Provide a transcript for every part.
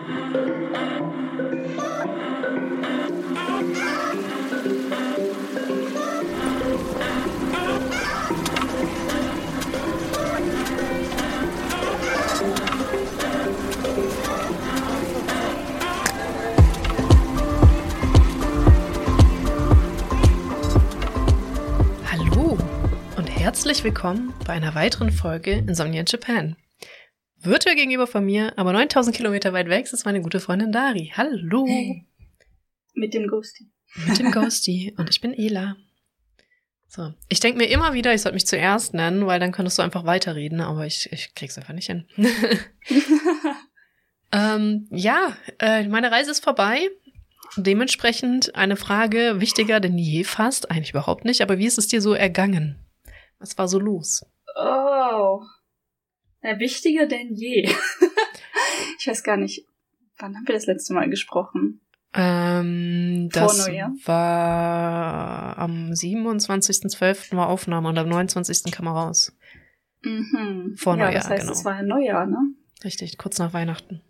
Hallo und herzlich willkommen bei einer weiteren Folge Insomnia in Japan. Virtuell gegenüber von mir, aber 9000 Kilometer weit weg, ist meine gute Freundin Dari. Hallo. Hey. Mit dem Ghosty. Mit dem Ghosty. Und ich bin Ela. So. Ich denke mir immer wieder, ich sollte mich zuerst nennen, weil dann könntest du einfach weiterreden, aber ich, ich krieg's einfach nicht hin. ähm, ja, äh, meine Reise ist vorbei. Dementsprechend eine Frage wichtiger denn je fast. Eigentlich überhaupt nicht, aber wie ist es dir so ergangen? Was war so los? Oh. Ja, wichtiger denn je. ich weiß gar nicht, wann haben wir das letzte Mal gesprochen? Ähm, das war am 27.12. war Aufnahme und am 29. kam er raus. Mhm. Vor ja, Neujahr, das heißt, genau. es war ein Neujahr, ne? Richtig, kurz nach Weihnachten.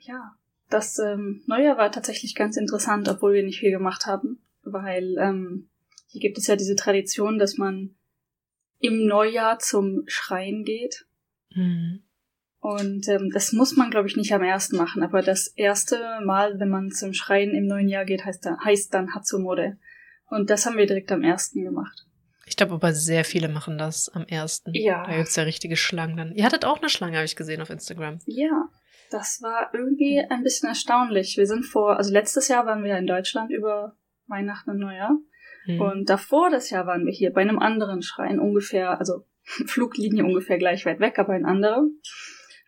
Ja. Das ähm, Neujahr war tatsächlich ganz interessant, obwohl wir nicht viel gemacht haben, weil ähm, hier gibt es ja diese Tradition, dass man im Neujahr zum Schreien geht. Mhm. Und ähm, das muss man, glaube ich, nicht am ersten machen. Aber das erste Mal, wenn man zum Schreien im neuen Jahr geht, heißt dann, heißt dann Hatsumode. Und das haben wir direkt am ersten gemacht. Ich glaube aber sehr viele machen das am ersten. Ja. Da gibt's ja richtige Schlangen dann. Ihr hattet auch eine Schlange, habe ich gesehen auf Instagram. Ja, das war irgendwie ein bisschen erstaunlich. Wir sind vor, also letztes Jahr waren wir in Deutschland über Weihnachten und Neujahr. Mhm. Und davor das Jahr waren wir hier bei einem anderen Schrein, ungefähr, also Fluglinie ungefähr gleich weit weg, aber ein anderer.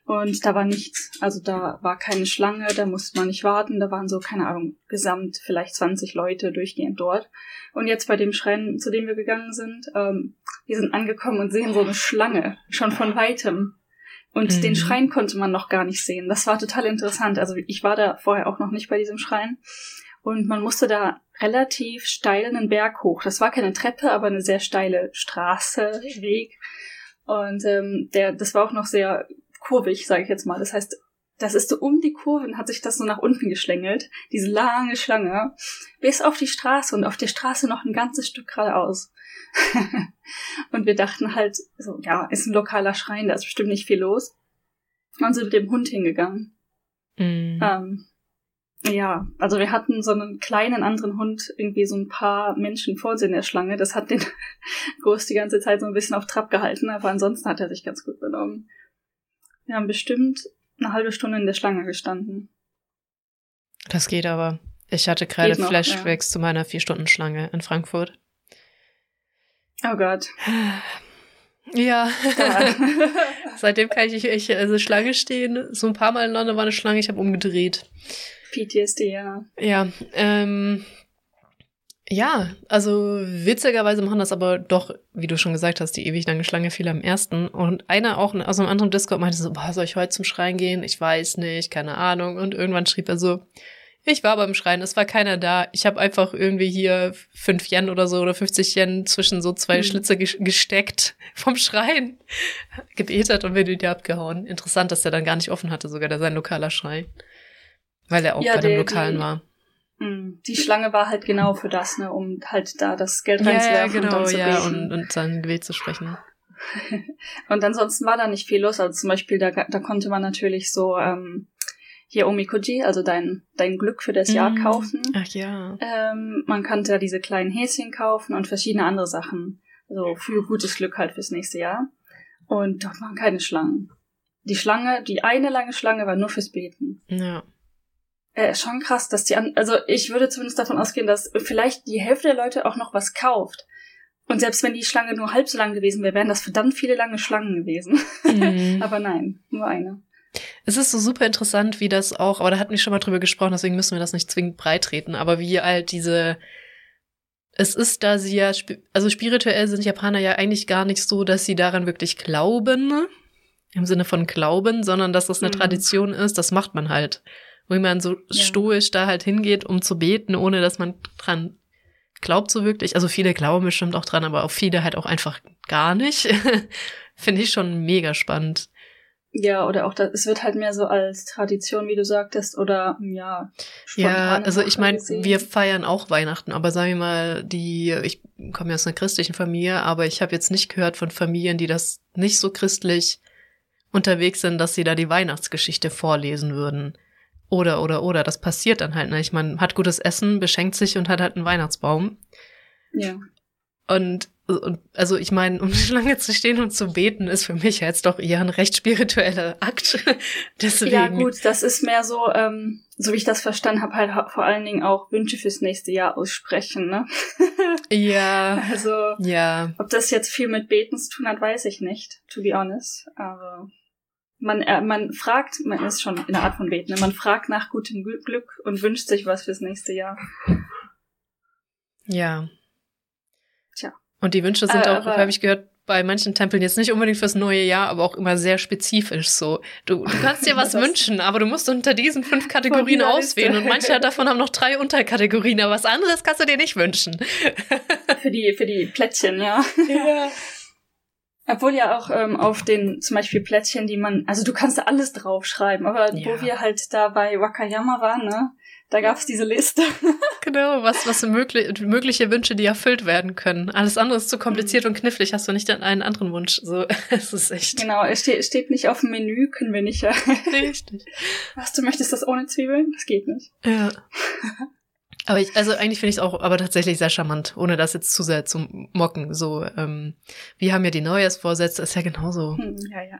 Und da war nichts. Also da war keine Schlange, da musste man nicht warten. Da waren so, keine Ahnung, gesamt vielleicht 20 Leute durchgehend dort. Und jetzt bei dem Schrein, zu dem wir gegangen sind, ähm, wir sind angekommen und sehen so eine Schlange, schon von weitem. Und Mhm. den Schrein konnte man noch gar nicht sehen. Das war total interessant. Also ich war da vorher auch noch nicht bei diesem Schrein. Und man musste da relativ steil einen Berg hoch. Das war keine Treppe, aber eine sehr steile Straße, Weg. Und ähm, der, das war auch noch sehr kurvig, sage ich jetzt mal. Das heißt, das ist so um die Kurven hat sich das so nach unten geschlängelt, diese lange Schlange, bis auf die Straße und auf der Straße noch ein ganzes Stück geradeaus. und wir dachten halt, so, ja, ist ein lokaler Schrein, da ist bestimmt nicht viel los. Und sind mit dem Hund hingegangen. Mhm. Ähm, ja, also wir hatten so einen kleinen anderen Hund, irgendwie so ein paar Menschen vor uns in der Schlange. Das hat den Ghost die ganze Zeit so ein bisschen auf Trab gehalten, aber ansonsten hat er sich ganz gut benommen. Wir haben bestimmt eine halbe Stunde in der Schlange gestanden. Das geht aber. Ich hatte gerade noch, Flashbacks zu meiner Vier-Stunden-Schlange in Frankfurt. Oh Gott. Ja. Ja. Seitdem kann ich, ich also Schlange stehen. So ein paar Mal in London war eine Schlange, ich habe umgedreht. PTSD, ja. Ja, ähm, ja, also witzigerweise machen das aber doch, wie du schon gesagt hast, die ewig lange Schlange viele am ersten. Und einer auch aus einem anderen Discord meinte so, boah, soll ich heute zum Schreien gehen? Ich weiß nicht, keine Ahnung. Und irgendwann schrieb er so, ich war beim Schreien, es war keiner da. Ich habe einfach irgendwie hier fünf Yen oder so oder 50 Yen zwischen so zwei Mhm. Schlitze ges- gesteckt vom Schreien, gebetet und bin wieder abgehauen. Interessant, dass der dann gar nicht offen hatte, sogar der sein lokaler Schrein. Weil er auch Ja, bei dem Lokalen die- war. Mm, Die Schlange war halt genau für das, ne, um halt da das Geld Ja, ja, reinzuwerfen und genau, dann zu ja, beten. und, und sein Gebet zu sprechen. Und ansonsten war da nicht viel los. Also zum Beispiel, da, da konnte man natürlich so ähm, hier Omikoji, also dein, dein Glück für das Jahr Mm. kaufen. Ach ja. Ähm, man konnte da diese kleinen Häschen kaufen und verschiedene andere Sachen. Also für gutes Glück halt fürs nächste Jahr. Und dort waren keine Schlangen. Die Schlange, die eine lange Schlange war nur fürs Beten. Ja. Äh, schon krass, dass die an, also ich würde zumindest davon ausgehen, dass vielleicht die Hälfte der Leute auch noch was kauft. Und selbst wenn die Schlange nur halb so lang gewesen wäre, wären das verdammt viele lange Schlangen gewesen. Mhm. Aber nein, nur eine. Es ist so super interessant, wie das auch, aber da hatten wir schon mal drüber gesprochen, deswegen müssen wir das nicht zwingend breitreten, aber wie halt diese, es ist, da sie ja, also spirituell sind Japaner ja eigentlich gar nicht so, dass sie daran wirklich glauben, im Sinne von glauben, sondern dass das eine Mhm. Tradition ist, das macht man halt. Wo man so stoisch da halt hingeht, um zu beten, ohne dass man dran glaubt so wirklich. Also viele glauben bestimmt auch dran, aber auch viele halt auch einfach gar nicht. Finde ich schon mega spannend. Ja, oder auch, da, es wird halt mehr so als Tradition, wie du sagtest, oder ja. Ja, also ich meine, wir feiern auch Weihnachten, aber sagen wir mal, die, ich komme ja aus einer christlichen Familie, aber ich habe jetzt nicht gehört von Familien, die das nicht so christlich unterwegs sind, dass sie da die Weihnachtsgeschichte vorlesen würden. Oder, oder, oder. Das passiert dann halt, ne? Ich meine, hat gutes Essen, beschenkt sich und hat halt einen Weihnachtsbaum. Ja. Und und, also ich meine, um Schlange zu stehen und zu beten, ist für mich jetzt doch eher ein recht spiritueller Akt. Deswegen. Ja gut, das ist mehr so, ähm, so wie ich das verstanden habe, halt vor allen Dingen auch Wünsche fürs nächste Jahr aussprechen, ne? ja. Also, ja. ob das jetzt viel mit Beten zu tun hat, weiß ich nicht, to be honest. Aber man, äh, man fragt, man ist schon in der Art von Beten, ne? man fragt nach gutem Glück und wünscht sich was fürs nächste Jahr. Ja. Tja. Und die Wünsche sind äh, auch, habe ich gehört, bei manchen Tempeln jetzt nicht unbedingt fürs neue Jahr, aber auch immer sehr spezifisch so. Du, du kannst dir was wünschen, aber du musst unter diesen fünf Kategorien auswählen und manche davon haben noch drei Unterkategorien, aber was anderes kannst du dir nicht wünschen. für die, für die Plättchen, ja. Ja. Obwohl ja auch ähm, auf den zum Beispiel Plättchen, die man, also du kannst da alles draufschreiben, aber ja. wo wir halt da bei Wakayama waren, ne, da gab es diese Liste. genau, was, was möglich, mögliche Wünsche, die erfüllt werden können. Alles andere ist zu kompliziert mhm. und knifflig, hast du nicht einen anderen Wunsch. So, es ist echt. Genau, es steht, steht nicht auf dem Menü, können wir nicht. Richtig. Was, du möchtest das ohne Zwiebeln? Das geht nicht. Ja. Aber ich, also eigentlich finde ich es auch aber tatsächlich sehr charmant, ohne das jetzt zu sehr zu mocken. So, ähm, wir haben ja die Neujahrsvorsätze, ist ja genauso. Hm, ja, ja.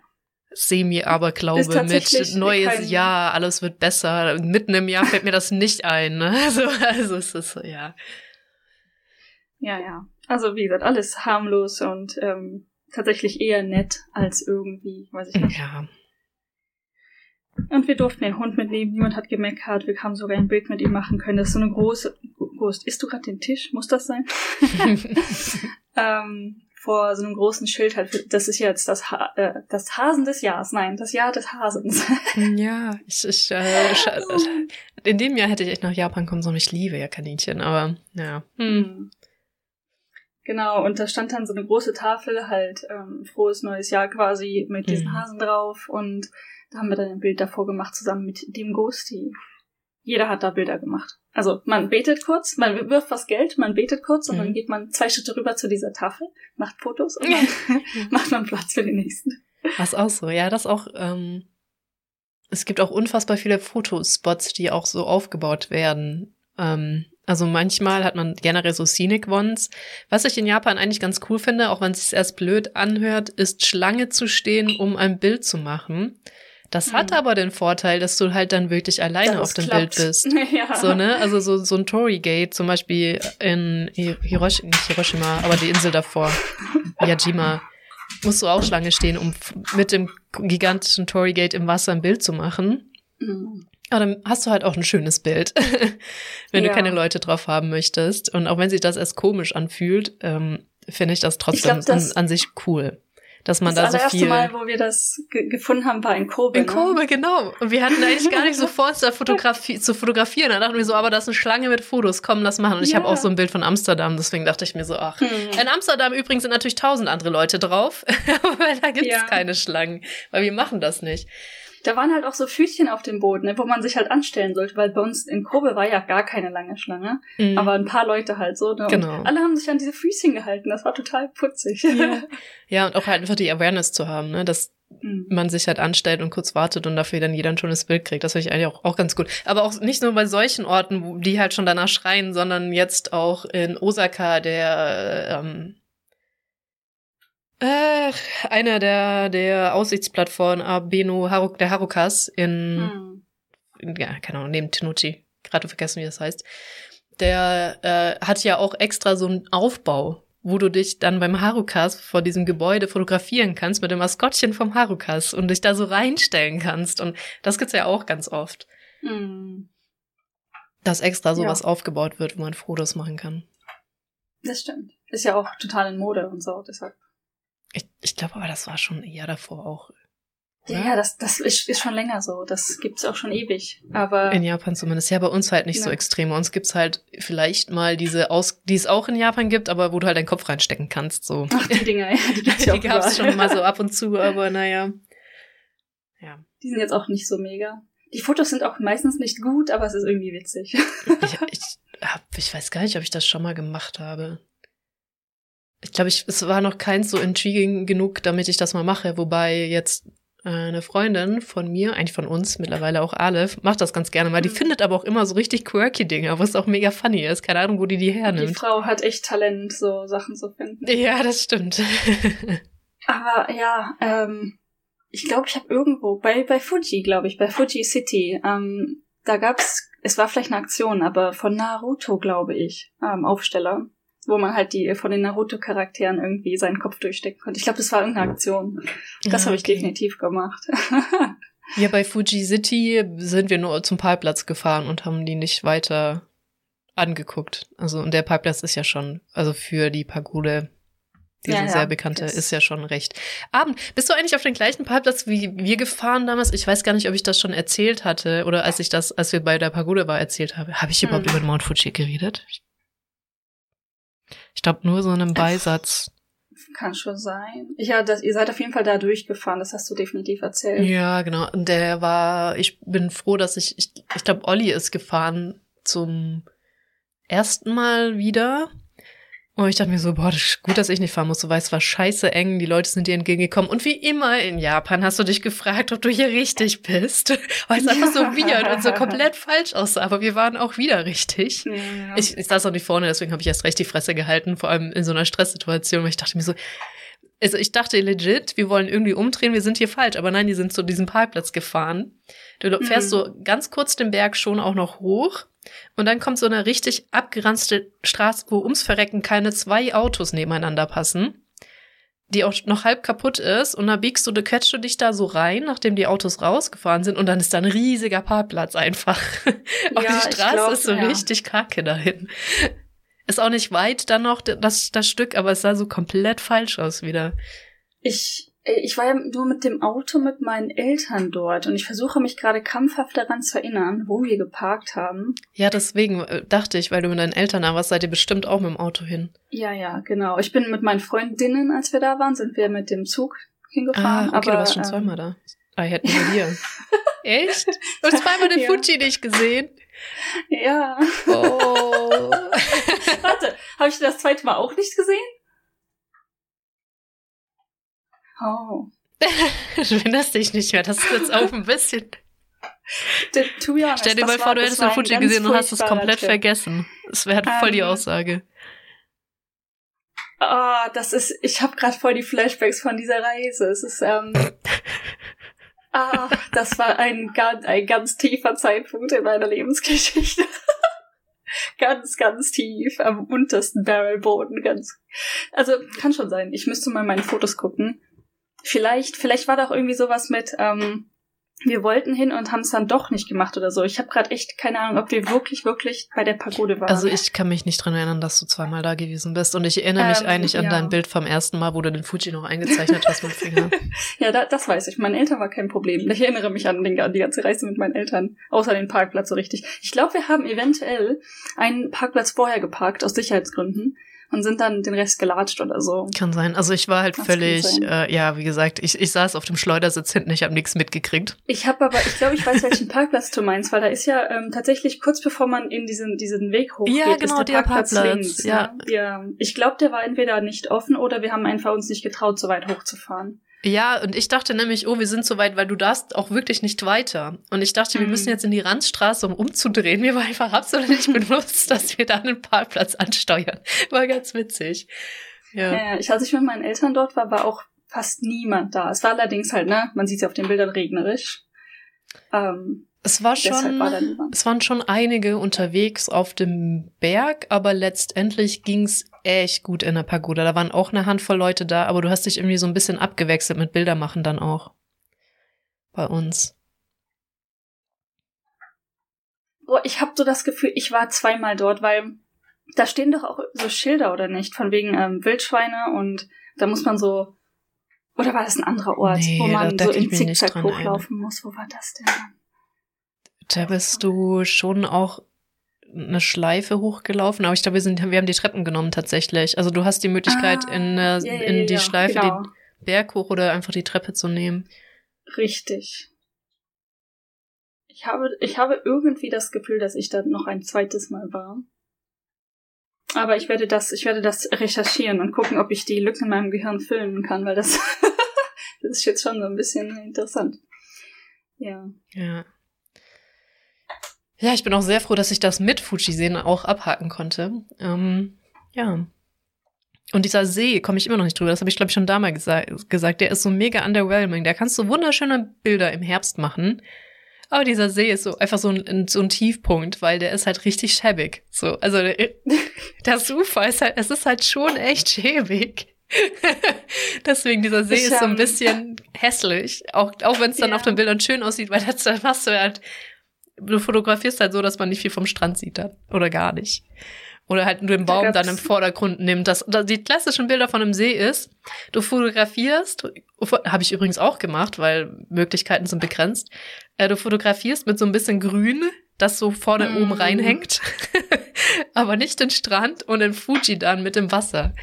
Semi-Aberglaube mit neues Jahr, alles wird besser. Mitten im Jahr fällt mir das nicht ein. Ne? Also, also es ist so, ja. Ja, ja. Also wie gesagt, alles harmlos und ähm, tatsächlich eher nett als irgendwie, weiß ich nicht. Ja. Und wir durften den Hund mitnehmen, niemand hat gemeckert, wir haben sogar ein Bild mit ihm machen können. Das ist so eine große. Ghost, isst du gerade den Tisch? Muss das sein? ähm, vor so einem großen Schild halt, das ist jetzt das, ha äh, das Hasen des Jahres. Nein, das Jahr des Hasens. ja, ich, ich äh, in dem Jahr hätte ich echt nach Japan kommen sollen. Ich liebe ja Kaninchen, aber ja. Hm. hm. Genau, und da stand dann so eine große Tafel, halt ähm, frohes neues Jahr quasi mit diesen mhm. Hasen drauf und da haben wir dann ein Bild davor gemacht, zusammen mit dem Ghosty. Jeder hat da Bilder gemacht. Also man betet kurz, man wirft was Geld, man betet kurz und mhm. dann geht man zwei Schritte rüber zu dieser Tafel, macht Fotos und dann macht man Platz für den nächsten. Was auch so, ja, das auch. Ähm, es gibt auch unfassbar viele Fotospots, die auch so aufgebaut werden. Ähm, also manchmal hat man generell so Scenic Ones. Was ich in Japan eigentlich ganz cool finde, auch wenn es sich erst blöd anhört, ist Schlange zu stehen, um ein Bild zu machen. Das hat mhm. aber den Vorteil, dass du halt dann wirklich alleine auf dem klappt. Bild bist. ja. So, ne? Also so, so ein Tory Gate, zum Beispiel in Hiroshima, nicht Hiroshima, aber die Insel davor, Yajima, musst du auch Schlange stehen, um mit dem gigantischen Tory Gate im Wasser ein Bild zu machen. Mhm. Aber dann hast du halt auch ein schönes Bild, wenn ja. du keine Leute drauf haben möchtest. Und auch wenn sich das erst komisch anfühlt, ähm, finde ich das trotzdem ich glaub, das, an, an sich cool dass man das da so viel. Das allererste Mal, wo wir das ge gefunden haben, war in Kobe. In ne? Kobe, genau. Und wir hatten eigentlich gar nicht so vor, da Fotografie zu fotografieren. Da dachten wir so, aber das ist eine Schlange mit Fotos, komm, lass machen. Und ich ja. habe auch so ein Bild von Amsterdam, deswegen dachte ich mir so, ach. Hm. In Amsterdam übrigens sind natürlich tausend andere Leute drauf, weil da gibt's ja. keine Schlangen, weil wir machen das nicht da waren halt auch so Füßchen auf dem Boden, ne, wo man sich halt anstellen sollte, weil bei uns in Kobe war ja gar keine lange Schlange, mhm. aber ein paar Leute halt so. Ne, genau. Und alle haben sich an diese Füßchen gehalten, das war total putzig. Ja, ja und auch halt einfach die Awareness zu haben, ne, dass mhm. man sich halt anstellt und kurz wartet und dafür dann jeder ein schönes Bild kriegt. Das finde ich eigentlich auch, auch ganz gut. Aber auch nicht nur bei solchen Orten, wo die halt schon danach schreien, sondern jetzt auch in Osaka, der ähm, äh, einer der, der Aussichtsplattformen, Abeno Haru, der Harukas in, hm. ja, keine Ahnung, neben Tenuchi, gerade vergessen, wie das heißt. Der äh, hat ja auch extra so einen Aufbau, wo du dich dann beim Harukas vor diesem Gebäude fotografieren kannst mit dem Maskottchen vom Harukas und dich da so reinstellen kannst. Und das gibt's ja auch ganz oft. Hm. Dass extra sowas ja. aufgebaut wird, wo man Fotos machen kann. Das stimmt. Ist ja auch total in Mode und so, deshalb. Ich, ich glaube aber, das war schon eher davor auch. Oder? Ja, das, das ist, ist schon länger so. Das gibt's auch schon ewig. Aber in Japan zumindest. Ja, bei uns halt nicht ja. so extrem. Bei uns gibt's halt vielleicht mal diese aus, die es auch in Japan gibt, aber wo du halt deinen Kopf reinstecken kannst. So. Ach, die Dinger, ja, die gibt's ja Die gab's schon mal so ab und zu, aber naja. Ja. Die sind jetzt auch nicht so mega. Die Fotos sind auch meistens nicht gut, aber es ist irgendwie witzig. Ich, ich, hab, ich weiß gar nicht, ob ich das schon mal gemacht habe. Ich glaube, ich, es war noch keins so intriguing genug, damit ich das mal mache. Wobei jetzt äh, eine Freundin von mir, eigentlich von uns, mittlerweile auch Aleph, macht das ganz gerne mal. Die Mhm. findet aber auch immer so richtig quirky Dinge, wo es auch mega funny ist. Keine Ahnung, wo die die Die hernimmt. Frau hat echt Talent, so Sachen zu finden. Ja, das stimmt. Aber ja, ähm, ich glaube, ich habe irgendwo, bei, bei Fuji, glaube ich, bei Fuji City, ähm, da gab's, es war vielleicht eine Aktion, aber von Naruto, glaube ich, ähm, Aufsteller, wo man halt die von den Naruto-Charakteren irgendwie seinen Kopf durchstecken konnte. Ich glaube, das war irgendeine Aktion. Das Ah, habe ich okay. definitiv gemacht. Ja, bei Fuji City sind wir nur zum Parkplatz gefahren und haben die nicht weiter angeguckt. Also, und der Parkplatz ist ja schon, also für die Pagode, diese Ja, ja, sehr bekannte, das- ist ja schon recht. Abend, bist du eigentlich auf den gleichen Parkplatz wie wir gefahren damals? Ich weiß gar nicht, ob ich das schon erzählt hatte oder als ich das, als wir bei der Pagode war, erzählt habe. Habe ich überhaupt Hm. über den Mount Fuji geredet? Ich glaube nur so in einem Beisatz. Kann schon sein. Ja, das, ihr seid auf jeden Fall da durchgefahren, das hast du definitiv erzählt. Ja, genau. Und der war, ich bin froh, dass ich, ich, ich glaube, Olli ist gefahren zum ersten Mal wieder. Und ich dachte mir so, boah, das ist gut, dass ich nicht fahren muss. Du weißt, es war scheiße eng, die Leute sind dir entgegengekommen. Und wie immer in Japan hast du dich gefragt, ob du hier richtig bist. Weil es einfach so weird und so komplett falsch aussah. Aber wir waren auch wieder richtig. Ja, ja. Ich, ich saß auch nicht vorne, deswegen habe ich erst recht die Fresse gehalten, vor allem in so einer Stresssituation, weil ich dachte mir so, also ich dachte legit, wir wollen irgendwie umdrehen, wir sind hier falsch, aber nein, die sind zu diesem Parkplatz gefahren. Du fährst Mhm. so ganz kurz den Berg schon auch noch hoch und dann kommt so eine richtig abgeranzte Straße, wo ums Verrecken keine zwei Autos nebeneinander passen, die auch noch halb kaputt ist und da biegst du, du quetscht du dich da so rein, nachdem die Autos rausgefahren sind und dann ist da ein riesiger Parkplatz einfach. Auch Ja, die Straße glaub, ist so ja. richtig kacke dahin. Ist auch nicht weit dann noch das, das Stück, aber es sah so komplett falsch aus wieder. Ich, ich war ja nur mit dem Auto mit meinen Eltern dort und ich versuche mich gerade krampfhaft daran zu erinnern, wo wir geparkt haben. Ja, deswegen äh, dachte ich, weil du mit deinen Eltern da warst, seid ihr bestimmt auch mit dem Auto hin. Ja, ja, genau. Ich bin mit meinen Freundinnen, als wir da waren, sind wir mit dem Zug hingefahren. Ah, okay, aber, du warst schon ähm, zweimal da. Ah, hätten wir hier. Echt? Du hast zweimal den Ja. Fuji nicht gesehen? Ja. Oh. Warte, habe ich das zweite Mal auch nicht gesehen? Oh. du erinnerst dich nicht mehr. Das ist jetzt auch ein bisschen. Honest, Stell dir mal vor, du hättest den ein Fuji gesehen und hast es komplett Trip. vergessen. Das wäre voll die Ähm, Aussage. Ah, das ist, ich habe gerade voll die Flashbacks von dieser Reise. Es ist, ähm, ah, das war ein, ganz, ein ganz tiefer Zeitpunkt in meiner Lebensgeschichte. ganz, ganz tief am untersten Barrelboden, ganz. Also kann schon sein. Ich müsste mal meine Fotos gucken. Vielleicht, vielleicht war da auch irgendwie sowas mit, ähm, wir wollten hin und haben es dann doch nicht gemacht oder so. Ich habe gerade echt keine Ahnung, ob wir wirklich, wirklich bei der Pagode waren. Also ich kann mich nicht dran erinnern, dass du zweimal da gewesen bist. Und ich erinnere mich Ähm, eigentlich an ja. dein Bild vom ersten Mal, wo du den Fuji noch eingezeichnet hast mit Finger. Ja, da, das weiß ich. Meinen Eltern war kein Problem. Ich erinnere mich an, den, an die ganze Reise mit meinen Eltern, außer den Parkplatz so richtig. Ich glaube, wir haben eventuell einen Parkplatz vorher geparkt, aus Sicherheitsgründen, und sind dann den Rest gelatscht oder so. Kann sein. Also ich war halt Das völlig, äh, ja, wie gesagt, ich, ich saß auf dem Schleudersitz hinten, ich habe nichts mitgekriegt. Ich habe aber, ich glaube, ich weiß, welchen Parkplatz du meinst, weil da ist ja ähm, tatsächlich kurz bevor man in diesen, diesen Weg hochgeht, Ja, ist genau, der der Parkplatz, Parkplatz, links. ja. Ne? ja. Ich glaube, der war entweder nicht offen oder wir haben einfach uns nicht getraut, so weit hochzufahren. Ja, und ich dachte nämlich, oh, wir sind so weit, weil du darfst auch wirklich nicht weiter. Und ich dachte, wir Mhm. müssen jetzt in die Randstraße, um umzudrehen. Mir war einfach absolut nicht bewusst, dass wir da einen Parkplatz ansteuern. War ganz witzig. Ja. Ja, ich, als ich mit meinen Eltern dort war, war auch fast niemand da. Es war allerdings halt, ne, man sieht ja auf den Bildern regnerisch. Ähm, Es war schon, war es waren schon einige unterwegs auf dem Berg, aber letztendlich ging's echt gut in der Pagoda. Da waren auch eine Handvoll Leute da, aber du hast dich irgendwie so ein bisschen abgewechselt mit Bilder machen dann auch. Bei uns. Boah, ich habe so das Gefühl, ich war zweimal dort, weil da stehen doch auch so Schilder oder nicht, von wegen ähm, Wildschweine und da muss man so. Oder war das ein anderer Ort, Nee, wo man so im Zickzack hochlaufen muss? Wo war das denn? Da bist du schon auch eine Schleife hochgelaufen, aber ich glaube, wir sind, wir haben die Treppen genommen tatsächlich. Also du hast die Möglichkeit, Ah, in, äh, ja, ja, in die ja, Schleife genau. den Berg hoch oder einfach die Treppe zu nehmen. Richtig. Ich habe, ich habe irgendwie das Gefühl, dass ich da noch ein zweites Mal war. Aber ich werde das, ich werde das recherchieren und gucken, ob ich die Lücken in meinem Gehirn füllen kann, weil das, das ist jetzt schon so ein bisschen interessant. Ja. Ja. Ja, ich bin auch sehr froh, dass ich das mit Fuji-Sehen auch abhaken konnte. Ähm, ja. Und dieser See, komme ich immer noch nicht drüber, das habe ich glaube ich schon damals gesa gesagt, der ist so mega underwhelming. Da kannst du wunderschöne Bilder im Herbst machen. Aber dieser See ist so einfach so ein, so ein Tiefpunkt, weil der ist halt richtig schäbig. So, also das Ufer ist halt, es ist halt schon echt schäbig. Deswegen dieser See ist, so ein bisschen hässlich, auch, auch wenn es dann ja. auf den Bildern schön aussieht, weil das dann machst du halt, du fotografierst halt so, dass man nicht viel vom Strand sieht dann, oder gar nicht. Oder halt nur den Baum dann im Vordergrund nimmt. Das, die klassischen Bilder von einem See ist, du fotografierst, habe ich übrigens auch gemacht, weil Möglichkeiten sind begrenzt. Äh, du fotografierst mit so ein bisschen Grün, das so vorne mm. oben reinhängt, aber nicht den Strand und den Fuji dann mit dem Wasser.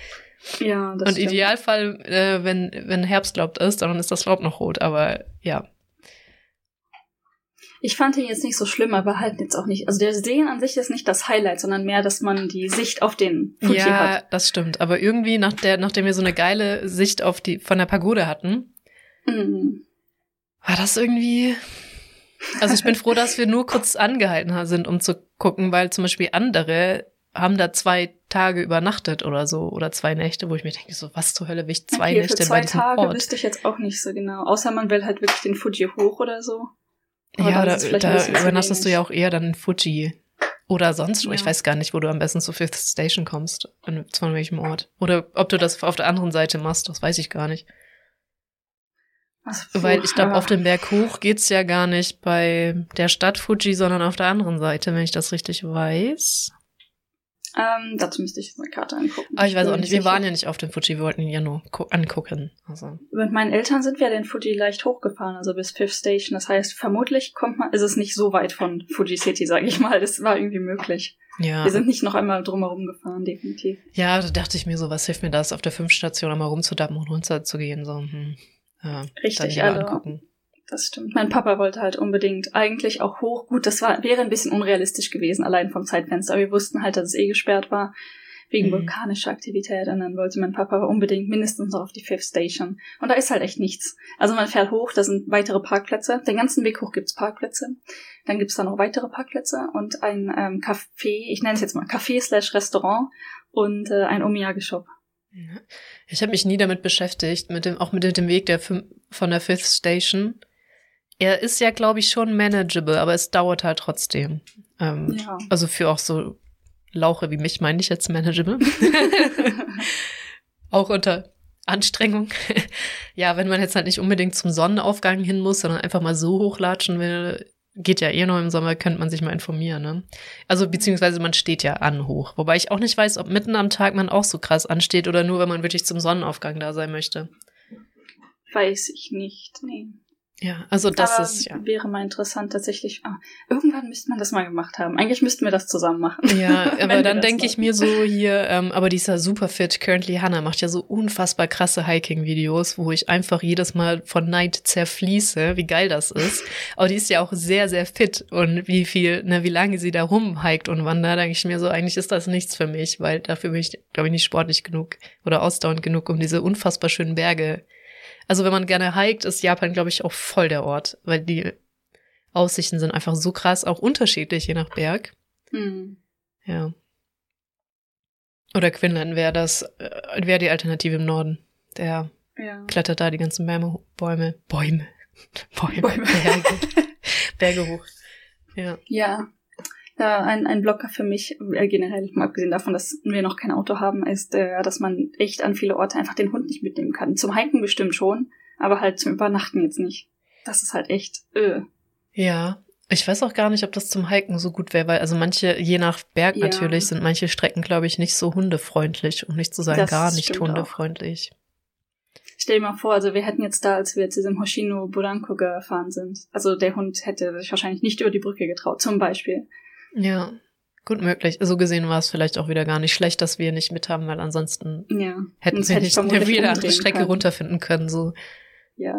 Ja, das Und stimmt. Idealfall, äh, wenn, wenn Herbstlaub ist, dann ist das Laub noch rot, aber ja. Ich fand ihn jetzt nicht so schlimm, aber halt jetzt auch nicht. Also der Sehen an sich ist nicht das Highlight, sondern mehr, dass man die Sicht auf den Fuji ja, hat. Ja, das stimmt. Aber irgendwie, nach der, nachdem wir so eine geile Sicht auf die von der Pagode hatten, mhm. war das irgendwie. Also ich bin froh, dass wir nur kurz angehalten sind, um zu gucken, weil zum Beispiel andere haben da zwei Tage übernachtet oder so oder zwei Nächte, wo ich mir denke, so was zur Hölle will ich zwei okay, Nächte für zwei bei diesem Tage Ort? wüsste ich jetzt auch nicht so genau. Außer man will halt wirklich den Fuji hoch oder so. Aber ja, da, da übernachtest du ja auch eher dann in Fuji. Oder sonst, ja. ich weiß gar nicht, wo du am besten zur Fifth Station kommst, von welchem Ort. Oder ob du das auf der anderen Seite machst, das weiß ich gar nicht. Also, Weil ich glaube, auf dem Berg hoch geht's ja gar nicht bei der Stadt Fuji, sondern auf der anderen Seite, wenn ich das richtig weiß. Ähm, dazu müsste ich jetzt eine Karte angucken. Aber ich weiß auch nicht, wir waren ja nicht auf dem Fuji, wir wollten ihn ja nur angucken. Also. Mit meinen Eltern sind wir den Fuji leicht hochgefahren, also bis Fifth Station. Das heißt, vermutlich kommt man, ist es nicht so weit von Fuji City, sage ich mal. Das war irgendwie möglich. Ja. Wir sind nicht noch einmal drumherum gefahren, definitiv. Ja, da dachte ich mir so, was hilft mir das, auf der fünf Station einmal rumzudappen und runter zu gehen, so, hm. Ja, Richtig, also. Angucken das stimmt. Mein Papa wollte halt unbedingt eigentlich auch hoch. Gut, das war, wäre ein bisschen unrealistisch gewesen, allein vom Zeitfenster. Aber wir wussten halt, dass es eh gesperrt war, wegen mhm. vulkanischer Aktivität. Und dann wollte mein Papa unbedingt mindestens noch auf die Fifth Station. Und da ist halt echt nichts. Also man fährt hoch, da sind weitere Parkplätze. Den ganzen Weg hoch gibt's Parkplätze. Dann gibt's da noch weitere Parkplätze und ein ähm, Café, ich nenne es jetzt mal Café slash Restaurant und äh, ein Omiyage-Shop. Ich habe mich nie damit beschäftigt, mit dem, auch mit dem Weg der von der Fifth Station er ist ja, glaube ich, schon manageable, aber es dauert halt trotzdem. Ähm, ja. Also für auch so Lauche wie mich meine ich jetzt manageable. auch unter Anstrengung. ja, wenn man jetzt halt nicht unbedingt zum Sonnenaufgang hin muss, sondern einfach mal so hochlatschen will, geht ja eh noch im Sommer, könnte man sich mal informieren, ne? Also beziehungsweise man steht ja an hoch. Wobei ich auch nicht weiß, ob mitten am Tag man auch so krass ansteht oder nur, wenn man wirklich zum Sonnenaufgang da sein möchte. Weiß ich nicht, nee. Ja, also das Aber ist ja. Wäre mal interessant tatsächlich. Ah, irgendwann müsste man das mal gemacht haben. Eigentlich müssten wir das zusammen machen. Ja, aber dann denke ich mir so hier, ähm, aber dieser super fit Currently Hannah macht ja so unfassbar krasse Hiking-Videos, wo ich einfach jedes Mal von Neid zerfließe, wie geil das ist. Aber die ist ja auch sehr, sehr fit und wie viel, ne, wie lange sie da rumhiked und wandert, denke ich mir so, eigentlich ist das nichts für mich, weil dafür bin ich, glaube ich, nicht sportlich genug oder ausdauernd genug, um diese unfassbar schönen Berge also wenn man gerne hiked, ist Japan, glaube ich, auch voll der Ort, weil die Aussichten sind einfach so krass, auch unterschiedlich je nach Berg. Mhm. Ja. Oder Quinlan wäre das, äh, wäre die Alternative im Norden. Der ja. klettert da die ganzen Bäume, Bäume, Bäume, Bäume, Bäume. Berge, Berge hoch. Ja. Ja, ja, ein, ein Blocker für mich, äh, generell, mal abgesehen davon, dass wir noch kein Auto haben, ist, äh, dass man echt an viele Orte einfach den Hund nicht mitnehmen kann. Zum Hiken bestimmt schon, aber halt zum Übernachten jetzt nicht. Das ist halt echt, äh. Ja, ich weiß auch gar nicht, ob das zum Hiken so gut wäre, weil also manche, je nach Berg ja. natürlich, sind manche Strecken, glaube ich, nicht so hundefreundlich, um nicht zu sagen das gar nicht hundefreundlich. Auch. Stell dir mal vor, also wir hätten jetzt da, als wir zu diesem Hoshino Buranko gefahren sind, also der Hund hätte sich wahrscheinlich nicht über die Brücke getraut, zum Beispiel. Ja, gut möglich. So gesehen war es vielleicht auch wieder gar nicht schlecht, dass wir nicht mit haben, weil ansonsten ja. hätten sie hätte nicht eine wieder andere Strecke können. runterfinden können. So. Ja.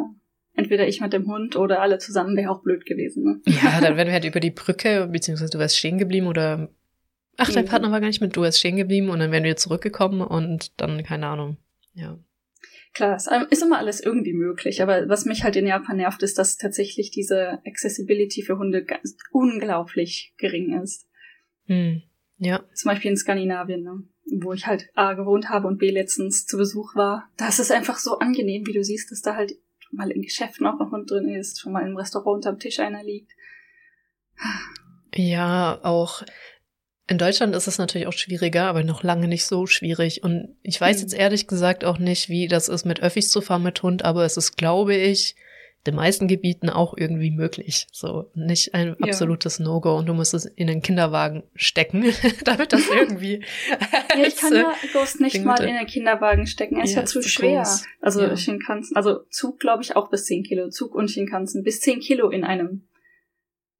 Entweder ich mit dem Hund oder alle zusammen wäre auch blöd gewesen. Ne? Ja, dann wären wir halt über die Brücke, beziehungsweise du wärst stehen geblieben oder. Ach, dein Mhm. Partner war gar nicht mit, du wärst stehen geblieben und dann wären wir zurückgekommen und dann, keine Ahnung. Ja. Klar, es ist immer alles irgendwie möglich, aber was mich halt in Japan nervt, ist, dass tatsächlich diese Accessibility für Hunde ganz unglaublich gering ist. Hm. Ja. Zum Beispiel in Skandinavien, ne? wo ich halt A gewohnt habe und B letztens zu Besuch war. Da ist es einfach so angenehm, wie du siehst, dass da halt mal in Geschäften auch ein Hund drin ist, schon mal im Restaurant unterm Tisch einer liegt. Ja, auch in Deutschland ist es natürlich auch schwieriger, aber noch lange nicht so schwierig. Und ich weiß Hm. jetzt ehrlich gesagt auch nicht, wie das ist, mit Öffis zu fahren mit Hund, aber es ist, glaube ich, den meisten Gebieten auch irgendwie möglich. So, nicht ein Ja. absolutes No-Go und du musst es in den Kinderwagen stecken, damit das irgendwie. Ja, ich kann äh, ja Ghost nicht Ding mal in den Kinderwagen stecken. Er ist Ja, zu schwer. groß. Also Ja. Shinkansen, also Zug glaube ich auch bis 10 Kilo. Zug und Shinkansen bis 10 Kilo in einem.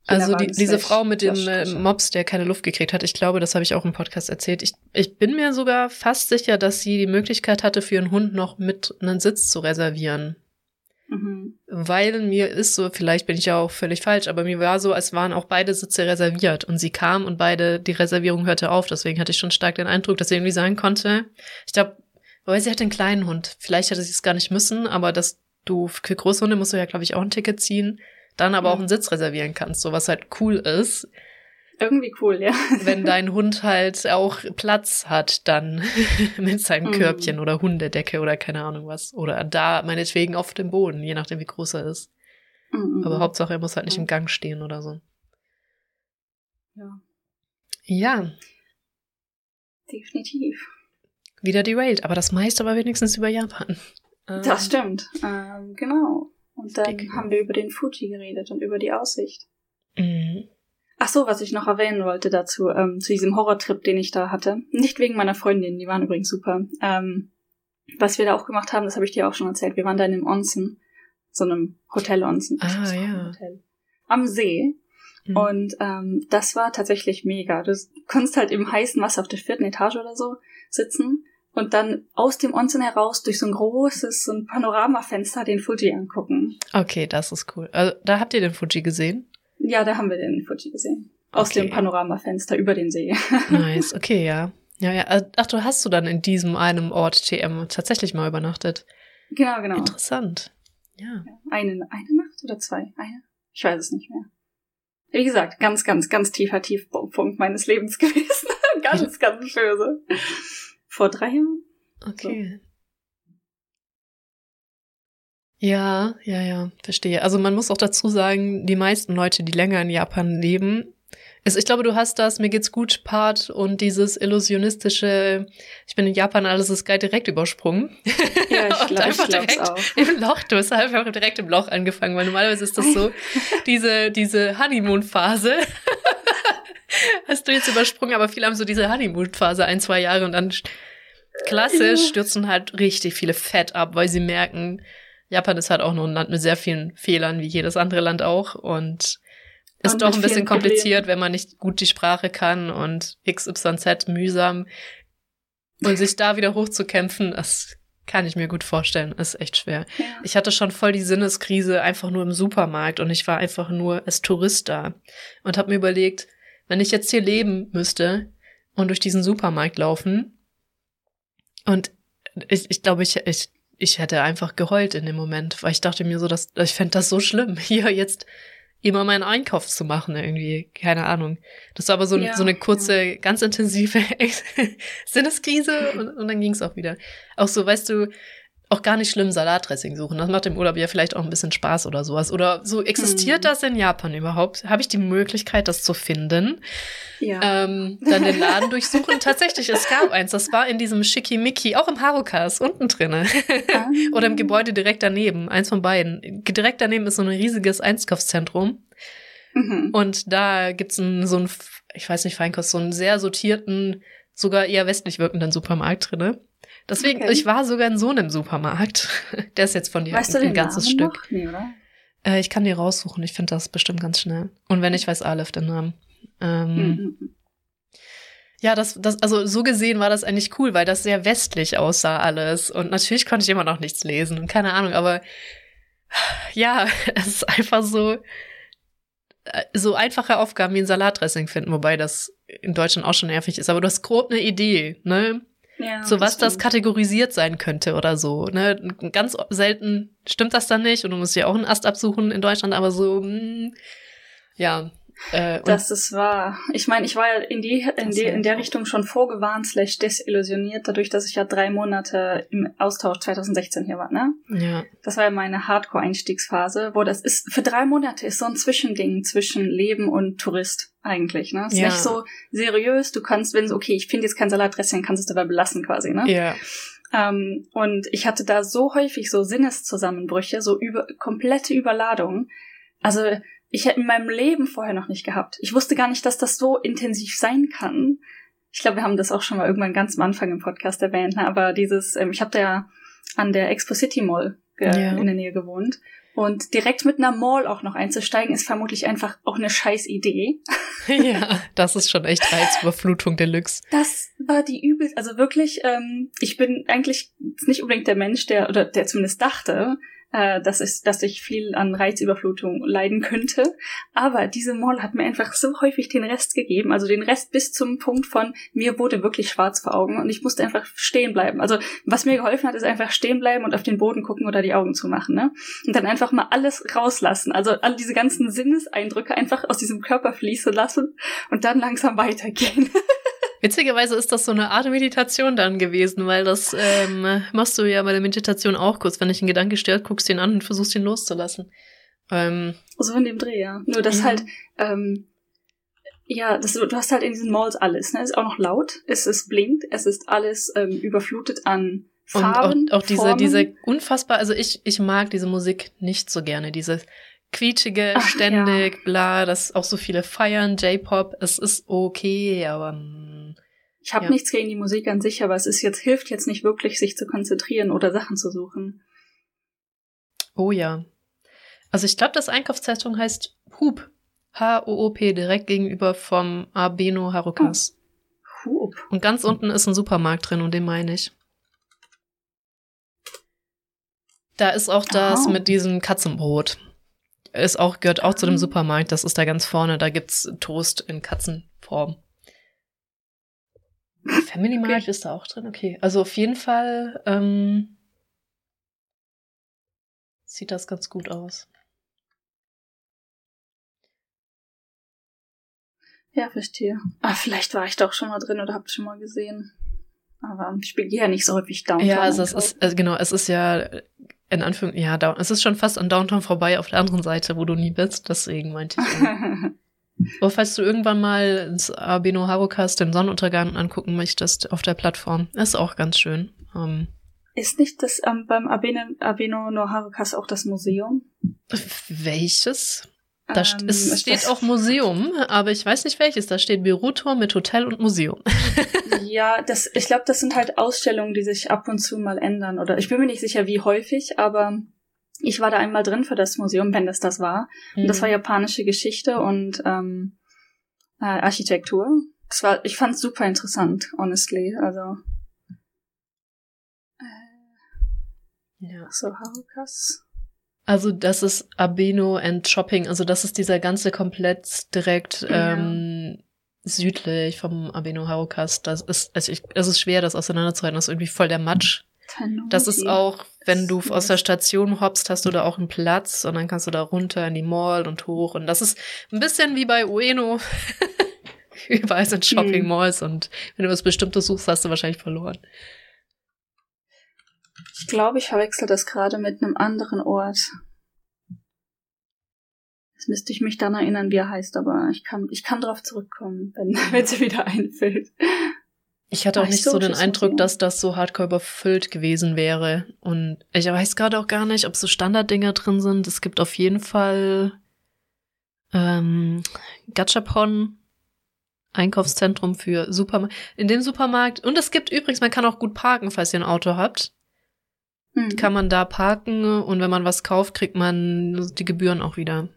Also die, diese Frau mit dem äh. Mops, der keine Luft gekriegt hat, ich glaube, das habe ich auch im Podcast erzählt. Ich, ich bin mir sogar fast sicher, dass sie die Möglichkeit hatte, für ihren Hund noch mit einen Sitz zu reservieren. Mhm. Weil mir ist so, vielleicht bin ich ja auch völlig falsch, aber mir war so, als waren auch beide Sitze reserviert und sie kam und beide, die Reservierung hörte auf. Deswegen hatte ich schon stark den Eindruck, dass sie irgendwie sagen konnte, ich glaube, weil sie hat einen kleinen Hund. Vielleicht hätte sie es gar nicht müssen, aber dass du für große Hunde musst du ja, glaube ich, auch ein Ticket ziehen, dann aber auch Mhm. einen Sitz reservieren kannst, so was halt cool ist, Irgendwie cool, ja. wenn dein Hund halt auch Platz hat, dann mit seinem Mhm. Körbchen oder Hundedecke oder keine Ahnung was. Oder da meinetwegen auf dem Boden, je nachdem wie groß er ist. Mhm. Aber Hauptsache, er muss halt nicht Mhm. im Gang stehen oder so. Ja, Ja, definitiv. wieder derailed. Aber das meiste war wenigstens über Japan. Ähm, Das stimmt. Ähm, genau. Und dann Dick. haben wir über den Fuji geredet und über die Aussicht. mhm. Ach so, was ich noch erwähnen wollte dazu, ähm, zu diesem Horrortrip, den ich da hatte. Nicht wegen meiner Freundin, die waren übrigens super. Ähm, was wir da auch gemacht haben, das habe ich dir auch schon erzählt. Wir waren da in einem Onsen, so einem Hotel-Onsen. Ah, ja. Hotel. Am See. Mhm. Und ähm, das war tatsächlich mega. Du konntest halt im heißen Wasser auf der vierten Etage oder so sitzen und dann aus dem Onsen heraus durch so ein großes, so ein Panoramafenster den Fuji angucken. Okay, das ist cool. Also, da habt ihr den Fuji gesehen? Ja, da haben wir den Fuji gesehen. Aus Okay. dem Panoramafenster über den See. Nice, okay, ja. Ja, ja. Also, Ach, du hast du dann in diesem einem Ort TM tatsächlich mal übernachtet. genau, genau. Interessant. Ja. Eine, eine Nacht oder zwei? Eine? Ich weiß es nicht mehr. Wie gesagt, ganz, ganz, ganz tiefer Tiefpunkt meines Lebens gewesen. ganz, ganz böse. Vor drei Jahren? Okay. Ja, ja, ja, verstehe. Also man muss auch dazu sagen, die meisten Leute, die länger in Japan leben, ist, ich glaube, du hast das Mir geht's gut Part und dieses illusionistische, ich bin in Japan, alles ist geil, direkt übersprungen. Ja, ich glaube einfach direkt auch. Im Loch, du hast einfach direkt im Loch angefangen, weil normalerweise ist das so, diese, diese Honeymoon-Phase. Hast du jetzt übersprungen, aber viele haben so diese Honeymoon-Phase ein, zwei Jahre und dann klassisch stürzen halt richtig viele Fett ab, weil sie merken, Japan ist halt auch noch ein Land mit sehr vielen Fehlern, wie jedes andere Land auch und ist Und doch ein bisschen kompliziert, wenn man nicht gut die Sprache kann und XYZ mühsam und sich da wieder hochzukämpfen, das kann ich mir gut vorstellen, ist echt schwer. Ja. Ich hatte schon voll die Sinneskrise einfach nur im Supermarkt und ich war einfach nur als Tourist da und habe mir überlegt, wenn ich jetzt hier leben müsste und durch diesen Supermarkt laufen und ich, ich glaube, ich, ich, ich hätte einfach geheult in dem Moment, weil ich dachte mir so, dass ich fände das so schlimm, hier jetzt immer meinen Einkauf zu machen irgendwie, keine Ahnung. Das war aber so, Ja, so eine kurze, ganz intensive Sinneskrise und, und dann ging es auch wieder. Auch so, weißt du, auch gar nicht schlimm Salatdressing suchen. Das macht im Urlaub ja vielleicht auch ein bisschen Spaß oder sowas. Oder so, existiert Mhm. das in Japan überhaupt? Habe ich die Möglichkeit, das zu finden? ja. Ähm, dann den Laden durchsuchen. Tatsächlich, es gab eins. Das war in diesem Schickimicki, auch im Harukas, unten drinne. Ah. Oder im Gebäude direkt daneben. Eins von beiden. Direkt daneben ist so ein riesiges Einkaufszentrum. Mhm. Und da gibt's einen, so einen, ich weiß nicht, Feinkost, so einen sehr sortierten, sogar eher westlich wirkenden Supermarkt drinne. Deswegen, Okay. ich war sogar in so einem Supermarkt. Der ist jetzt von dir Weißt du ein den ganzes Namen Stück. Noch? Nee, oder? Äh, ich kann dir raussuchen, ich finde das bestimmt ganz schnell. Und wenn nicht, weiß Aleph den Namen. Ähm, Mhm. Ja, das, das, also so gesehen war das eigentlich cool, weil das sehr westlich aussah alles. Und natürlich konnte ich immer noch nichts lesen und keine Ahnung, aber Ja, es ist einfach so, äh, so einfache Aufgaben wie ein Salatdressing finden, wobei das in Deutschland auch schon nervig ist. Aber du hast grob eine Idee, ne? Ja, so was das, das kategorisiert sein könnte oder so. Ne? Ganz selten stimmt das dann nicht und du musst ja auch einen Ast absuchen in Deutschland, aber so, mh, hm, ja, äh, das ist wahr. Ich meine, ich war ja in, die, in, die, in der Richtung schon vorgewarnt, slash desillusioniert, dadurch, dass ich ja drei Monate im Austausch 2016 hier war, ne? Ja. Das war ja meine Hardcore-Einstiegsphase, wo das ist, für drei Monate ist so ein Zwischending zwischen Leben und Tourist eigentlich, ne? Ist ja. nicht so seriös, du kannst, wenn so, okay, ich finde jetzt kein Salatdressing, kannst es dabei belassen quasi, ne? Ja. Ähm, und ich hatte da so häufig so Sinneszusammenbrüche, so über, komplette Überladung. Also ich hätte in meinem Leben vorher noch nicht gehabt. Ich wusste gar nicht, dass das so intensiv sein kann. Ich glaube, wir haben das auch schon mal irgendwann ganz am Anfang im Podcast erwähnt, ne? aber dieses, ähm, ich habe da ja an der Expo City Mall ja. in der Nähe gewohnt. Und direkt mit einer Mall auch noch einzusteigen, ist vermutlich einfach auch eine scheiß Idee. ja, das ist schon echt Reizüberflutung Deluxe. Das war die übelste, also wirklich, ähm, ich bin eigentlich nicht unbedingt der Mensch, der, oder der zumindest dachte, äh, dass, es, dass ich viel an Reizüberflutung leiden könnte. Aber diese Mall hat mir einfach so häufig den Rest gegeben, also den Rest bis zum Punkt von mir wurde wirklich schwarz vor Augen und ich musste einfach stehen bleiben. Also was mir geholfen hat, ist einfach stehen bleiben und auf den Boden gucken oder die Augen zumachen, ne? Und dann einfach mal alles rauslassen. Also all diese ganzen Sinneseindrücke einfach aus diesem Körper fließen lassen und dann langsam weitergehen. Witzigerweise ist das so eine Art Meditation dann gewesen, weil das ähm, machst du ja bei der Meditation auch kurz. Wenn dich ein Gedanke stört, guckst du ihn an und versuchst ihn loszulassen. Ähm, so in dem Dreh, ja. Nur das ja. halt, ähm, ja, das, du hast halt in diesen Malls alles. Ne? Es ist auch noch laut, es ist blinkt, es ist alles ähm, überflutet an Farben. Und auch, auch diese, diese unfassbar, also ich, ich mag diese Musik nicht so gerne. Diese quietschige, Ach, ständig, ja. bla, das auch so viele feiern, J-Pop, es ist okay, aber ich habe ja. nichts gegen die Musik an sich, aber es ist jetzt hilft jetzt nicht wirklich, sich zu konzentrieren oder Sachen zu suchen. Oh ja. Also ich glaube, das Einkaufszentrum heißt Hub. H-O-O-P, direkt gegenüber vom Abeno Harukas. Oh. Hub. Und ganz unten ist ein Supermarkt drin und den meine ich. Da ist auch das oh. mit diesem Katzenbrot. Ist auch, gehört auch zu dem ah. Supermarkt. Das ist da ganz vorne. Da gibt's Toast in Katzenform. Family okay. ist da auch drin, okay. Also auf jeden Fall ähm, sieht das ganz gut aus. Ja, verstehe. Ah, vielleicht war ich doch schon mal drin oder habt schon mal gesehen. Aber ich gehe ja nicht so häufig Downtown. Ja, also es ist, also genau, es ist ja in Anführungszeichen, ja, down, es ist schon fast an Downtown vorbei auf der anderen Seite, wo du nie bist. Deswegen meinte ich. Oder falls du irgendwann mal ins Abeno Harukas den Sonnenuntergang angucken möchtest auf der Plattform, ist auch ganz schön. Ähm, ist nicht das ähm, beim Abeno, Abeno no Harukas auch das Museum? Welches? Da ähm, es steht auch Museum, aber ich weiß nicht welches. Da steht Bürotour mit Hotel und Museum. ja, das, ich glaube, das sind halt Ausstellungen, die sich ab und zu mal ändern. Oder ich bin mir nicht sicher, wie häufig, aber ich war da einmal drin für das Museum, wenn das das war. Mhm. Und das war mhm. japanische Geschichte und ähm, äh, Architektur. Das war, ich fand es super interessant, honestly. Also. Äh, ja. So, Harukas. Also das ist Abeno and Shopping, also das ist dieser ganze komplett direkt ja. ähm, südlich vom Abeno Harukas. Das ist, also ich, es ist schwer, das auseinanderzuhalten. Das ist irgendwie voll der Matsch. Das ist auch, wenn du aus der Station hoppst, hast du da auch einen Platz und dann kannst du da runter in die Mall und hoch. Und das ist ein bisschen wie bei Ueno. Überall sind Shopping Malls und wenn du was Bestimmtes suchst, hast du wahrscheinlich verloren. Ich glaube, ich verwechsel das gerade mit einem anderen Ort. Jetzt müsste ich mich dann erinnern, wie er heißt, aber ich kann, ich kann drauf zurückkommen, wenn, sie wieder einfällt. Ich hatte auch nicht so den Eindruck, dass das so hardcore überfüllt gewesen wäre. Und ich weiß gerade auch gar nicht, ob so Standarddinger drin sind. Es gibt auf jeden Fall ähm, Gachapon, Einkaufszentrum für Supermarkt. In dem Supermarkt. Und es gibt übrigens, man kann auch gut parken, falls ihr ein Auto habt. Mhm. Kann man da parken und wenn man was kauft, kriegt man die Gebühren auch wieder.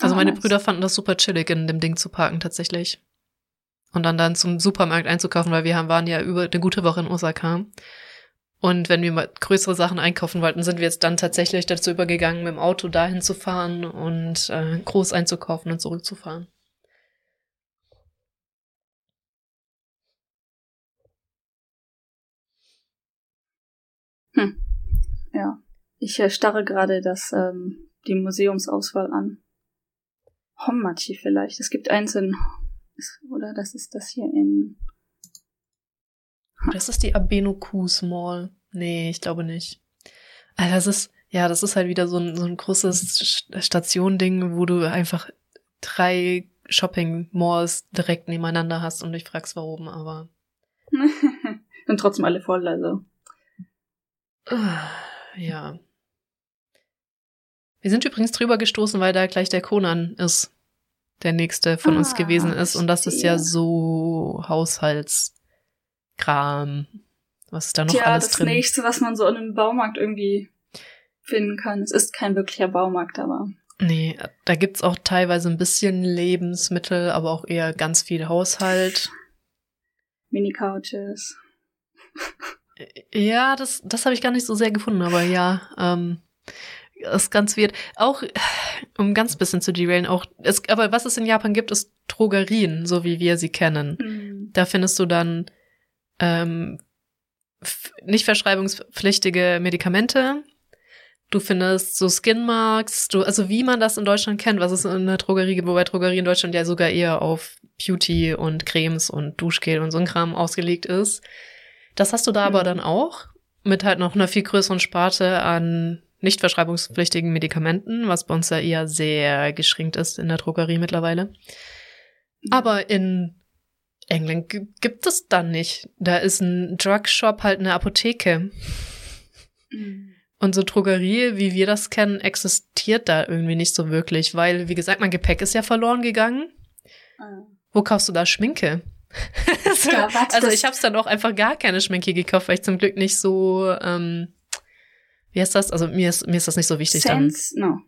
Also oh, meine nice. Brüder fanden das super chillig, in dem Ding zu parken tatsächlich und dann dann zum Supermarkt einzukaufen, weil wir haben, waren ja über eine gute Woche in Osaka. Und wenn wir mal größere Sachen einkaufen wollten, sind wir jetzt dann tatsächlich dazu übergegangen, mit dem Auto dahin zu fahren und äh, groß einzukaufen und zurückzufahren. Hm. Ja. Ich äh, starre gerade das, ähm, die Museumsauswahl an. Hommachi vielleicht. Es gibt eins in, oder das ist das hier in. Das ist die Abenokus Mall. Nee, ich glaube nicht. Also das ist, ja, das ist halt wieder so ein, so ein großes Station-Ding, wo du einfach drei Shopping-Malls direkt nebeneinander hast und dich fragst, warum, aber. und trotzdem alle voll, also. Ja. Wir sind übrigens drüber gestoßen, weil da gleich der Conan ist, der nächste von ah, uns gewesen ist. Und das ist ja so Haushaltskram. Was ist da noch Tja, alles das drin? das nächste, was man so in einem Baumarkt irgendwie finden kann. Es ist kein wirklicher Baumarkt, aber. Nee, da gibt's auch teilweise ein bisschen Lebensmittel, aber auch eher ganz viel Haushalt. Mini-Couches. Ja, das, das habe ich gar nicht so sehr gefunden, aber ja, ähm, ist ganz weird. Auch, um ganz bisschen zu derailen, auch, es, aber was es in Japan gibt, ist Drogerien, so wie wir sie kennen. Mhm. Da findest du dann ähm, nicht verschreibungspflichtige Medikamente. Du findest so Skinmarks, du, also wie man das in Deutschland kennt, was es in der Drogerie gibt, wobei Drogerie in Deutschland ja sogar eher auf Beauty und Cremes und Duschgel und so ein Kram ausgelegt ist. Das hast du da mhm. aber dann auch mit halt noch einer viel größeren Sparte an nicht verschreibungspflichtigen Medikamenten, was bei uns ja eher sehr geschränkt ist in der Drogerie mittlerweile. Aber in England gibt es dann nicht. Da ist ein Drugshop halt eine Apotheke. Mhm. Unsere Drogerie, wie wir das kennen, existiert da irgendwie nicht so wirklich, weil, wie gesagt, mein Gepäck ist ja verloren gegangen. Mhm. Wo kaufst du da Schminke? ja, also ich habe es dann auch einfach gar keine Schminke gekauft, weil ich zum Glück nicht so, ähm, wie heißt das? Also mir ist, mir ist das nicht so wichtig Sense? dann. No.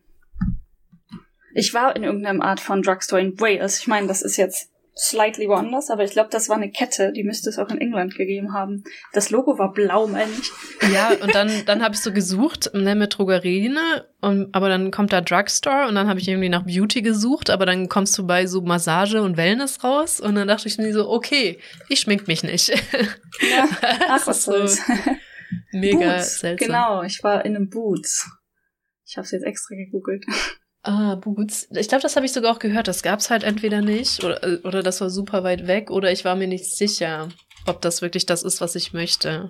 Ich war in irgendeiner Art von Drugstore in Wales. Ich meine, das ist jetzt slightly woanders, aber ich glaube, das war eine Kette, die müsste es auch in England gegeben haben. Das Logo war blau, meine ich. Ja, und dann, dann habe ich so gesucht, ne, mit Drogerien, und, aber dann kommt da Drugstore und dann habe ich irgendwie nach Beauty gesucht, aber dann kommst du bei so Massage und Wellness raus und dann dachte ich mir so, okay, ich schmink mich nicht. Ja, ach, was so mega Boots, seltsam. Genau, ich war in einem Boots. Ich habe es jetzt extra gegoogelt. Ah, Boots. Ich glaube, das habe ich sogar auch gehört. Das gab's halt entweder nicht oder, äh, oder das war super weit weg oder ich war mir nicht sicher, ob das wirklich das ist, was ich möchte.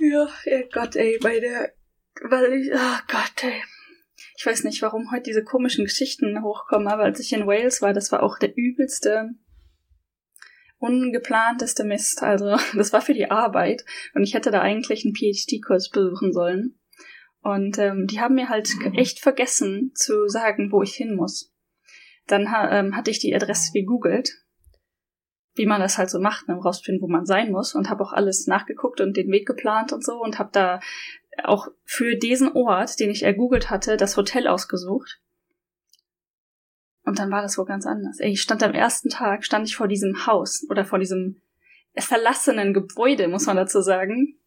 Ja, ja Gott, ey, bei der, weil ich, oh Gott, ey. Ich weiß nicht, warum heute diese komischen Geschichten hochkommen, aber als ich in Wales war, das war auch der übelste, ungeplanteste Mist. Also, das war für die Arbeit und ich hätte da eigentlich einen PhD-Kurs besuchen sollen. Und ähm, die haben mir halt echt vergessen zu sagen, wo ich hin muss. Dann ähm, hatte ich die Adresse gegoogelt, wie man das halt so macht, ne, um rauszufinden, wo man sein muss. Und habe auch alles nachgeguckt und den Weg geplant und so. Und habe da auch für diesen Ort, den ich ergoogelt hatte, das Hotel ausgesucht. Und dann war das wohl ganz anders. Ey, ich stand am ersten Tag, stand ich vor diesem Haus oder vor diesem verlassenen Gebäude, muss man dazu sagen.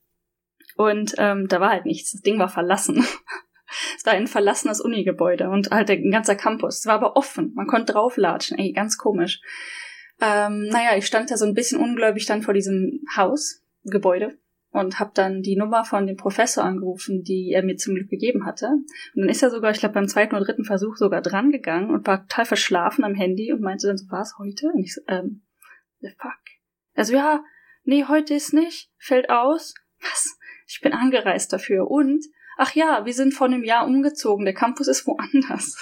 Und ähm, da war halt nichts. Das Ding war verlassen. es war ein verlassenes Unigebäude und halt ein ganzer Campus. Es war aber offen. Man konnte drauflatschen. Ey, ganz komisch. Ähm, naja, ich stand da so ein bisschen ungläubig dann vor diesem Haus, Gebäude, und habe dann die Nummer von dem Professor angerufen, die er mir zum Glück gegeben hatte. Und dann ist er sogar, ich glaube, beim zweiten oder dritten Versuch sogar dran gegangen und war total verschlafen am Handy und meinte dann so, was heute? Und ich so, ähm, the fuck? Also ja, nee, heute ist nicht, fällt aus. Was? Ich bin angereist dafür. Und, ach ja, wir sind vor einem Jahr umgezogen. Der Campus ist woanders.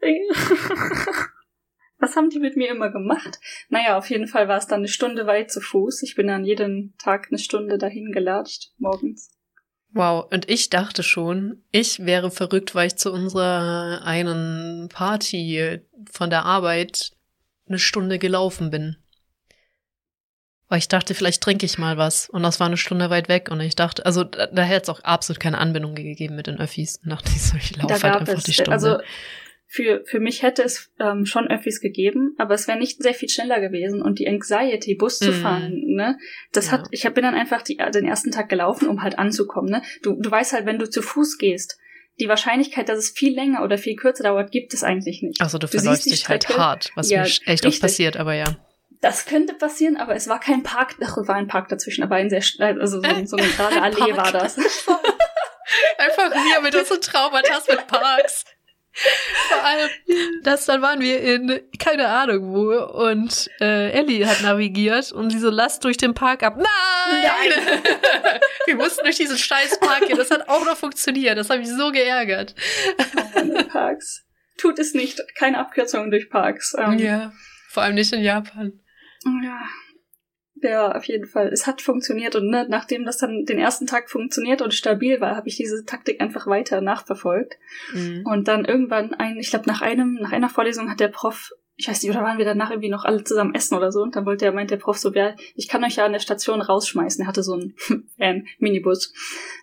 Was haben die mit mir immer gemacht? Naja, auf jeden Fall war es dann eine Stunde weit zu Fuß. Ich bin dann jeden Tag eine Stunde dahin gelatscht, morgens. Wow, und ich dachte schon, ich wäre verrückt, weil ich zu unserer einen Party von der Arbeit eine Stunde gelaufen bin. Weil ich dachte, vielleicht trinke ich mal was. Und das war eine Stunde weit weg. Und ich dachte, also da, da hätte es auch absolut keine Anbindung gegeben mit den Öffis. Und dachte ich so, ich laufe halt einfach es, die Stunde. Also für, für mich hätte es ähm, schon Öffis gegeben, aber es wäre nicht sehr viel schneller gewesen und die Anxiety, Bus zu Mhm. fahren, ne, das Ja. hat, ich hab, bin dann einfach die, den ersten Tag gelaufen, um halt anzukommen, ne. Du, du weißt halt, wenn du zu Fuß gehst, die Wahrscheinlichkeit, dass es viel länger oder viel kürzer dauert, gibt es eigentlich nicht. Also du Du verläufst dich halt Strecke. hart, was Ja, mir echt oft richtig. passiert, aber ja. Das könnte passieren, aber es war kein Park, ach, es war ein Park dazwischen, aber ein sehr, sch- also so, so eine gerade Allee Park. war das. Einfach wir mit unseren Traumata mit Parks. Vor allem, das, dann waren wir in keine Ahnung wo und äh, Ellie hat navigiert und sie so, lass durch den Park ab. Nein! wir mussten durch diesen scheiß Park gehen. Das hat auch noch funktioniert. Das hat mich so geärgert. Parks. Tut es nicht, keine Abkürzungen durch Parks. Ähm, Ja. Vor allem nicht in Japan. Ja. Ja, auf jeden Fall. Es hat funktioniert und ne, nachdem das dann den ersten Tag funktioniert und stabil war, habe ich diese Taktik einfach weiter nachverfolgt. Mhm. Und dann irgendwann ein, ich glaube nach einem, nach einer Vorlesung hat der Prof, ich weiß nicht, oder waren wir danach irgendwie noch alle zusammen essen oder so, und dann wollte er, meint der Prof so, ja, ich kann euch ja an der Station rausschmeißen. Er hatte so einen Van, Minibus.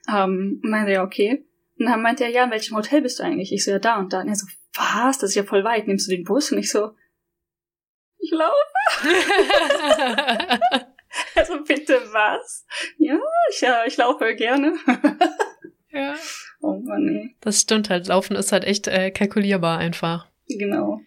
Ähm, meinte ja, okay. Und dann meinte er, ja, in welchem Hotel bist du eigentlich? Ich so, ja, da und da. Und er so, was? Das ist ja voll weit. Nimmst du den Bus? Und ich so, ich laufe. Also bitte was? Ja, ich, ja, ich laufe gerne. ja. oh Mann, nee. Das stimmt halt. Laufen ist halt echt äh, kalkulierbar einfach. Genau.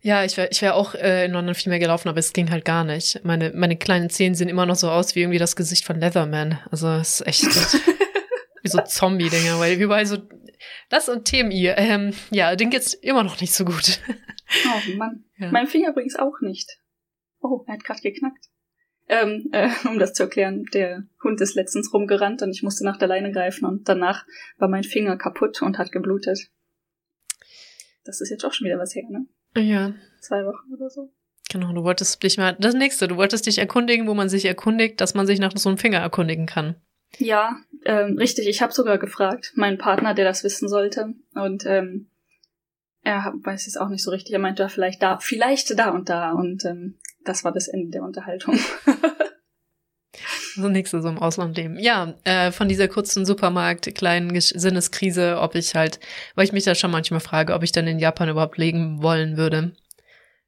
Ja, ich wäre ich wär auch äh, in London viel mehr gelaufen, aber es ging halt gar nicht. Meine, meine kleinen Zehen sehen immer noch so aus wie irgendwie das Gesicht von Leatherman. Also es ist echt wie so Zombie-Dinger, weil überall so das und TMI. Ähm, ja, den geht's immer noch nicht so gut. Oh Mann. Ja. Mein Finger übrigens auch nicht. Oh, er hat gerade geknackt. Ähm, äh, um das zu erklären, der Hund ist letztens rumgerannt und ich musste nach der Leine greifen und danach war mein Finger kaputt und hat geblutet. Das ist jetzt auch schon wieder was her, ne? Ja, Zwei Wochen oder so. genau. Du wolltest dich mal, das nächste, du wolltest dich erkundigen, wo man sich erkundigt, dass man sich nach so einem Finger erkundigen kann. Ja, ähm, richtig. Ich habe sogar gefragt, meinen Partner, der das wissen sollte. Und ähm, er weiß es auch nicht so richtig. Er meinte, ja, vielleicht da, vielleicht da und da. Und ähm, das war das Ende der Unterhaltung. Das nächste so im Ausland leben. Ja, äh, von dieser kurzen Supermarkt, kleinen Gesch- Sinneskrise, ob ich halt, weil ich mich da schon manchmal frage, ob ich dann in Japan überhaupt leben wollen würde.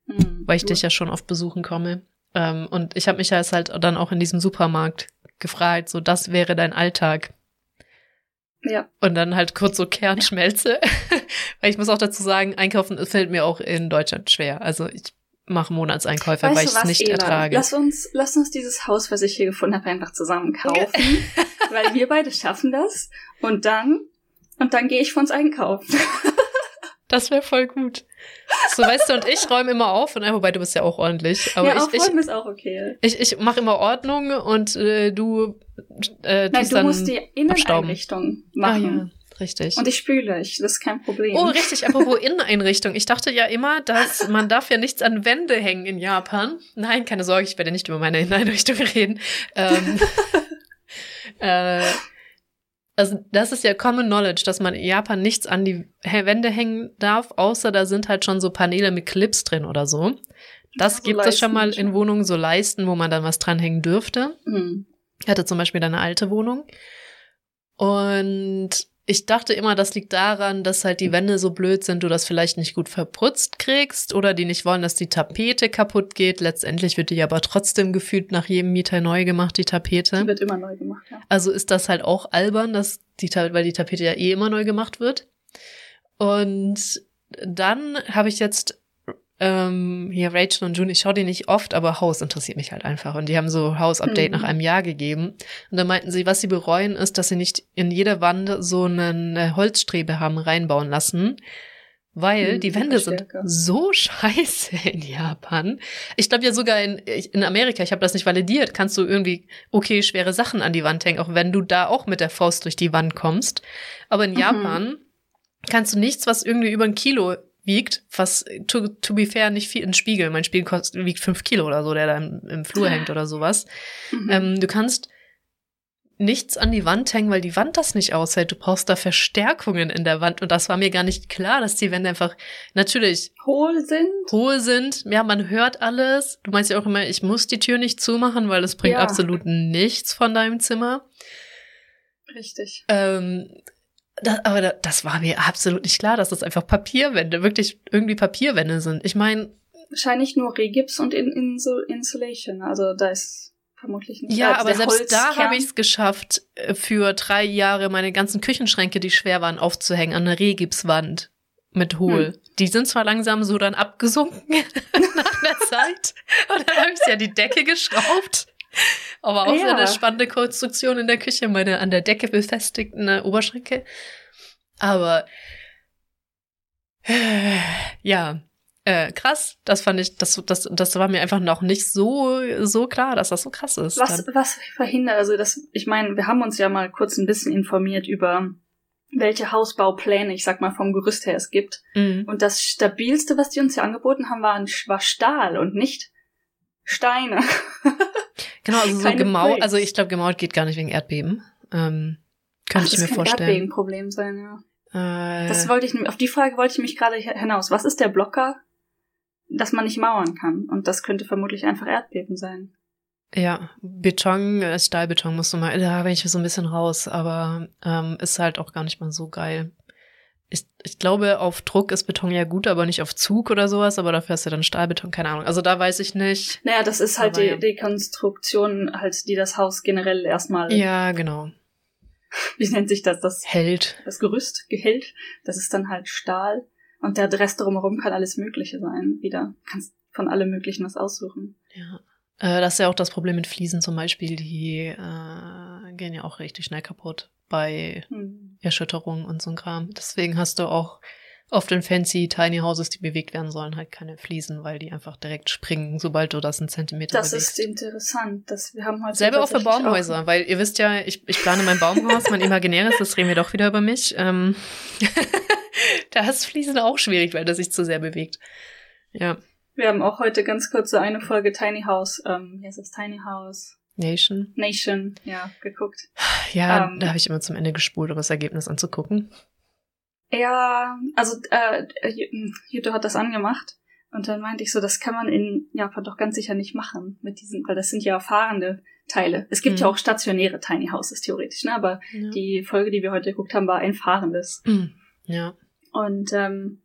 Hm, weil ich dich ja schon oft besuchen komme. Ähm, und ich habe mich ja jetzt halt dann auch in diesem Supermarkt gefragt, so das wäre dein Alltag. Ja, Und dann halt kurz so Kernschmelze. weil ich muss auch dazu sagen, einkaufen fällt mir auch in Deutschland schwer. Also ich mache Monatseinkäufe, weil ich es nicht Ela? ertrage. Lass uns, lass uns dieses Haus, was ich hier gefunden habe, einfach zusammen kaufen. weil wir beide schaffen das. Und dann, und dann gehe ich für uns einkaufen. Das wäre voll gut. So, weißt du, und ich räume immer auf, und äh, wobei du bist ja auch ordentlich. Aber ja, ich, ich, aufräumen ist auch okay. ich, ich mache immer Ordnung und äh, du äh, Nein, du musst die Inneneinrichtung Ah, machen. ja, richtig. Und ich spüle, ich, das ist kein Problem. Oh, richtig, apropos Inneneinrichtung. Ich dachte ja immer, dass man darf ja nichts an Wände hängen in Japan. Nein, keine Sorge, ich werde nicht über meine Inneneinrichtung reden. Ähm, äh, also das ist ja Common Knowledge, dass man in Japan nichts an die Wände hängen darf, außer da sind halt schon so Paneele mit Clips drin oder so. Das Ja, so gibt es schon mal in. Wohnungen, so Leisten, wo man dann was dranhängen dürfte. Hm. Ich hatte zum Beispiel eine alte Wohnung. Und ich dachte immer, das liegt daran, dass halt die Wände so blöd sind, du das vielleicht nicht gut verputzt kriegst oder die nicht wollen, dass die Tapete kaputt geht. Letztendlich wird die aber trotzdem gefühlt nach jedem Mieter neu gemacht, die Die Tapete. wird immer neu gemacht, ja. Also ist das halt auch albern, dass die, weil die Tapete ja eh immer neu gemacht wird. Und dann habe ich jetzt ähm, hier Rachel und June, ich schaue die nicht oft, aber Haus interessiert mich halt einfach. Und die haben so Haus-Update Mhm. nach einem Jahr gegeben. Und dann meinten sie, was sie bereuen, ist, dass sie nicht in jede Wand so eine Holzstrebe haben reinbauen lassen. Weil Hm, die Wände sind so scheiße in Japan. Ich glaube ja sogar in, in Amerika, ich habe das nicht validiert, kannst du irgendwie okay schwere Sachen an die Wand hängen, auch wenn du da auch mit der Faust durch die Wand kommst. Aber in Mhm. Japan kannst du nichts, was irgendwie über ein Kilo wiegt, was to, to be fair nicht viel, ein Spiegel, mein Spiegel kostet, wiegt fünf Kilo oder so, der da im, im Flur hängt oder sowas. Mhm. Ähm, du kannst nichts an die Wand hängen, weil die Wand das nicht aushält. Du brauchst da Verstärkungen in der Wand und das war mir gar nicht klar, dass die Wände einfach natürlich Hohl sind. hohe sind. Ja, man hört alles. Du meinst ja auch immer, ich muss die Tür nicht zumachen, weil es bringt Ja. absolut nichts von deinem Zimmer. Richtig. Ähm, Das, aber das war mir absolut nicht klar, dass das einfach Papierwände, wirklich irgendwie Papierwände sind. Ich meine. Wahrscheinlich nur Regips und in, in so Insulation. Also da ist vermutlich nicht. Ja, aber selbst Holzkern. da habe ich es geschafft, äh, für drei Jahre meine ganzen Küchenschränke, die schwer waren, aufzuhängen an einer Regipswand mit Hohl. Hm. Die sind zwar langsam so dann abgesunken nach der Zeit. Und dann habe ich an die Decke geschraubt. Aber auch ja. eine spannende Konstruktion in der Küche, meine an der Decke befestigten äh, Oberschränke. Aber äh, ja, äh, krass. Das fand ich, das, das, das war mir einfach noch nicht so, so klar, dass das so krass ist. Was, was verhindert, also das, ich meine, wir haben uns ja mal kurz ein bisschen informiert über welche Hausbaupläne, ich sag mal, vom Gerüst her es gibt. Mhm. Und das stabilste, was die uns ja angeboten haben, war, war Stahl und nicht Steine. genau, also so gemauert, also ich glaube, gemauert geht gar nicht wegen Erdbeben. Ähm, könnte Ach, ich mir vorstellen. Das kann ein Erdbebenproblem sein, ja. Äh, das wollte ich, auf die Frage wollte ich mich gerade hinaus. Was ist der Blocker, dass man nicht mauern kann? Und das könnte vermutlich einfach Erdbeben sein. Ja, Beton, äh, Stahlbeton musst du mal, da bin ich so ein bisschen raus, aber ähm, ist halt auch gar nicht mal so geil. Ich, ich glaube, auf Druck ist Beton ja gut, aber nicht auf Zug oder sowas, aber dafür hast du dann Stahlbeton, keine Ahnung. Also da weiß ich nicht. Naja, das ist halt die, ja. die Konstruktion, halt, die das Haus generell erstmal. Ja, genau. Wie nennt sich das? Das hält. Das Gerüst gehält. Das ist dann halt Stahl. Und der Rest drumherum kann alles Mögliche sein. Wieder. Kannst von allem Möglichen was aussuchen. Ja. Äh, das ist ja auch das Problem mit Fliesen zum Beispiel, die äh, gehen ja auch richtig schnell kaputt bei hm. Erschütterungen und so ein Kram. Deswegen hast du auch oft in fancy Tiny Houses, die bewegt werden sollen, halt keine Fliesen, weil die einfach direkt springen, sobald du das einen Zentimeter Das bewegst. ist interessant, dass wir haben heute selber auch für Baumhäuser, auch. weil ihr wisst ja, ich, ich plane mein Baumhaus, mein imaginäres, das reden wir doch wieder über mich. Ähm, da ist Fliesen auch schwierig, weil das sich zu sehr bewegt. Ja. Wir haben auch heute ganz kurz so eine Folge Tiny House, ähm, wie heißt das, Tiny House? Nation. Nation, ja, geguckt. Ja, ähm, da habe ich immer zum Ende gespult, um das Ergebnis anzugucken. Ja, also äh, Jutta hat das angemacht und dann meinte ich so, das kann man in Japan doch ganz sicher nicht machen mit diesen, weil das sind ja fahrende Teile. Es gibt mhm. ja auch stationäre Tiny Houses theoretisch, ne? Aber ja. die Folge, die wir heute geguckt haben, war ein fahrendes. Mhm. Ja. Und ähm,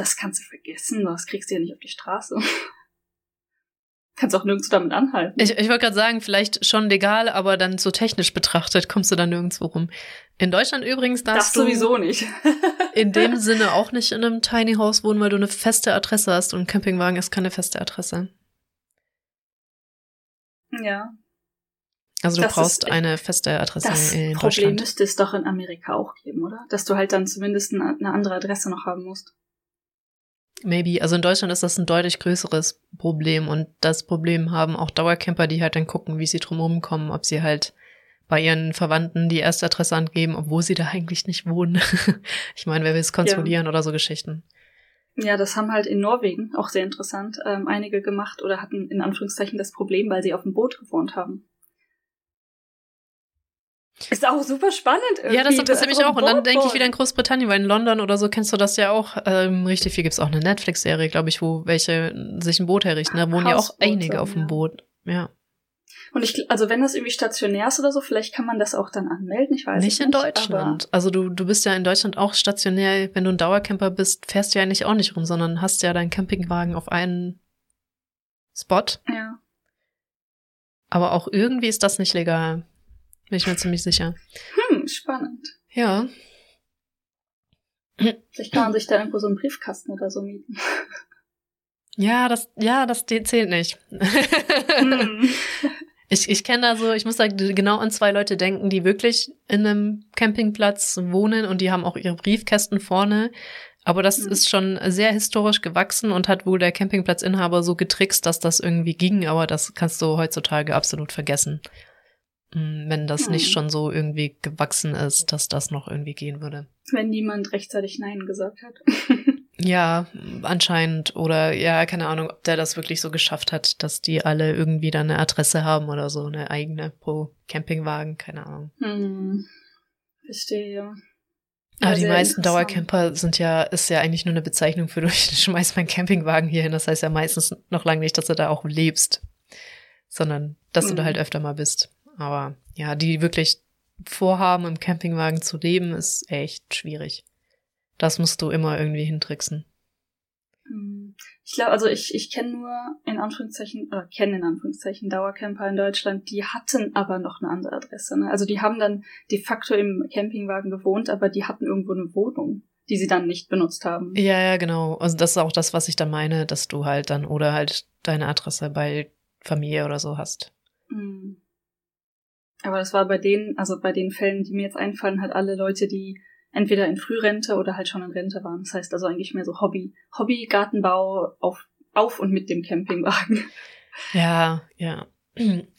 das kannst du vergessen, das kriegst du ja nicht auf die Straße. kannst auch nirgendwo damit anhalten. Ich, ich wollte gerade sagen, vielleicht schon legal, aber dann so technisch betrachtet kommst du da nirgendwo rum. In Deutschland übrigens darfst das sowieso nicht. in dem Sinne auch nicht in einem Tiny House wohnen, weil du eine feste Adresse hast und ein Campingwagen ist keine feste Adresse. Ja. Also du das brauchst ist, eine feste Adresse das in Problem Deutschland. müsste es doch in Amerika auch geben, oder? Dass du halt dann zumindest eine andere Adresse noch haben musst. Maybe. Also in Deutschland ist das ein deutlich größeres Problem und das Problem haben auch Dauercamper, die halt dann gucken, wie sie drumherum kommen, ob sie halt bei ihren Verwandten die erste Adresse angeben, obwohl sie da eigentlich nicht wohnen. ich meine, wer will es kontrollieren ja. oder so Geschichten. Ja, das haben halt in Norwegen, auch sehr interessant, ähm, einige gemacht oder hatten in Anführungszeichen das Problem, weil sie auf dem Boot gewohnt haben. Ist auch super spannend irgendwie. Ja, das interessiert mich auch. Und dann denke ich wieder in Großbritannien, weil in London oder so kennst du das ja auch. Ähm, richtig viel gibt's auch eine Netflix-Serie, glaube ich, wo welche sich ein Boot herrichten. Da wohnen ja auch einige auf dem Boot. Ja. Und ich, also wenn das irgendwie stationär ist oder so, vielleicht kann man das auch dann anmelden, ich weiß nicht. Nicht in Deutschland. Also du, du bist ja in Deutschland auch stationär, wenn du ein Dauercamper bist, fährst du ja eigentlich auch nicht rum, sondern hast ja deinen Campingwagen auf einen Spot. Ja. Aber auch irgendwie ist das nicht legal. Bin ich mir ziemlich sicher. Hm, spannend. Ja. Vielleicht kann man sich da irgendwo so einen Briefkasten oder so mieten. Ja, das, ja, das zählt nicht. Hm. Ich, ich kenne da so, ich muss da genau an zwei Leute denken, die wirklich in einem Campingplatz wohnen und die haben auch ihre Briefkästen vorne. Aber das mhm. ist schon sehr historisch gewachsen und hat wohl der Campingplatzinhaber so getrickst, dass das irgendwie ging, aber das kannst du heutzutage absolut vergessen. Mm, wenn das mhm. nicht schon so irgendwie gewachsen ist, dass das noch irgendwie gehen würde. Wenn niemand rechtzeitig Nein gesagt hat. ja, anscheinend. Oder ja, keine Ahnung, ob der das wirklich so geschafft hat, dass die alle irgendwie dann eine Adresse haben oder so, eine eigene pro Campingwagen, keine Ahnung. Hm. Verstehe, ja. Aber die meisten Dauercamper sind ja, ist ja eigentlich nur eine Bezeichnung für du schmeißt meinen Campingwagen hier hin. Das heißt ja meistens noch lange nicht, dass du da auch lebst, sondern dass mhm. du da halt mhm. öfter mal bist. Aber ja, die wirklich vorhaben, im Campingwagen zu leben, ist echt schwierig. Das musst du immer irgendwie hintricksen. Hm. Ich glaube, also ich, ich kenne nur in Anführungszeichen, oder kenne in Anführungszeichen Dauercamper in Deutschland, die hatten aber noch eine andere Adresse. Ne? Also die haben dann de facto im Campingwagen gewohnt, aber die hatten irgendwo eine Wohnung, die sie dann nicht benutzt haben. Ja, ja, genau. Also das ist auch das, was ich dann meine, dass du halt dann oder halt deine Adresse bei Familie oder so hast. Mhm. Aber das war bei denen, also bei den Fällen, die mir jetzt einfallen, halt alle Leute, die entweder in Frührente oder halt schon in Rente waren. Das heißt also eigentlich mehr so Hobby, Hobby, Gartenbau auf, auf und mit dem Campingwagen. Ja, ja.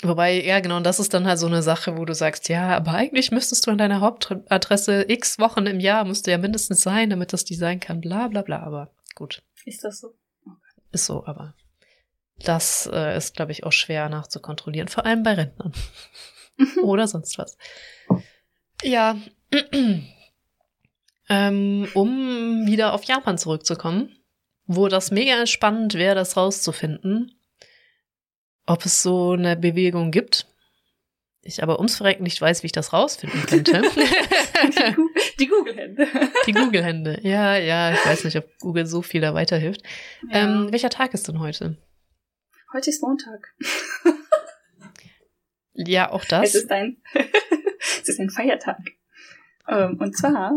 Wobei, ja, genau, und das ist dann halt so eine Sache, wo du sagst, ja, aber eigentlich müsstest du an deiner Hauptadresse x Wochen im Jahr, musst du ja mindestens sein, damit das die sein kann, bla bla bla, aber gut. Ist das so? Ist so, aber das äh, ist, glaube ich, auch schwer nachzukontrollieren, vor allem bei Rentnern. Oder sonst was. Ja, ähm, um wieder auf Japan zurückzukommen, wo das mega spannend wäre, das rauszufinden, ob es so eine Bewegung gibt. Ich aber ums Verrecken nicht weiß, wie ich das rausfinden könnte. die Google-Hände. Die Google-Hände. Ja, ja, ich weiß nicht, ob Google so viel da weiterhilft. Ja. Ähm, welcher Tag ist denn heute? Heute ist Montag. Ja, auch das. Es ist ein, es ist ein Feiertag. Ähm, und zwar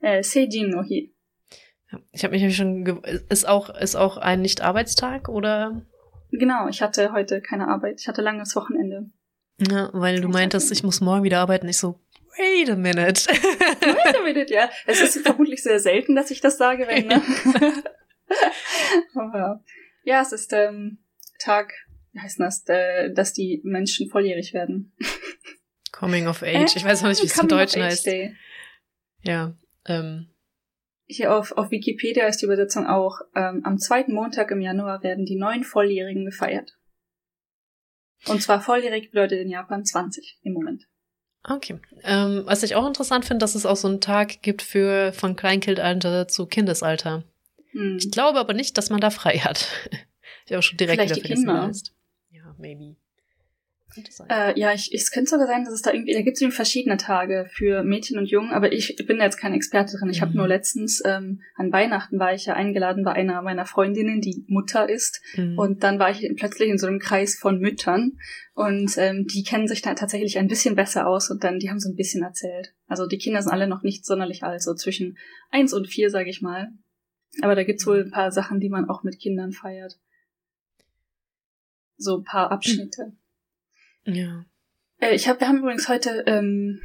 äh, Seijin no Hi. Ich habe mich schon ist auch ist auch ein Nicht-Arbeitstag oder? Genau, ich hatte heute keine Arbeit. Ich hatte langes Wochenende. Ja, weil du meintest, ich muss morgen wieder arbeiten. Ich so, wait a minute. wait a minute, ja. Es ist vermutlich sehr selten, dass ich das sage, wenn, ne? Aber ja, es ist ähm, Tag, heißt das, äh, dass die Menschen volljährig werden. Coming of Age. Ich weiß noch nicht, wie es im Deutschen heißt. Day. Ja. Ähm. Hier auf, auf Wikipedia ist die Übersetzung auch, ähm, am zweiten Montag im Januar werden die neun Volljährigen gefeiert. Und zwar volljährig bedeutet in Japan 20 im Moment. Okay. Ähm, was ich auch interessant finde, dass es auch so einen Tag gibt für von Kleinkindalter zu Kindesalter. Hm. Ich glaube aber nicht, dass man da frei hat. ich habe schon direkt Vielleicht wieder vergessen, Kinder. Heißt. Ja, maybe. Äh, ja, ich, es könnte sogar sein, dass es da irgendwie, da gibt es verschiedene Tage für Mädchen und Jungen, aber ich bin jetzt keine Experte drin. Ich mhm. habe nur letztens ähm, an Weihnachten war ich ja eingeladen bei einer meiner Freundinnen, die Mutter ist, mhm. und dann war ich plötzlich in so einem Kreis von Müttern und ähm, die kennen sich da tatsächlich ein bisschen besser aus und dann die haben so ein bisschen erzählt. Also die Kinder sind alle noch nicht sonderlich alt, so zwischen eins und vier, sage ich mal. Aber da gibt's wohl ein paar Sachen, die man auch mit Kindern feiert. So ein paar Abschnitte. Ja. Äh, ich hab, wir haben übrigens heute ähm,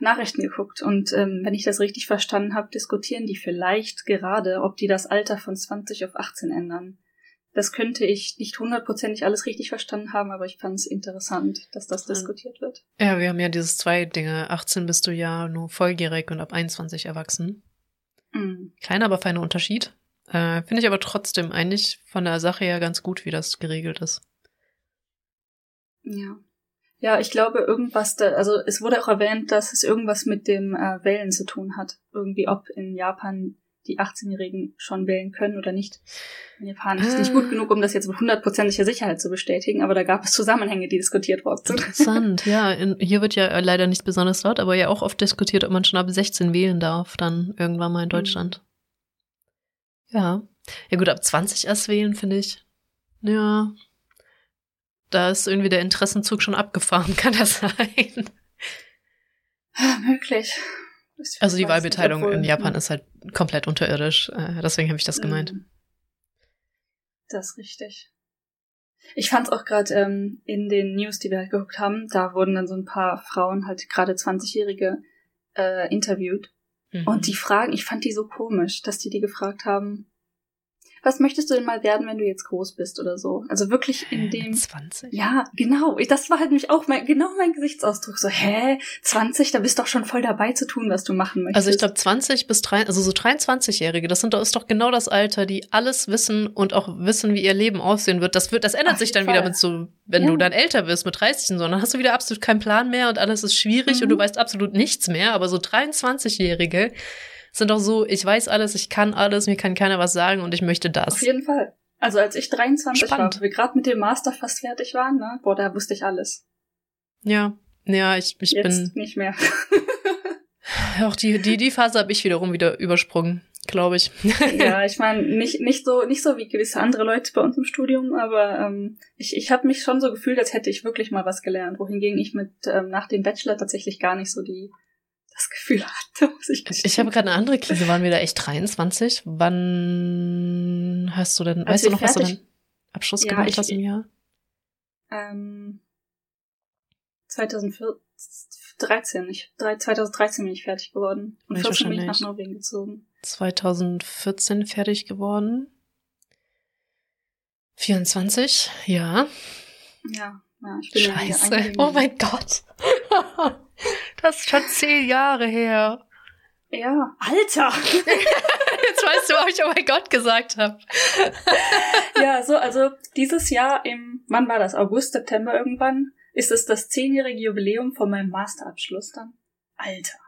Nachrichten geguckt und ähm, wenn ich das richtig verstanden habe, diskutieren die vielleicht gerade, ob die das Alter von 20 auf 18 ändern. Das könnte ich nicht hundertprozentig alles richtig verstanden haben, aber ich fand es interessant, dass das diskutiert wird. Ja, wir haben ja dieses zwei Dinge. 18 bist du ja nur volljährig und ab 21 erwachsen. Mhm. Kleiner, aber feiner Unterschied. Äh, Finde ich aber trotzdem eigentlich von der Sache her ganz gut, wie das geregelt ist. Ja. Ja, ich glaube, irgendwas da, also es wurde auch erwähnt, dass es irgendwas mit dem äh, Wählen zu tun hat. Irgendwie, ob in Japan die 18-Jährigen schon wählen können oder nicht. In Japan ist nicht gut genug, um das jetzt mit hundertprozentiger Sicherheit zu bestätigen, aber da gab es Zusammenhänge, die diskutiert worden sind. Interessant, ja. In, hier wird ja leider nicht besonders laut, aber ja auch oft diskutiert, ob man schon ab 16 wählen darf, dann irgendwann mal in mhm. Deutschland. Mhm. Ja. Ja gut, ab 20 erst wählen, finde ich. Ja. Da ist irgendwie der Interessenzug schon abgefahren, kann das sein? Ja, möglich. Also die Wahlbeteiligung in Japan ist halt komplett unterirdisch. Äh, deswegen habe ich das gemeint. Mhm. Das ist richtig. Ich fand es auch gerade ähm, in den News, die wir halt geguckt haben, da wurden dann so ein paar Frauen, halt gerade 20-Jährige, äh, interviewt. Mhm. Und die Fragen, ich fand die so komisch, dass die die gefragt haben, was möchtest du denn mal werden, wenn du jetzt groß bist oder so? Also wirklich in dem. 20? Ja, genau. Das war halt nämlich auch mein, genau mein Gesichtsausdruck. So, hä? 20? Da bist du doch schon voll dabei zu tun, was du machen möchtest. Also ich glaube 20 bis 3, also so 23-Jährige, das sind doch, ist doch genau das Alter, die alles wissen und auch wissen, wie ihr Leben aussehen wird. Das wird, das ändert Auf sich dann Fall. wieder mit so, wenn ja. du dann älter wirst, mit 30 und so, dann hast du wieder absolut keinen Plan mehr und alles ist schwierig mhm. und du weißt absolut nichts mehr. Aber so 23-Jährige, sind doch so, ich weiß alles, ich kann alles, mir kann keiner was sagen und ich möchte das. Auf jeden Fall. Also als ich 23 Spannend. war, wir gerade mit dem Master fast fertig waren, ne, boah, da wusste ich alles. Ja. Ja, ich, ich Jetzt bin. nicht mehr. Auch die, die, die Phase habe ich wiederum wieder übersprungen, glaube ich. ja, ich meine, nicht, nicht, so, nicht so wie gewisse andere Leute bei uns im Studium, aber ähm, ich, ich habe mich schon so gefühlt, als hätte ich wirklich mal was gelernt, wohingegen ich mit ähm, nach dem Bachelor tatsächlich gar nicht so die das Gefühl hatte, muss ich gestehen. Ich habe gerade eine andere Krise, waren wir da echt 23? Wann hast du denn, weißt du noch, was du denn Abschluss ja, gemacht ich, hast im Jahr? Ähm, 2013. Ich, 2013 bin ich fertig geworden. Und 14 bin ich nach Norwegen gezogen. 2014 fertig geworden. 24, ja. Ja, ja, ich bin Scheiße. Oh mein Gott. das ist schon zehn Jahre her. Ja, Alter! Jetzt weißt du, ob ich oh mein Gott gesagt habe. ja, so, also dieses Jahr im, wann war das? August, September irgendwann, ist es das zehnjährige Jubiläum von meinem Masterabschluss dann. Alter.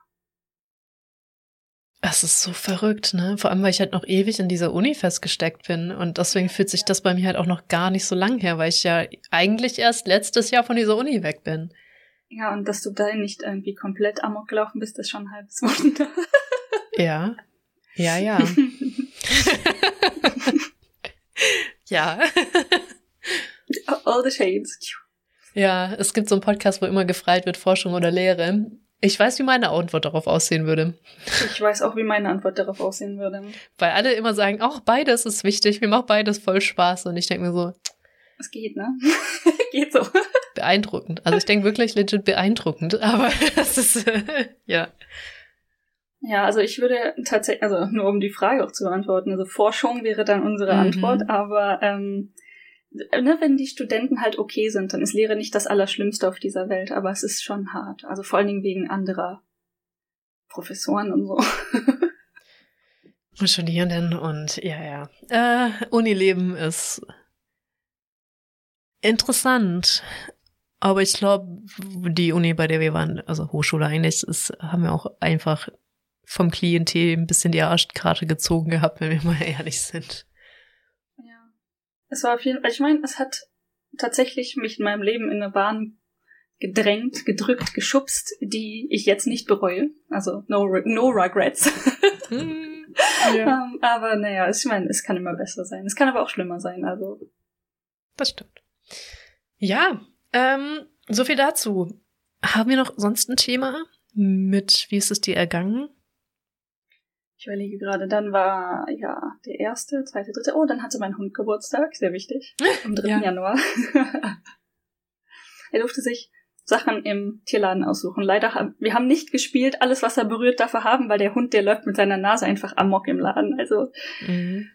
Das ist so verrückt, ne? Vor allem, weil ich halt noch ewig in dieser Uni festgesteckt bin. Und deswegen fühlt sich das bei mir halt auch noch gar nicht so lang her, weil ich ja eigentlich erst letztes Jahr von dieser Uni weg bin. Ja, und dass du da nicht irgendwie komplett amok gelaufen bist, ist schon ein halbes Wunder. ja. Ja, ja. ja. All the shades. Ja, es gibt so einen Podcast, wo immer gefragt wird, Forschung oder Lehre. Ich weiß, wie meine Antwort darauf aussehen würde. Ich weiß auch, wie meine Antwort darauf aussehen würde. Weil alle immer sagen, auch beides ist wichtig, mir macht beides voll Spaß. Und ich denke mir so, es geht, ne? Geht so. Beeindruckend. Also ich denke wirklich legit beeindruckend, aber das ist, äh, ja. Ja, also ich würde tatsächlich, also nur um die Frage auch zu beantworten, also Forschung wäre dann unsere mhm. Antwort, aber ähm, ne, wenn die Studenten halt okay sind, dann ist Lehre nicht das Allerschlimmste auf dieser Welt, aber es ist schon hart. Also vor allen Dingen wegen anderer Professoren und so. und Studierenden und ja, ja. Äh, Unileben ist interessant. Aber ich glaube, die Uni, bei der wir waren, also Hochschule eigentlich, ist, haben wir auch einfach vom Klientel ein bisschen die Arschkarte gezogen gehabt, wenn wir mal ehrlich sind. Ja. Es war auf jeden Fall, ich meine, es hat tatsächlich mich in meinem Leben in eine Bahn gedrängt, gedrückt, geschubst, die ich jetzt nicht bereue. Also no, no regrets. Hm, ja. um, ähm, aber naja, ich meine, es kann immer besser sein. Es kann aber auch schlimmer sein. Also. Das stimmt. Ja, ähm, so viel dazu. Haben wir noch sonst ein Thema mit, wie ist es dir ergangen? Ich überlege gerade, dann war ja der erste, zweite, dritte. Oh, dann hatte mein Hund Geburtstag, sehr wichtig. Am 3. ja. Januar. er durfte sich Sachen im Tierladen aussuchen. Leider haben wir haben nicht gespielt, alles was er berührt darf er haben, weil der Hund, der läuft mit seiner Nase einfach amok im Laden. Also mhm.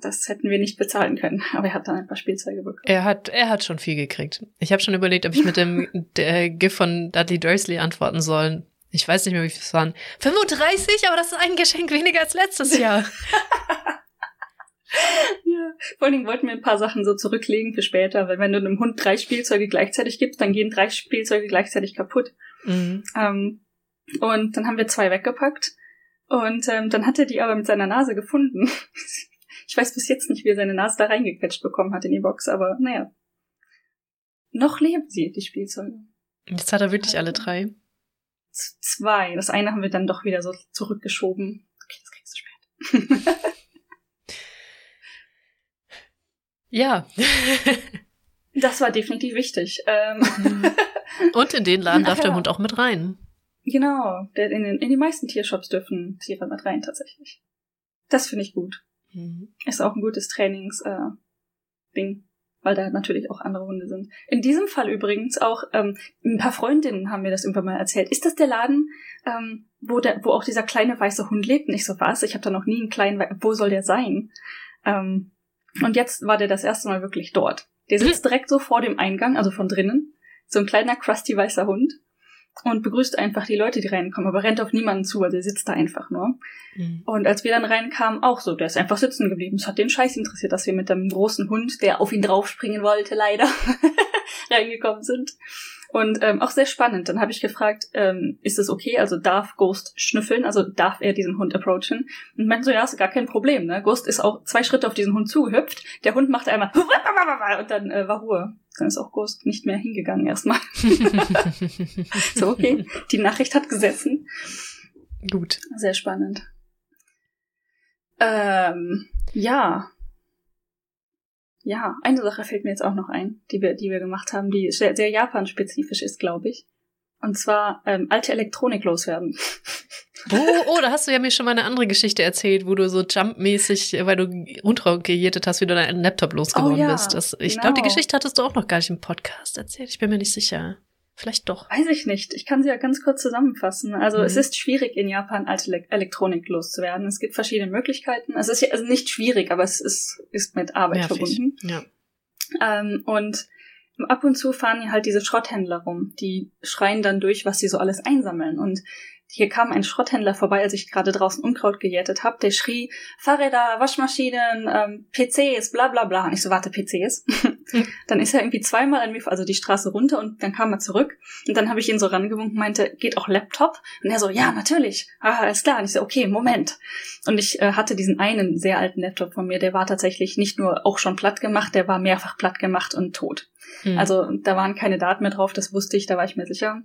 Das hätten wir nicht bezahlen können. Aber er hat dann ein paar Spielzeuge bekommen. Er hat, er hat schon viel gekriegt. Ich habe schon überlegt, ob ich mit dem der GIF von Dudley Dursley antworten soll. Ich weiß nicht mehr, wie viel es waren. 35, aber das ist ein Geschenk weniger als letztes Jahr. ja. Vor allen Dingen wollten wir ein paar Sachen so zurücklegen für später, weil wenn du einem Hund drei Spielzeuge gleichzeitig gibst, dann gehen drei Spielzeuge gleichzeitig kaputt. Mhm. Ähm, und dann haben wir zwei weggepackt. Und ähm, dann hat er die aber mit seiner Nase gefunden. Ich weiß bis jetzt nicht, wie er seine Nase da reingequetscht bekommen hat in die Box, aber naja. Noch leben sie, die Spielzeuge. Jetzt hat er wirklich alle drei zwei. Das eine haben wir dann doch wieder so zurückgeschoben. Okay, das kriegst du spät. ja. das war definitiv wichtig. Ähm Und in den Laden darf ja. der Hund auch mit rein. Genau. In, den, in die meisten Tiershops dürfen Tiere mit rein, tatsächlich. Das finde ich gut. Mhm. Ist auch ein gutes Trainings-Ding. Äh, weil da natürlich auch andere Hunde sind. In diesem Fall übrigens auch, ähm, ein paar Freundinnen haben mir das irgendwann mal erzählt. Ist das der Laden, ähm, wo, der, wo auch dieser kleine weiße Hund lebt? Nicht so was. Ich habe da noch nie einen kleinen, wo soll der sein? Ähm, und jetzt war der das erste Mal wirklich dort. Der sitzt direkt so vor dem Eingang, also von drinnen. So ein kleiner, crusty weißer Hund und begrüßt einfach die Leute, die reinkommen, aber rennt auf niemanden zu, also er sitzt da einfach nur. Mhm. Und als wir dann reinkamen, auch so, der ist einfach sitzen geblieben. Es hat den Scheiß interessiert, dass wir mit dem großen Hund, der auf ihn draufspringen wollte, leider, reingekommen sind. Und ähm, auch sehr spannend. Dann habe ich gefragt, ähm, ist es okay? Also darf Ghost schnüffeln? Also darf er diesen Hund approachen? Und meinte so, ja, ist gar kein Problem. Ne? Ghost ist auch zwei Schritte auf diesen Hund zugehüpft. Der Hund macht einmal und dann äh, war Ruhe. Dann ist auch Ghost nicht mehr hingegangen erstmal. so, okay, die Nachricht hat gesessen. Gut. Sehr spannend. Ähm, ja. Ja, eine Sache fällt mir jetzt auch noch ein, die wir, die wir gemacht haben, die sehr, sehr Japan-spezifisch ist, glaube ich. Und zwar ähm, alte Elektronik loswerden. Oh, oh, da hast du ja mir schon mal eine andere Geschichte erzählt, wo du so jumpmäßig, weil du runtergejätet hast, wie du deinen Laptop losgeworden Oh ja, bist. Das, ich genau. glaube, die Geschichte hattest du auch noch gar nicht im Podcast erzählt. Ich bin mir nicht sicher. Vielleicht doch. Weiß ich nicht. Ich kann sie ja ganz kurz zusammenfassen. Also Mhm. es ist schwierig in Japan alte Le Elektronik loszuwerden. Es gibt verschiedene Möglichkeiten. Es ist ja also nicht schwierig, aber es ist, ist mit Arbeit Nervig. verbunden. Ja. Ähm, und ab und zu fahren hier halt diese Schrotthändler rum. Die schreien dann durch, was sie so alles einsammeln. Und hier kam ein Schrotthändler vorbei, als ich gerade draußen Unkraut gejätet habe. Der schrie, Fahrräder, Waschmaschinen, ähm, PCs, bla bla bla. Und ich so, warte, PCs? Dann ist er irgendwie zweimal an mir, also die Straße runter und dann kam er zurück. Und dann habe ich ihn so rangewunken und meinte, geht auch Laptop? Und er so, ja, natürlich. Ah, alles klar. Und ich so, okay, Moment. Und ich äh, hatte diesen einen sehr alten Laptop von mir, der war tatsächlich nicht nur auch schon platt gemacht, der war mehrfach platt gemacht und tot. Hm. Also da waren keine Daten mehr drauf, das wusste ich, da war ich mir sicher.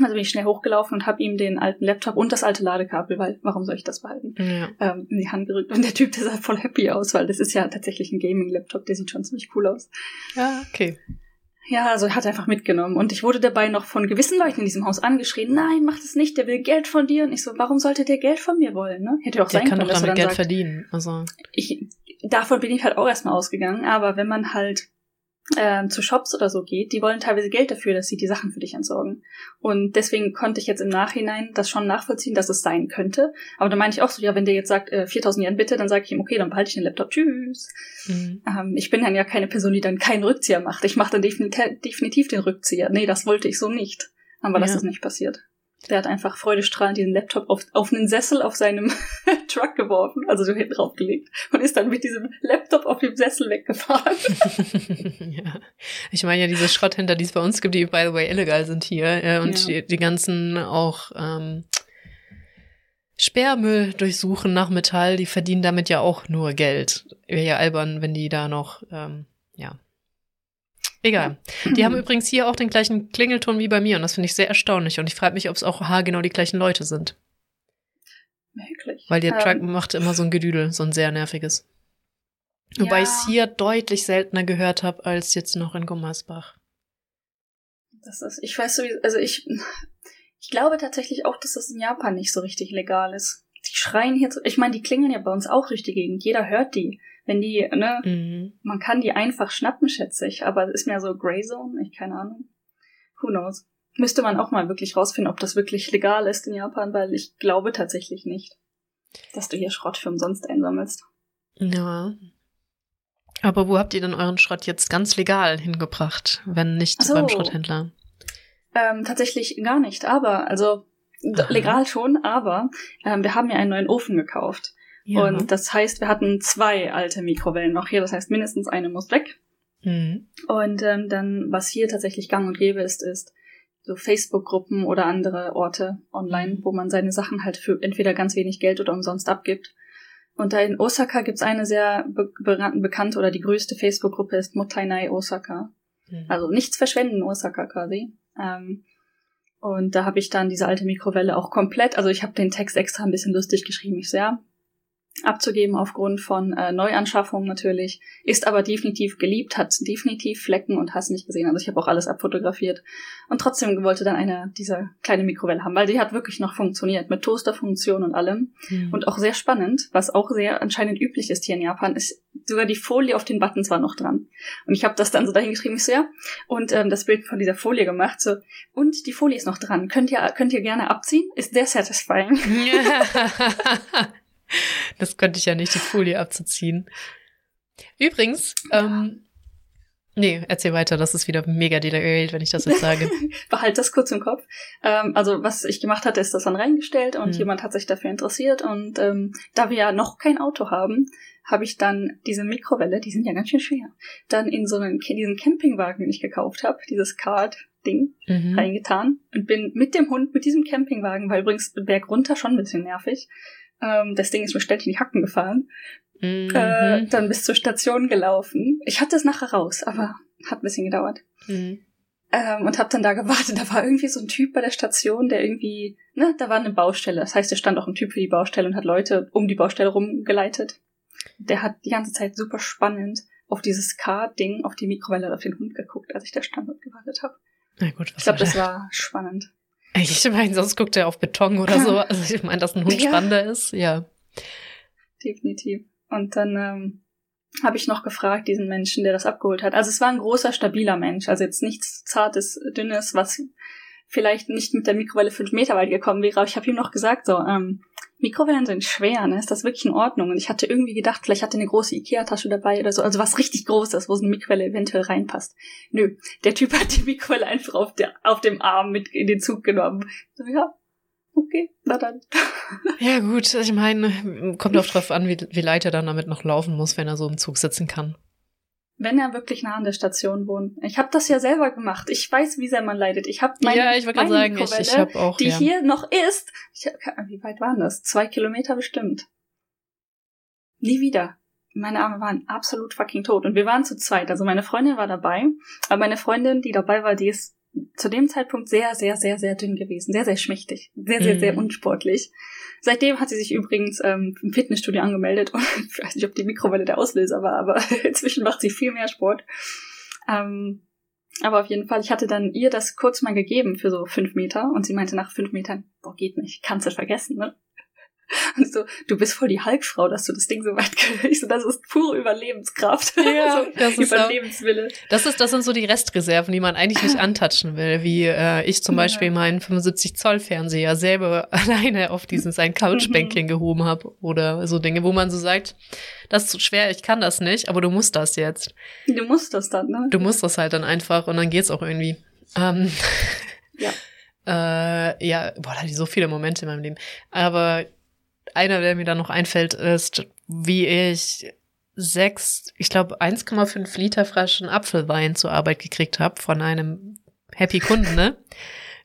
Also bin ich schnell hochgelaufen und habe ihm den alten Laptop und das alte Ladekabel, weil warum soll ich das behalten, ja. ähm, in die Hand gerückt. Und der Typ, der sah voll happy aus, weil das ist ja tatsächlich ein Gaming-Laptop, der sieht schon ziemlich cool aus. ja, okay. Ja, also er hat einfach mitgenommen. Und ich wurde dabei noch von gewissen Leuten in diesem Haus angeschrien, nein, mach das nicht, der will Geld von dir. Und ich so, warum sollte der Geld von mir wollen? Ne? Hätte auch Der sein kann können, doch damit Geld sagt, verdienen. Also, ich, davon bin ich halt auch erstmal ausgegangen, aber wenn man halt ähm, zu Shops oder so geht, die wollen teilweise Geld dafür, dass sie die Sachen für dich entsorgen. Und deswegen konnte ich jetzt im Nachhinein das schon nachvollziehen, dass es sein könnte. Aber da meine ich auch so, ja, wenn der jetzt sagt, äh, 4000 Yen bitte, dann sage ich ihm, okay, dann behalte ich den Laptop, tschüss. mhm. Ähm, ich bin dann ja keine Person, die dann keinen Rückzieher macht. Ich mache dann definitiv, definitiv den Rückzieher. Nee, das wollte ich so nicht. Aber das Ja. ist nicht passiert. Der hat einfach freudestrahlend diesen Laptop auf, auf einen Sessel auf seinem Truck geworfen, also so hinten draufgelegt, und ist dann mit diesem Laptop auf dem Sessel weggefahren. ja. Ich meine ja, diese Schrotthändler, die es bei uns gibt, die by the way illegal sind hier, äh, und Ja. die, die ganzen auch ähm, Sperrmüll durchsuchen nach Metall, die verdienen damit ja auch nur Geld. Wäre ja albern, wenn die da noch, ähm. Egal. Die haben übrigens hier auch den gleichen Klingelton wie bei mir und das finde ich sehr erstaunlich. Und ich frage mich, ob es auch haargenau die gleichen Leute sind. Wirklich. Weil der Truck Ähm, macht immer so ein Gedüdel, so ein sehr nerviges. Wobei Ja. ich es hier deutlich seltener gehört habe als jetzt noch in Gummersbach. Das ist, ich weiß sowieso, also ich, ich glaube tatsächlich auch, dass das in Japan nicht so richtig legal ist. Die schreien hier, zu, ich meine, die klingeln ja bei uns auch durch die Gegend. Jeder hört die. Wenn die, ne, Mhm. man kann die einfach schnappen, schätze ich. Aber es ist mehr so Grey Zone, ich keine Ahnung. Who knows? Müsste man auch mal wirklich rausfinden, ob das wirklich legal ist in Japan, weil ich glaube tatsächlich nicht, dass du hier Schrott für umsonst einsammelst. Ja. Aber wo habt ihr denn euren Schrott jetzt ganz legal hingebracht, wenn nicht so. beim Schrotthändler? Ähm, tatsächlich gar nicht, aber, also legal schon, aber ähm, wir haben ja einen neuen Ofen gekauft. Ja. Und das heißt, wir hatten zwei alte Mikrowellen noch hier. Das heißt, mindestens eine muss weg. mhm. Und ähm, dann, was hier tatsächlich gang und gäbe ist, ist so Facebook-Gruppen oder andere Orte online, wo man seine Sachen halt für entweder ganz wenig Geld oder umsonst abgibt. Und da in Osaka gibt's eine sehr be be bekannte oder die größte Facebook-Gruppe ist Mottainai Osaka. Mhm. Also nichts verschwenden Osaka quasi. Ähm, und da habe ich dann diese alte Mikrowelle auch komplett, also ich habe den Text extra ein bisschen lustig geschrieben, ich so, ja, abzugeben aufgrund von äh, Neuanschaffungen natürlich, ist aber definitiv geliebt, hat definitiv Flecken und hast nicht gesehen. Also ich habe auch alles abfotografiert. Und trotzdem wollte dann einer diese kleine Mikrowelle haben, weil die hat wirklich noch funktioniert, mit Toasterfunktion und allem. Mhm. Und auch sehr spannend, was auch sehr anscheinend üblich ist hier in Japan, ist sogar die Folie auf den Buttons war noch dran. Und ich habe das dann so dahingeschrieben, ich so, ja, und ähm, das Bild von dieser Folie gemacht, so, und die Folie ist noch dran. Könnt ihr, könnt ihr gerne abziehen? Ist sehr satisfying. das könnte ich ja nicht, die Folie abzuziehen. Übrigens, ähm, nee, erzähl weiter, das ist wieder mega derailed, wenn ich das jetzt sage. Behalt das kurz im Kopf. Ähm, also was ich gemacht hatte, ist das dann reingestellt und Mhm. jemand hat sich dafür interessiert und ähm, da wir ja noch kein Auto haben, habe ich dann diese Mikrowelle, die sind ja ganz schön schwer, dann in so einen diesen Campingwagen, den ich gekauft habe, dieses Card-Ding, Mhm. reingetan und bin mit dem Hund, mit diesem Campingwagen, weil übrigens Berg runter schon ein bisschen nervig, ähm, das Ding ist mir ständig in die Hacken gefahren, Mhm. äh, dann bis zur Station gelaufen. Ich hatte es nachher raus, aber Hat ein bisschen gedauert. Mhm. Ähm, und hab dann da gewartet. Da war irgendwie so ein Typ bei der Station, der irgendwie, ne, da war eine Baustelle. Das heißt, da stand auch ein Typ für die Baustelle und hat Leute um die Baustelle rumgeleitet. Der hat die ganze Zeit super spannend auf dieses K-Ding, auf die Mikrowelle und auf den Hund geguckt, als ich da stand und gewartet habe. Na gut, was Ich glaube, das war spannend. Ich meine, sonst guckt er auf Beton oder so. Also ich meine, dass ein Hund Ja. spannender ist, ja. Definitiv. Und dann ähm, habe ich noch gefragt, diesen Menschen, der das abgeholt hat. Also es war ein großer, stabiler Mensch. Also jetzt nichts Zartes, Dünnes, was vielleicht nicht mit der Mikrowelle fünf Meter weit gekommen wäre. Aber ich habe ihm noch gesagt, so, ähm, Mikrowellen sind schwer, ne? Ist das wirklich in Ordnung? Und ich hatte irgendwie gedacht, vielleicht hat er eine große Ikea-Tasche dabei oder so. Also was richtig Großes, wo so eine Mikrowelle eventuell reinpasst. Nö, der Typ hat die Mikrowelle einfach auf, der, auf dem Arm mit in den Zug genommen. So, ja, okay, na dann. Ja gut, ich meine, kommt auch drauf an, wie, wie leicht er dann damit noch laufen muss, wenn er so im Zug sitzen kann. Wenn er wirklich nah an der Station wohnt. Ich habe das ja selber gemacht. Ich weiß, wie sehr man leidet. Ich habe meine, ja, ich meine sagen, ich, Mikrowelle, ich habe auch, die ja. hier noch ist. Ich hab, wie weit waren das? Zwei Kilometer bestimmt. Nie wieder. Meine Arme waren absolut fucking tot. Und wir waren zu zweit. Also meine Freundin war dabei. Aber meine Freundin, die dabei war, die ist zu dem Zeitpunkt sehr, sehr, sehr, sehr dünn gewesen. Sehr, sehr schmächtig. Sehr, sehr, Mhm. sehr unsportlich. Seitdem hat sie sich übrigens ähm, im Fitnessstudio angemeldet. Und ich weiß nicht, ob die Mikrowelle der Auslöser war, aber inzwischen macht sie viel mehr Sport. Ähm, aber auf jeden Fall, ich hatte dann ihr das kurz mal gegeben für so fünf Meter und sie meinte nach fünf Metern, boah, geht nicht, kannst du vergessen, ne? Und so, du bist voll die Hulkfrau, dass du das Ding so weit kriegst. Und das ist pure Überlebenskraft. Ja, so, das ist auch- Überlebenswille. Das ist, das sind so die Restreserven, die man eigentlich nicht antatschen will, wie äh, ich zum Ja. Beispiel meinen 75 Zoll Fernseher selber alleine auf diesen sein Couchbänkchen gehoben habe oder so Dinge, wo man so sagt, das ist zu schwer, ich kann das nicht, aber du musst das jetzt. Du musst das dann, ne? Du musst das halt dann einfach und dann geht's auch irgendwie. Ähm, Ja. Äh, ja, boah, da hatte ich so viele Momente in meinem Leben. Aber einer, der mir dann noch einfällt, ist, wie ich sechs, ich glaube 1,5 Liter Flaschen Apfelwein zur Arbeit gekriegt habe von einem Happy Kunden, ne?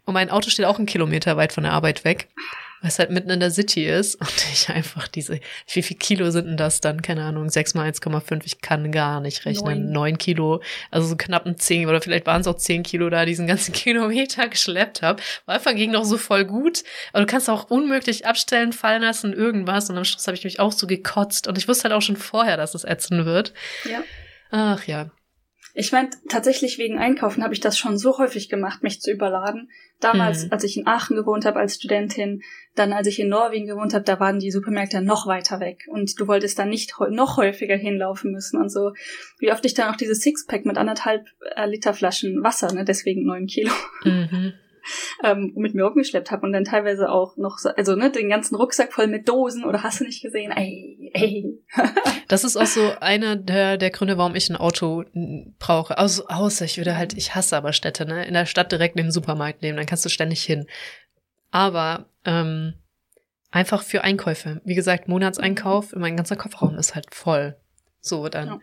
Und mein Auto steht auch einen Kilometer weit von der Arbeit weg, weil es halt mitten in der City ist. Und ich einfach diese, wie viel Kilo sind denn das dann? Keine Ahnung, 6 mal 1,5, ich kann gar nicht rechnen. Neun. 9 Kilo, also so knapp ein 10 oder vielleicht waren es auch 10 Kilo da, diesen ganzen Kilometer geschleppt habe. Am Anfang ging noch so voll gut, aber du kannst auch unmöglich abstellen, fallen lassen, irgendwas. Und am Schluss habe ich mich auch so gekotzt. Und ich wusste halt auch schon vorher, dass es ätzen wird. Ja. Ach ja. Ich meine, tatsächlich wegen Einkaufen habe ich das schon so häufig gemacht, mich zu überladen. Damals, Mhm. als ich in Aachen gewohnt habe als Studentin, dann als ich in Norwegen gewohnt habe, da waren die Supermärkte noch weiter weg und du wolltest dann nicht noch häufiger hinlaufen müssen und so. Wie oft ich dann auch dieses Sixpack mit anderthalb äh, Liter Flaschen Wasser, ne, deswegen neun Kilo, Mhm. Ähm, mit mir rumgeschleppt habe und dann teilweise auch noch so, also ne, den ganzen Rucksack voll mit Dosen oder hast du nicht gesehen? Ey, ey. Das ist auch so einer der, der Gründe, warum ich ein Auto brauche. Also, außer ich würde halt, ich hasse aber Städte, ne? In der Stadt direkt neben dem Supermarkt nehmen, dann kannst du ständig hin. Aber ähm, einfach für Einkäufe. Wie gesagt, Monatseinkauf, mein ganzer Kofferraum ist halt voll. So, dann.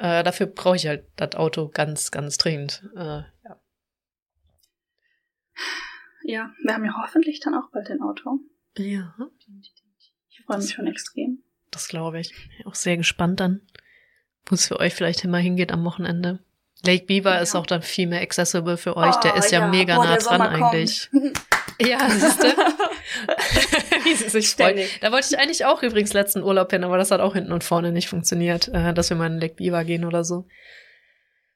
Äh, dafür brauche ich halt das Auto ganz, ganz dringend. Äh, ja. Ja, wir haben ja hoffentlich dann auch bald ein Auto. ja, Ich freue mich schon extrem. das glaube ich. Bin auch sehr gespannt dann, wo es für euch vielleicht immer hingeht am Wochenende. Lake Beaver Ja. ist auch dann viel mehr accessible für euch. der Oh, ist ja, mega Boah, nah der dran eigentlich. Ja, siehst du? Wie sie sich freut. Da wollte ich eigentlich auch übrigens letzten Urlaub hin, aber das hat auch hinten und vorne nicht funktioniert, äh, dass wir mal in Lake Beaver gehen oder so.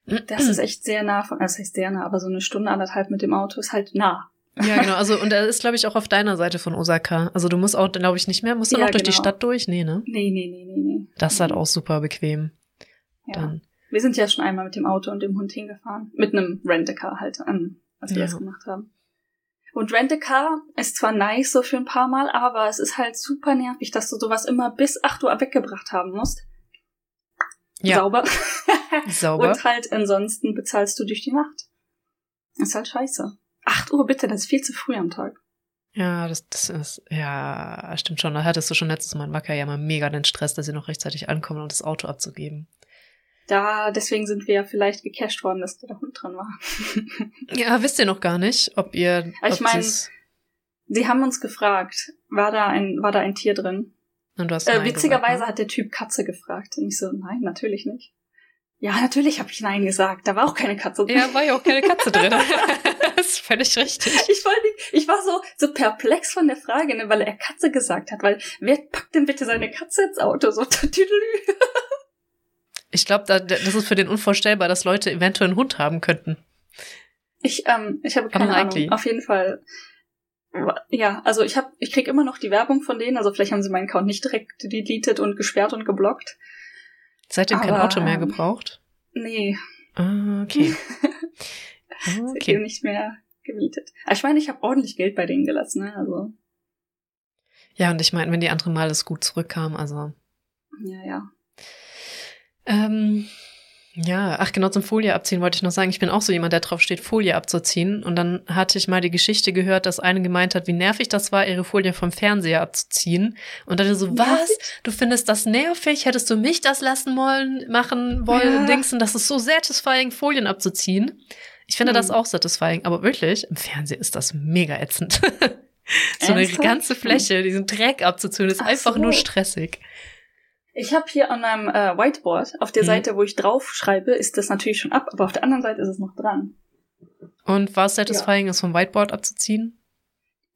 Das ist echt sehr nah von, also das heißt sehr nah, aber so eine Stunde, anderthalb mit dem Auto ist halt nah. Ja, genau. Also, und er ist, glaube ich, auch auf deiner Seite von Osaka. Also, du musst auch, glaube ich, nicht mehr. Musst du Ja, noch durch die genau. Stadt durch? Nee, ne? Nee, nee, nee, nee, nee. Das ist halt auch super bequem. Ja. Dann. Wir sind ja schon einmal mit dem Auto und dem Hund hingefahren. Mit einem Rent-A-Car halt, ähm, als wir Ja. das gemacht haben. Und Rent-A-Car ist zwar nice so für ein paar Mal, aber es ist halt super nervig, dass du sowas immer bis 8 Uhr weggebracht haben musst. Ja, Sauber. sauber. Und halt ansonsten bezahlst du durch die Nacht. Ist halt scheiße. 8 Uhr bitte, das ist viel zu früh am Tag. Ja, das, das ist, ja, stimmt schon. Da hattest du schon letztes Mal in Wacker ja mal mega den Stress, dass sie noch rechtzeitig ankommen und das Auto abzugeben. Da, deswegen sind wir ja vielleicht gecasht worden, dass da der Hund drin war. Ja, wisst ihr noch gar nicht, ob ihr. Ich ob mein, sie's- Sie haben uns gefragt, war da ein, war da ein Tier drin? Und du hast Äh, witzigerweise gesagt, hat der Typ Katze gefragt. Und ich so, nein, natürlich nicht. Ja, natürlich habe ich Nein gesagt. Da war auch keine Katze drin. Ja, war ja auch keine Katze drin. das ist völlig richtig. Ich, wollte, ich war so, so perplex von der Frage, ne, weil er Katze gesagt hat. Weil wer packt denn bitte seine Katze ins Auto? So, tüdelü. Ich glaube, da, das ist für den unvorstellbar, dass Leute eventuell einen Hund haben könnten. Ich, ähm, ich habe keine Ahnung. Auf jeden Fall. Ja, also ich habe, ich krieg immer noch die Werbung von denen. Also vielleicht haben sie meinen Account nicht direkt deleted und gesperrt und geblockt. Seitdem kein Auto mehr gebraucht? Nee. Ah, okay. okay. Seitdem nicht mehr gemietet. Aber ich meine, ich habe ordentlich Geld bei denen gelassen, ne? Also. Ja, und ich meine, wenn die andere Mal es gut zurückkam, also. Ja, ja. Ähm, ja, ach genau, zum Folie abziehen wollte ich noch sagen. Ich bin auch so jemand, der drauf steht, Folie abzuziehen. Und dann hatte ich mal die Geschichte gehört, dass eine gemeint hat, wie nervig das war, ihre Folie vom Fernseher abzuziehen. Und dann so, was? Du findest das nervig? Hättest du mich das lassen wollen, machen wollen? Ja. Denkst du, das ist so satisfying, Folien abzuziehen? Ich finde hm. das auch satisfying. Aber wirklich, im Fernsehen ist das mega ätzend. so eine ganze Fläche, diesen Dreck abzuziehen, ist ach einfach so. nur stressig. Ich habe hier an meinem äh, Whiteboard, auf der mhm. Seite, wo ich drauf schreibe, ist das natürlich schon ab, aber auf der anderen Seite ist es noch dran. Und war es satisfying, ja. es vom Whiteboard abzuziehen?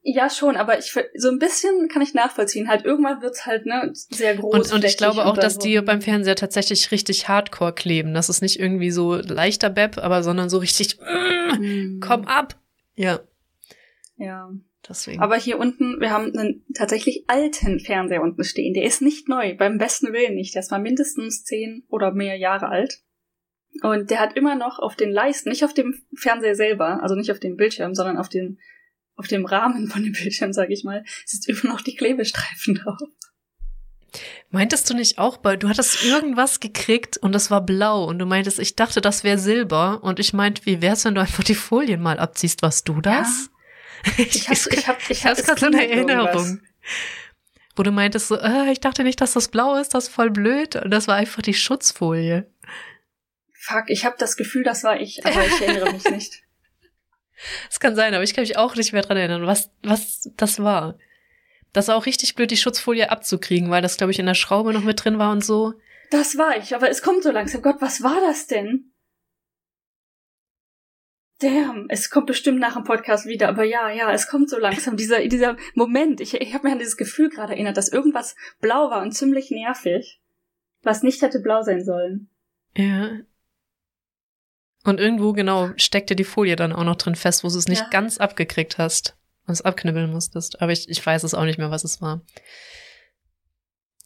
Ja, schon, aber ich so ein bisschen kann ich nachvollziehen. Halt, irgendwann wird's halt, ne, sehr groß. Und, und ich glaube auch, dass so. die beim Fernseher tatsächlich richtig hardcore kleben. Das ist nicht irgendwie so leichter Beb, aber sondern so richtig, mm, komm ab. Ja. Ja. Deswegen. Aber hier unten, wir haben einen tatsächlich alten Fernseher unten stehen. Der ist nicht neu, beim besten Willen nicht. Der ist mal mindestens zehn oder mehr Jahre alt. Und der hat immer noch auf den Leisten, nicht auf dem Fernseher selber, also nicht auf dem Bildschirm, sondern auf dem, auf dem Rahmen von dem Bildschirm, sag ich mal, ist immer noch die Klebestreifen drauf. Meintest du nicht auch bei, du hattest irgendwas gekriegt und das war blau und du meintest, ich dachte, das wäre Silber und ich meinte, wie wär's, wenn du einfach die Folien mal abziehst? Warst du das? Ja. Ich, hab, ich, hab, ich hab's gerade so eine Erinnerung. Irgendwas. Wo du meintest so, äh, ich dachte nicht, dass das blau ist, das ist voll blöd. Und das war einfach die Schutzfolie. Fuck, ich habe das Gefühl, das war ich, aber ich erinnere mich nicht. Es kann sein, aber ich kann mich auch nicht mehr dran erinnern, was, was das war. Das war auch richtig blöd, die Schutzfolie abzukriegen, weil das, glaube ich, in der Schraube noch mit drin war und so. Das war ich, aber es kommt so langsam. Gott, was war das denn? Damn, es kommt bestimmt nach dem Podcast wieder, aber ja, ja, es kommt so langsam, dieser, dieser Moment. Ich, ich habe mir an dieses Gefühl gerade erinnert, dass irgendwas blau war und ziemlich nervig, was nicht hätte blau sein sollen. Ja. Und irgendwo, genau, steckte die Folie dann auch noch drin fest, wo du es nicht ja. ganz abgekriegt hast und es abknibbeln musstest. Aber ich, ich weiß es auch nicht mehr, was es war.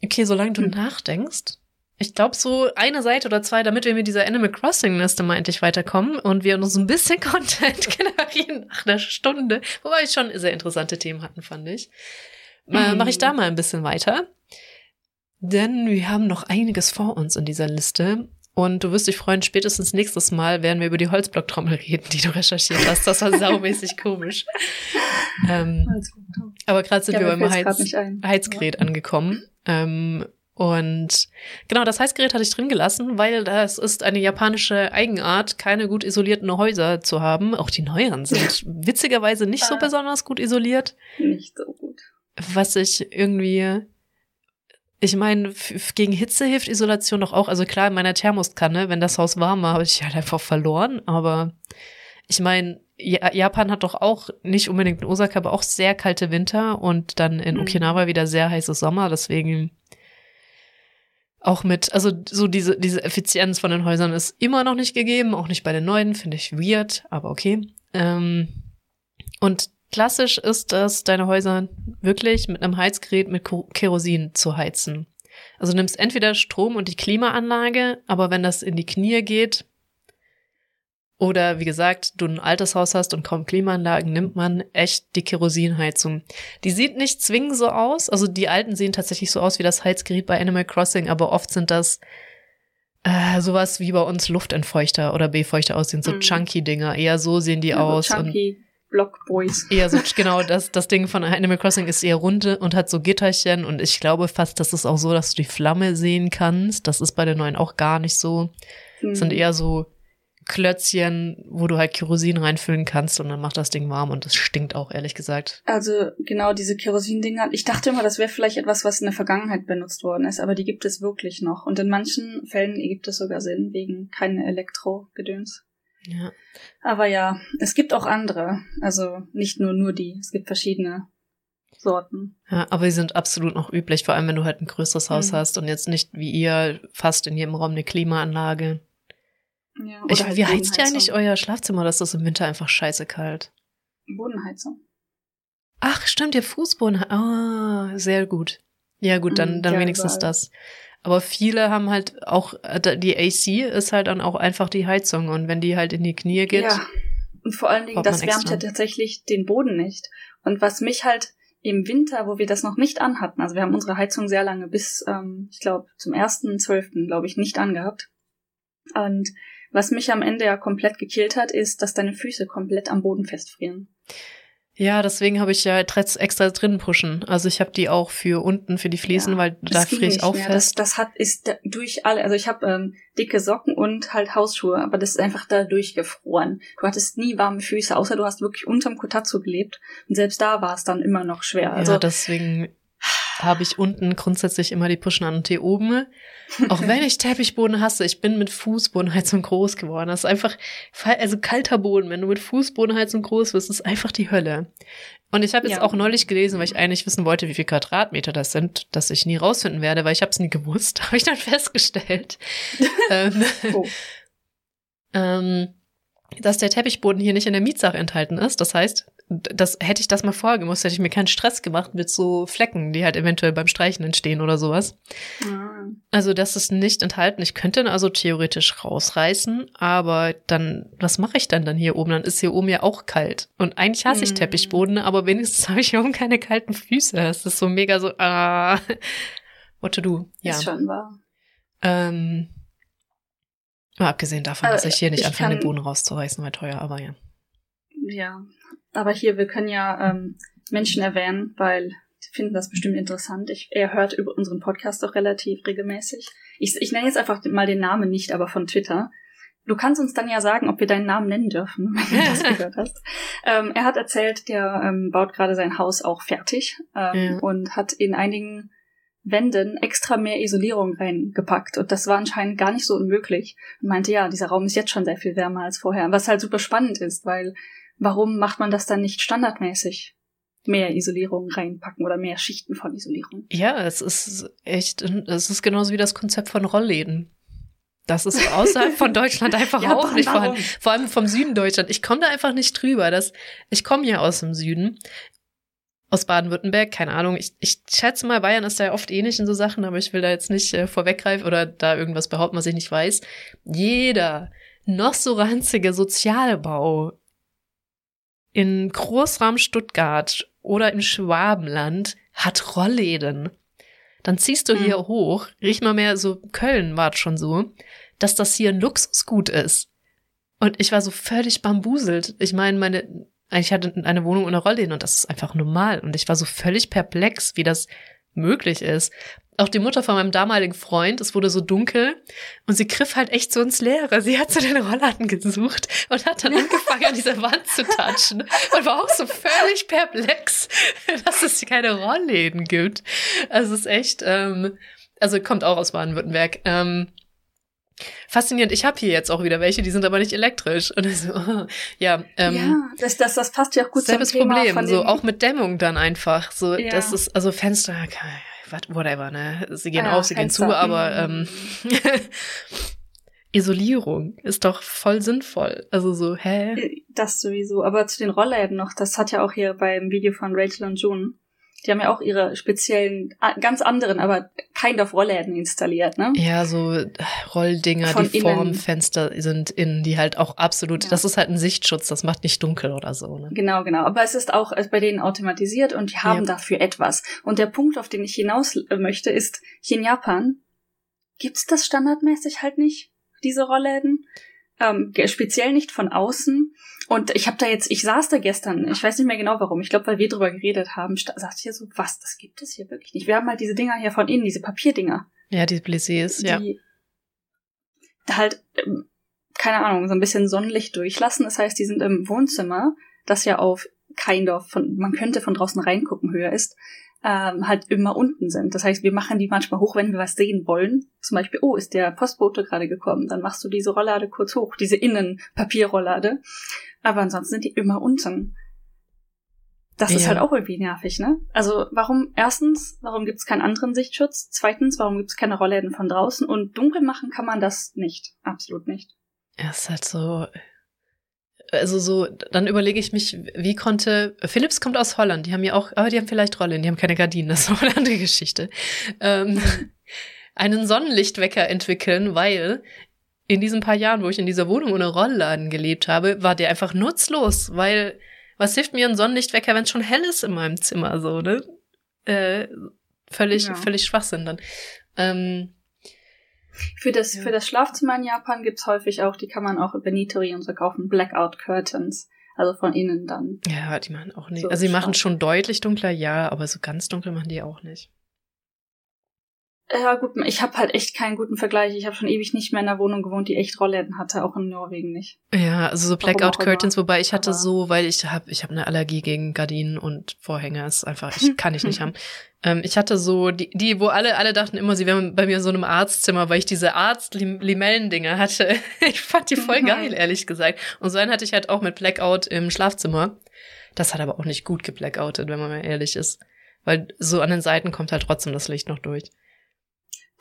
Okay, solange du hm. nachdenkst, ich glaube, so eine Seite oder zwei, damit wir mit dieser Animal Crossing-Liste mal endlich weiterkommen und wir uns ein bisschen Content generieren nach einer Stunde, wobei wir schon sehr interessante Themen hatten, fand ich. Äh, Mache ich da mal ein bisschen weiter. Denn wir haben noch einiges vor uns in dieser Liste. Und du wirst dich freuen, spätestens nächstes Mal werden wir über die Holzblocktrommel reden, die du recherchiert hast. Das war saumäßig komisch. ähm, aber gerade sind ja, wir beim Heiz Heizgerät ja. angekommen. Ähm, und genau, das Heizgerät hatte ich drin gelassen, weil das ist eine japanische Eigenart, keine gut isolierten Häuser zu haben. Auch die neueren sind witzigerweise nicht so ah. besonders gut isoliert. Nicht so gut. Was ich irgendwie, ich meine, gegen Hitze hilft Isolation doch auch. Also klar, in meiner Thermoskanne, wenn das Haus warm war, habe ich halt einfach verloren. Aber ich meine, Japan hat doch auch nicht unbedingt in Osaka, aber auch sehr kalte Winter und dann in mhm. Okinawa wieder sehr heiße Sommer. Deswegen auch mit, also so diese, diese Effizienz von den Häusern ist immer noch nicht gegeben, auch nicht bei den neuen, finde ich weird, aber okay. Ähm, und klassisch ist es, deine Häuser wirklich mit einem Heizgerät mit Kerosin zu heizen. Also du nimmst entweder Strom und die Klimaanlage, aber wenn das in die Knie geht, oder wie gesagt, du ein altes Haus hast und kaum Klimaanlagen, nimmt man echt die Kerosinheizung. Die sieht nicht zwingend so aus. Also die alten sehen tatsächlich so aus wie das Heizgerät bei Animal Crossing, aber oft sind das äh, sowas wie bei uns Luftentfeuchter oder Befeuchter aussehen, so mhm. Chunky-Dinger. Eher so sehen die ja, aus. So chunky. Blockboys. Eher so, genau, das, das Ding von Animal Crossing ist eher runde und hat so Gitterchen und ich glaube fast, das ist auch so, dass du die Flamme sehen kannst. Das ist bei den neuen auch gar nicht so. Mhm. Das sind eher so Klötzchen, wo du halt Kerosin reinfüllen kannst und dann macht das Ding warm und das stinkt auch, ehrlich gesagt. Also genau diese Kerosin-Dinger. Ich dachte immer, das wäre vielleicht etwas, was in der Vergangenheit benutzt worden ist, aber die gibt es wirklich noch. Und in manchen Fällen gibt es sogar Sinn, wegen kein Elektro-Gedöns. Ja. Aber ja, es gibt auch andere. Also nicht nur nur die. Es gibt verschiedene Sorten. Ja, aber die sind absolut noch üblich, vor allem wenn du halt ein größeres Haus mhm. hast und jetzt nicht wie ihr fast in jedem Raum eine Klimaanlage. Ja, ich, halt wie heizt ihr eigentlich euer Schlafzimmer? Das ist im Winter einfach scheiße kalt. Bodenheizung. Ach, stimmt, ihr Fußboden. Ah, sehr gut. Ja, gut, dann, mhm, dann ja, wenigstens überall. das. Aber viele haben halt auch, äh, die AC ist halt dann auch einfach die Heizung und wenn die halt in die Knie geht. Ja. Und vor allen Dingen, das wärmt ja tatsächlich den Boden nicht. Und was mich halt im Winter, wo wir das noch nicht anhatten, also wir haben unsere Heizung sehr lange bis, ähm, ich glaube, zum ersten zwölften, glaube ich, nicht angehabt. Und was mich am Ende ja komplett gekillt hat, ist, dass deine Füße komplett am Boden festfrieren. Ja, deswegen habe ich ja extra drin pushen. Also ich habe die auch für unten für die Fliesen, ja, weil da friere ich auch mehr. fest. Das, das hat ist durch alle, also ich habe ähm, dicke Socken und halt Hausschuhe, aber das ist einfach da durchgefroren. Du hattest nie warme Füße, außer du hast wirklich unterm Kotatsu gelebt und selbst da war es dann immer noch schwer. Also ja, deswegen habe ich unten grundsätzlich immer die Pushen an und hier oben. Auch wenn ich Teppichboden hasse, ich bin mit Fußbodenheizung groß geworden. Das ist einfach, also kalter Boden, wenn du mit Fußbodenheizung groß wirst, ist einfach die Hölle. Und ich habe jetzt ja. auch neulich gelesen, weil ich eigentlich wissen wollte, wie viel Quadratmeter das sind, dass ich nie rausfinden werde, weil ich habe es nie gewusst, habe ich dann festgestellt. ähm, oh. ähm, dass der Teppichboden hier nicht in der Mietsache enthalten ist. Das heißt, das hätte ich das mal vorher gemusst, hätte ich mir keinen Stress gemacht mit so Flecken, die halt eventuell beim Streichen entstehen oder sowas. Mhm. Also das ist nicht enthalten. Ich könnte ihn also theoretisch rausreißen, aber dann, was mache ich dann dann hier oben? Dann ist hier oben ja auch kalt. Und eigentlich hasse ich mhm. Teppichboden, aber wenigstens habe ich hier oben keine kalten Füße. Das ist so mega so, ah, what to do. Ja. Ist schon wahr. Ähm, Mal abgesehen davon, dass ich hier nicht ich anfange, den Boden rauszureißen, weil teuer, aber ja. Ja, aber hier, wir können ja ähm, Menschen erwähnen, weil die finden das bestimmt interessant. Ich, er hört über unseren Podcast auch relativ regelmäßig. Ich, ich nenne jetzt einfach mal den Namen nicht, aber von Twitter. Du kannst uns dann ja sagen, ob wir deinen Namen nennen dürfen, wenn du das gehört hast. Ähm, er hat erzählt, der ähm, baut gerade sein Haus auch fertig ähm, ja. und hat in einigen Wänden extra mehr Isolierung reingepackt. Und das war anscheinend gar nicht so unmöglich. Und meinte, ja, dieser Raum ist jetzt schon sehr viel wärmer als vorher. Was halt super spannend ist, weil warum macht man das dann nicht standardmäßig? Mehr Isolierung reinpacken oder mehr Schichten von Isolierung. Ja, es ist echt, es ist genauso wie das Konzept von Rollläden. Das ist außerhalb von Deutschland einfach ja, auch nicht vorhanden. Vor allem vom Süden Deutschland. Ich komme da einfach nicht drüber. Das, ich komme ja aus dem Süden aus Baden-Württemberg, keine Ahnung. Ich, ich schätze mal, Bayern ist ja oft ähnlich in so Sachen, aber ich will da jetzt nicht äh, vorweggreifen oder da irgendwas behaupten, was ich nicht weiß. Jeder noch so ranzige Sozialbau in Großraum Stuttgart oder im Schwabenland hat Rollläden. Dann ziehst du hier hm. hoch, riech mal mehr so, Köln war schon so, dass das hier ein Luxusgut ist. Und ich war so völlig bambuselt. Ich meine, meine ich hatte eine Wohnung ohne Rollläden und das ist einfach normal. Und ich war so völlig perplex, wie das möglich ist. Auch die Mutter von meinem damaligen Freund, es wurde so dunkel und sie griff halt echt so ins Leere. Sie hat so den Rollladen gesucht und hat dann angefangen, an dieser Wand zu touchen und war auch so völlig perplex, dass es keine Rollläden gibt. Also es ist echt, ähm, also kommt auch aus Baden-Württemberg. Ähm, Faszinierend. Ich habe hier jetzt auch wieder welche, die sind aber nicht elektrisch. Und so, oh, ja, ähm, ja, das, das, das passt ja auch gut selbes zum Thema Problem. So auch mit Dämmung dann einfach. So, ja. das ist also Fenster, whatever. Ne, sie gehen ja, auf, sie Fenster. gehen zu, aber mhm. ähm, Isolierung ist doch voll sinnvoll. Also so, hä? Äh, das sowieso. Aber zu den Rollläden noch, das hat ja auch hier beim Video von Rachel und June die haben ja auch ihre speziellen, ganz anderen, aber kind of Rollläden installiert, ne? Ja, so äh, Rolldinger, Von die innen. vorm Fenster sind innen, die halt auch absolut, ja. das ist halt ein Sichtschutz, das macht nicht dunkel oder so, ne? Genau, genau. Aber es ist auch bei denen automatisiert und die haben ja. dafür etwas. Und der Punkt, auf den ich hinaus möchte, ist, hier in Japan gibt's das standardmäßig halt nicht, diese Rollläden. Ähm, speziell nicht von außen. Und ich habe da jetzt, ich saß da gestern, ich weiß nicht mehr genau warum, ich glaube, weil wir drüber geredet haben, sagte ich hier so, was, das gibt es hier wirklich nicht. Wir haben halt diese Dinger hier von innen, diese Papierdinger. Ja, die Blissés, ja. Da halt, ähm, keine Ahnung, so ein bisschen Sonnenlicht durchlassen. Das heißt, die sind im Wohnzimmer, das ja auf kind of von, man könnte von draußen reingucken, höher ist, ähm, halt immer unten sind. Das heißt, wir machen die manchmal hoch, wenn wir was sehen wollen. Zum Beispiel, oh, ist der Postbote gerade gekommen, dann machst du diese Rolllade kurz hoch, diese Innenpapierrolllade. Aber ansonsten sind die immer unten. Das ja. ist halt auch irgendwie nervig, ne? Also warum, erstens, warum gibt's keinen anderen Sichtschutz? Zweitens, warum gibt's keine Rollläden von draußen? Und dunkel machen kann man das nicht. Absolut nicht. Ja, ist halt so, also so, dann überlege ich mich, wie konnte, Philips kommt aus Holland, die haben ja auch, aber die haben vielleicht Rollen, die haben keine Gardinen, das ist noch eine andere Geschichte. Ähm, einen Sonnenlichtwecker entwickeln, weil in diesen paar Jahren, wo ich in dieser Wohnung ohne Rollladen gelebt habe, war der einfach nutzlos, weil was hilft mir ein Sonnenlichtwecker, wenn es schon hell ist in meinem Zimmer, so, ne? Äh, völlig, ja. völlig Schwachsinn dann. Ähm, für das, ja. für das Schlafzimmer in Japan gibt's häufig auch, die kann man auch über Nitori und so kaufen, Blackout Curtains. Also von innen dann. Ja, die machen auch nicht. So also die machen schon deutlich dunkler, ja, aber so ganz dunkel machen die auch nicht. Ja, gut, ich habe halt echt keinen guten Vergleich. Ich habe schon ewig nicht mehr in einer Wohnung gewohnt, die echt Rollläden hatte, auch in Norwegen nicht. Ja, also so Blackout Curtains, wobei ich hatte so, weil ich habe ich habe eine Allergie gegen Gardinen und Vorhänge, ist einfach, ich kann ich nicht haben. Ähm, ich hatte so die, die, wo alle alle dachten immer, sie wären bei mir in so einem Arztzimmer, weil ich diese Arzt-Limellen-Dinger hatte. ich fand die voll geil, ehrlich gesagt. Und so einen hatte ich halt auch mit Blackout im Schlafzimmer. Das hat aber auch nicht gut geblackoutet, wenn man mal ehrlich ist. Weil so an den Seiten kommt halt trotzdem das Licht noch durch.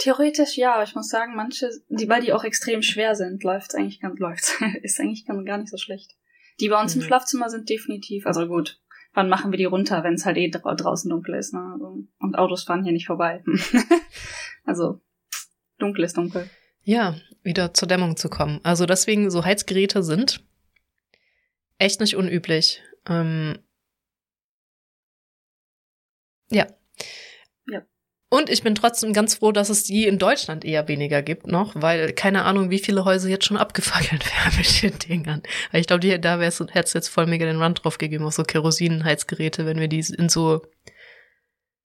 Theoretisch ja, ich muss sagen, manche, die, weil die auch extrem schwer sind, läuft's eigentlich ganz, läuft's, ist eigentlich gar nicht so schlecht. Die bei uns mhm. im Schlafzimmer sind definitiv, also gut, wann machen wir die runter, wenn es halt eh dra draußen dunkel ist, ne? Also, und Autos fahren hier nicht vorbei. also, dunkel ist dunkel. Ja, wieder zur Dämmung zu kommen. Also deswegen, so Heizgeräte sind echt nicht unüblich. Ähm, ja, und ich bin trotzdem ganz froh, dass es die in Deutschland eher weniger gibt noch, weil keine Ahnung, wie viele Häuser jetzt schon abgefackelt werden mit den Dingern. Weil ich glaube, da wäre es jetzt voll mega den Rand drauf gegeben auf so Kerosinenheizgeräte, wenn wir die in so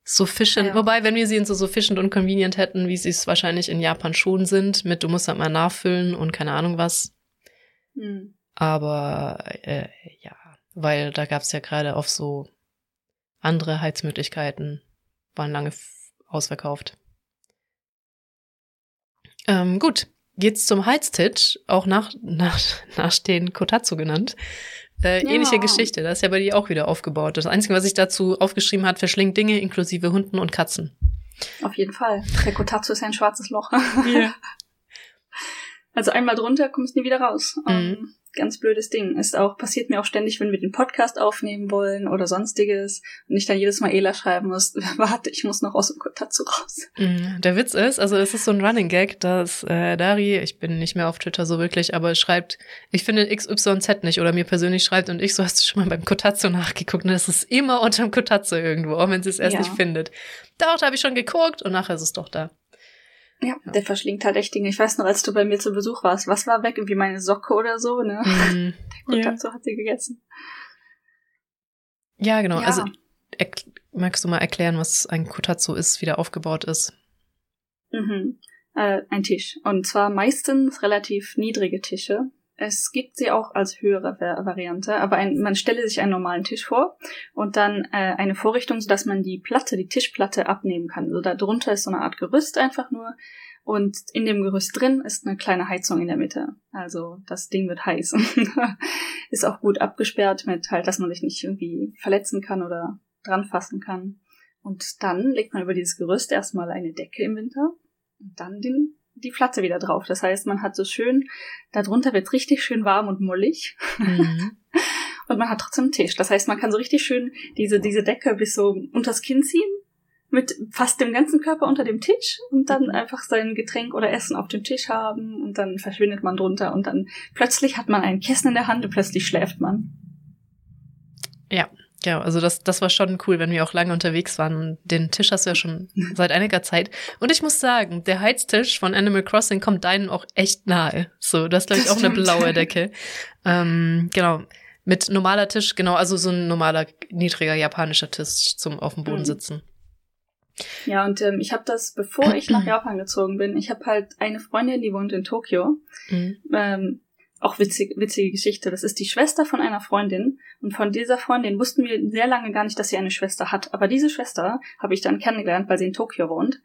so fischend, ja. wobei, wenn wir sie in so, so fischend und convenient hätten, wie sie es wahrscheinlich in Japan schon sind, mit du musst halt mal nachfüllen und keine Ahnung was. Mhm. Aber äh, ja, weil da gab es ja gerade auf so andere Heizmöglichkeiten, waren lange ausverkauft. Ähm, gut, geht's zum Heiztisch, auch nach, nach, nach den Kotatsu genannt. Äh, ja. Ähnliche Geschichte, das ist ja bei dir auch wieder aufgebaut. Das Einzige, was ich dazu aufgeschrieben hat, verschlingt Dinge inklusive Hunden und Katzen. Auf jeden Fall. Der Kotatsu ist ein schwarzes Loch. Ja. Also einmal drunter kommst du nie wieder raus. Mhm. Ganz blödes Ding. Ist auch, passiert mir auch ständig, wenn wir den Podcast aufnehmen wollen oder sonstiges und ich dann jedes Mal Ela schreiben muss, warte, ich muss noch aus dem Kotatsu raus. Mhm. Der Witz ist, also es ist so ein Running Gag, dass äh, Dari, ich bin nicht mehr auf Twitter so wirklich, aber schreibt, ich finde XYZ nicht oder mir persönlich schreibt und ich so, hast du schon mal beim Kotatsu nachgeguckt und es ist immer unterm Kotatsu irgendwo, auch wenn sie es erst ja. nicht findet. Doch, da habe ich schon geguckt und nachher ist es doch da. Ja, ja, der verschlingt halt echt Dinge. Ich weiß noch, als du bei mir zu Besuch warst, was war weg? Irgendwie meine Socke oder so, ne? Mhm. Der ja. hat sie gegessen. Ja, genau. Ja. Also magst du mal erklären, was ein Kotatsu ist, wie der aufgebaut ist? Mhm. Äh, ein Tisch. Und zwar meistens relativ niedrige Tische. Es gibt sie auch als höhere Variante, aber ein, man stelle sich einen normalen Tisch vor und dann äh, eine Vorrichtung, sodass man die Platte, die Tischplatte abnehmen kann. Also da drunter ist so eine Art Gerüst einfach nur und in dem Gerüst drin ist eine kleine Heizung in der Mitte. Also das Ding wird heiß. ist auch gut abgesperrt mit halt, dass man sich nicht irgendwie verletzen kann oder dran fassen kann. Und dann legt man über dieses Gerüst erstmal eine Decke im Winter und dann den die Platte wieder drauf. Das heißt, man hat so schön, darunter wird richtig schön warm und mollig. Mhm. und man hat trotzdem einen Tisch. Das heißt, man kann so richtig schön diese, diese Decke bis so unters Kinn ziehen, mit fast dem ganzen Körper unter dem Tisch und dann mhm. einfach sein Getränk oder Essen auf dem Tisch haben und dann verschwindet man drunter und dann plötzlich hat man einen Kissen in der Hand und plötzlich schläft man. Ja, ja, also das, das war schon cool, wenn wir auch lange unterwegs waren. Und den Tisch hast du ja schon seit einiger Zeit. Und ich muss sagen, der Heiztisch von Animal Crossing kommt deinen auch echt nahe. So, das ist, glaube ich, auch eine blaue Decke. ähm, genau. Mit normaler Tisch, genau, also so ein normaler, niedriger japanischer Tisch zum auf dem Boden mhm. sitzen. Ja, und ähm, ich habe das, bevor ich nach Japan gezogen bin, ich habe halt eine Freundin, die wohnt in Tokio. Mhm. Ähm, auch witzig, witzige Geschichte. Das ist die Schwester von einer Freundin. Und von dieser Freundin wussten wir sehr lange gar nicht, dass sie eine Schwester hat. Aber diese Schwester habe ich dann kennengelernt, weil sie in Tokio wohnt.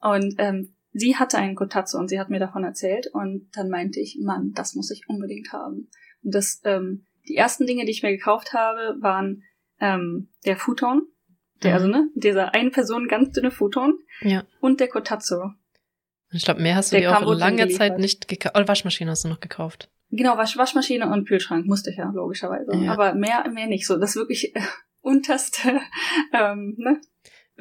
Und ähm, sie hatte einen Kotatsu und sie hat mir davon erzählt. Und dann meinte ich, Mann, das muss ich unbedingt haben. Und das, ähm, die ersten Dinge, die ich mir gekauft habe, waren ähm, der Futon, der, also, mhm. also ne, dieser eine Person ganz dünne Futon ja. und der Kotatsu. Ich glaube, mehr hast du der dir auch lange Zeit nicht gekauft. Oder Waschmaschine hast du noch gekauft. Genau, Wasch Waschmaschine und Kühlschrank musste ich ja, logischerweise. Ja. Aber mehr, mehr nicht so. Das wirklich äh, unterste, ähm, ne?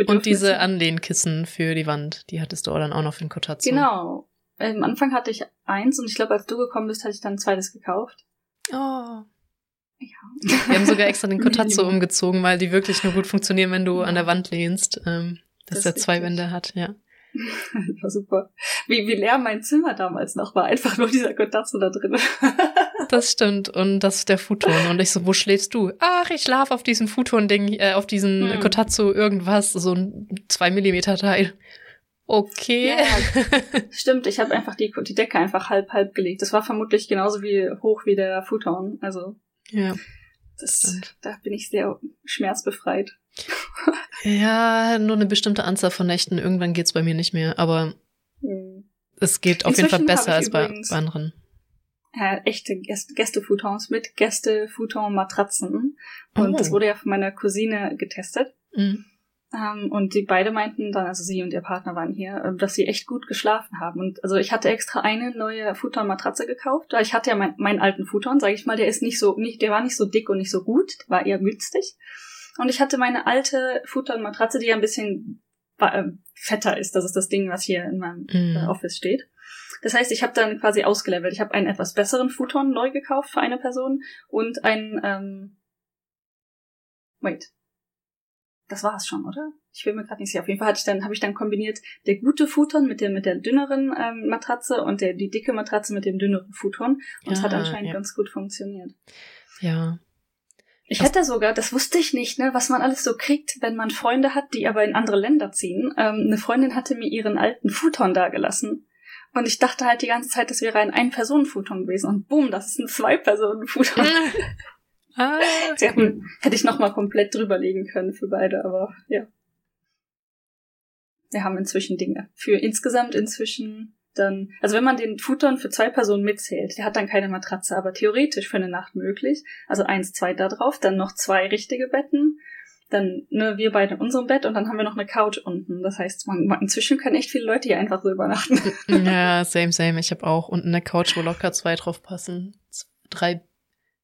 Und diese Anlehnkissen für die Wand, die hattest du dann auch noch für den Kotatsu. Genau. Am Anfang hatte ich eins und ich glaube, als du gekommen bist, hatte ich dann ein zweites gekauft. Oh. Ja. Wir haben sogar extra den Kotatsu umgezogen, weil die wirklich nur gut funktionieren, wenn du an der Wand lehnst. Ähm, dass das er zwei Wände hat, ja. War super. Wie, wie leer mein Zimmer damals noch war. Einfach nur dieser Kotatsu da drin. das stimmt. Und das ist der Futon. Und ich so, wo schläfst du? Ach, ich schlaf auf diesem Futon-Ding, äh, auf diesem hm. Kotatsu irgendwas, so ein zwei Millimeter Teil. Okay. Ja, stimmt, ich habe einfach die, die Decke einfach halb halb gelegt. Das war vermutlich genauso wie hoch wie der Futon. Also. Ja. Das, da bin ich sehr schmerzbefreit. Ja, nur eine bestimmte Anzahl von Nächten. Irgendwann geht's bei mir nicht mehr, aber hm. es geht auf jeden Fall besser als bei, bei anderen. Ja, echte Gäste-Futons mit Gäste-Futon-Matratzen. Und oh. das wurde ja von meiner Cousine getestet. Mhm. Ähm, und die beide meinten dann, also sie und ihr Partner waren hier, ähm, dass sie echt gut geschlafen haben. Und also ich hatte extra eine neue Futon-Matratze gekauft, weil ich hatte ja mein, meinen alten Futon, sage ich mal, der ist nicht so, nicht, der war nicht so dick und nicht so gut, war eher günstig. Und ich hatte meine alte Futon-Matratze, die ja ein bisschen äh, fetter ist. Das ist das Ding, was hier in meinem mm. Office steht. Das heißt, ich habe dann quasi ausgelevelt. Ich habe einen etwas besseren Futon neu gekauft für eine Person und einen ähm, Wait. Das war es schon, oder? Ich will mir gerade nicht sicher. Auf jeden Fall hatte ich dann, habe ich dann kombiniert der gute Futon mit der mit der dünneren ähm, Matratze und der die dicke Matratze mit dem dünneren Futon. Und es hat ah, anscheinend ja. ganz gut funktioniert. Ja. Ich hätte sogar, das wusste ich nicht, ne, was man alles so kriegt, wenn man Freunde hat, die aber in andere Länder ziehen. Ähm, eine Freundin hatte mir ihren alten Futon dagelassen. Und ich dachte halt die ganze Zeit, das wäre ein Ein-Personen-Futon gewesen. Und boom, das ist ein Zwei-Personen-Futon. ah, cool. hätte ich nochmal komplett drüberlegen können für beide, aber ja. Wir haben inzwischen Dinge. Für insgesamt inzwischen dann, also wenn man den Futon für zwei Personen mitzählt, der hat dann keine Matratze, aber theoretisch für eine Nacht möglich. Also eins, zwei da drauf, dann noch zwei richtige Betten, dann ne, wir beide in unserem Bett und dann haben wir noch eine Couch unten. Das heißt, man, man, inzwischen können echt viele Leute hier einfach so übernachten. Ja, same, same. Ich habe auch unten eine Couch, wo locker zwei drauf passen. Drei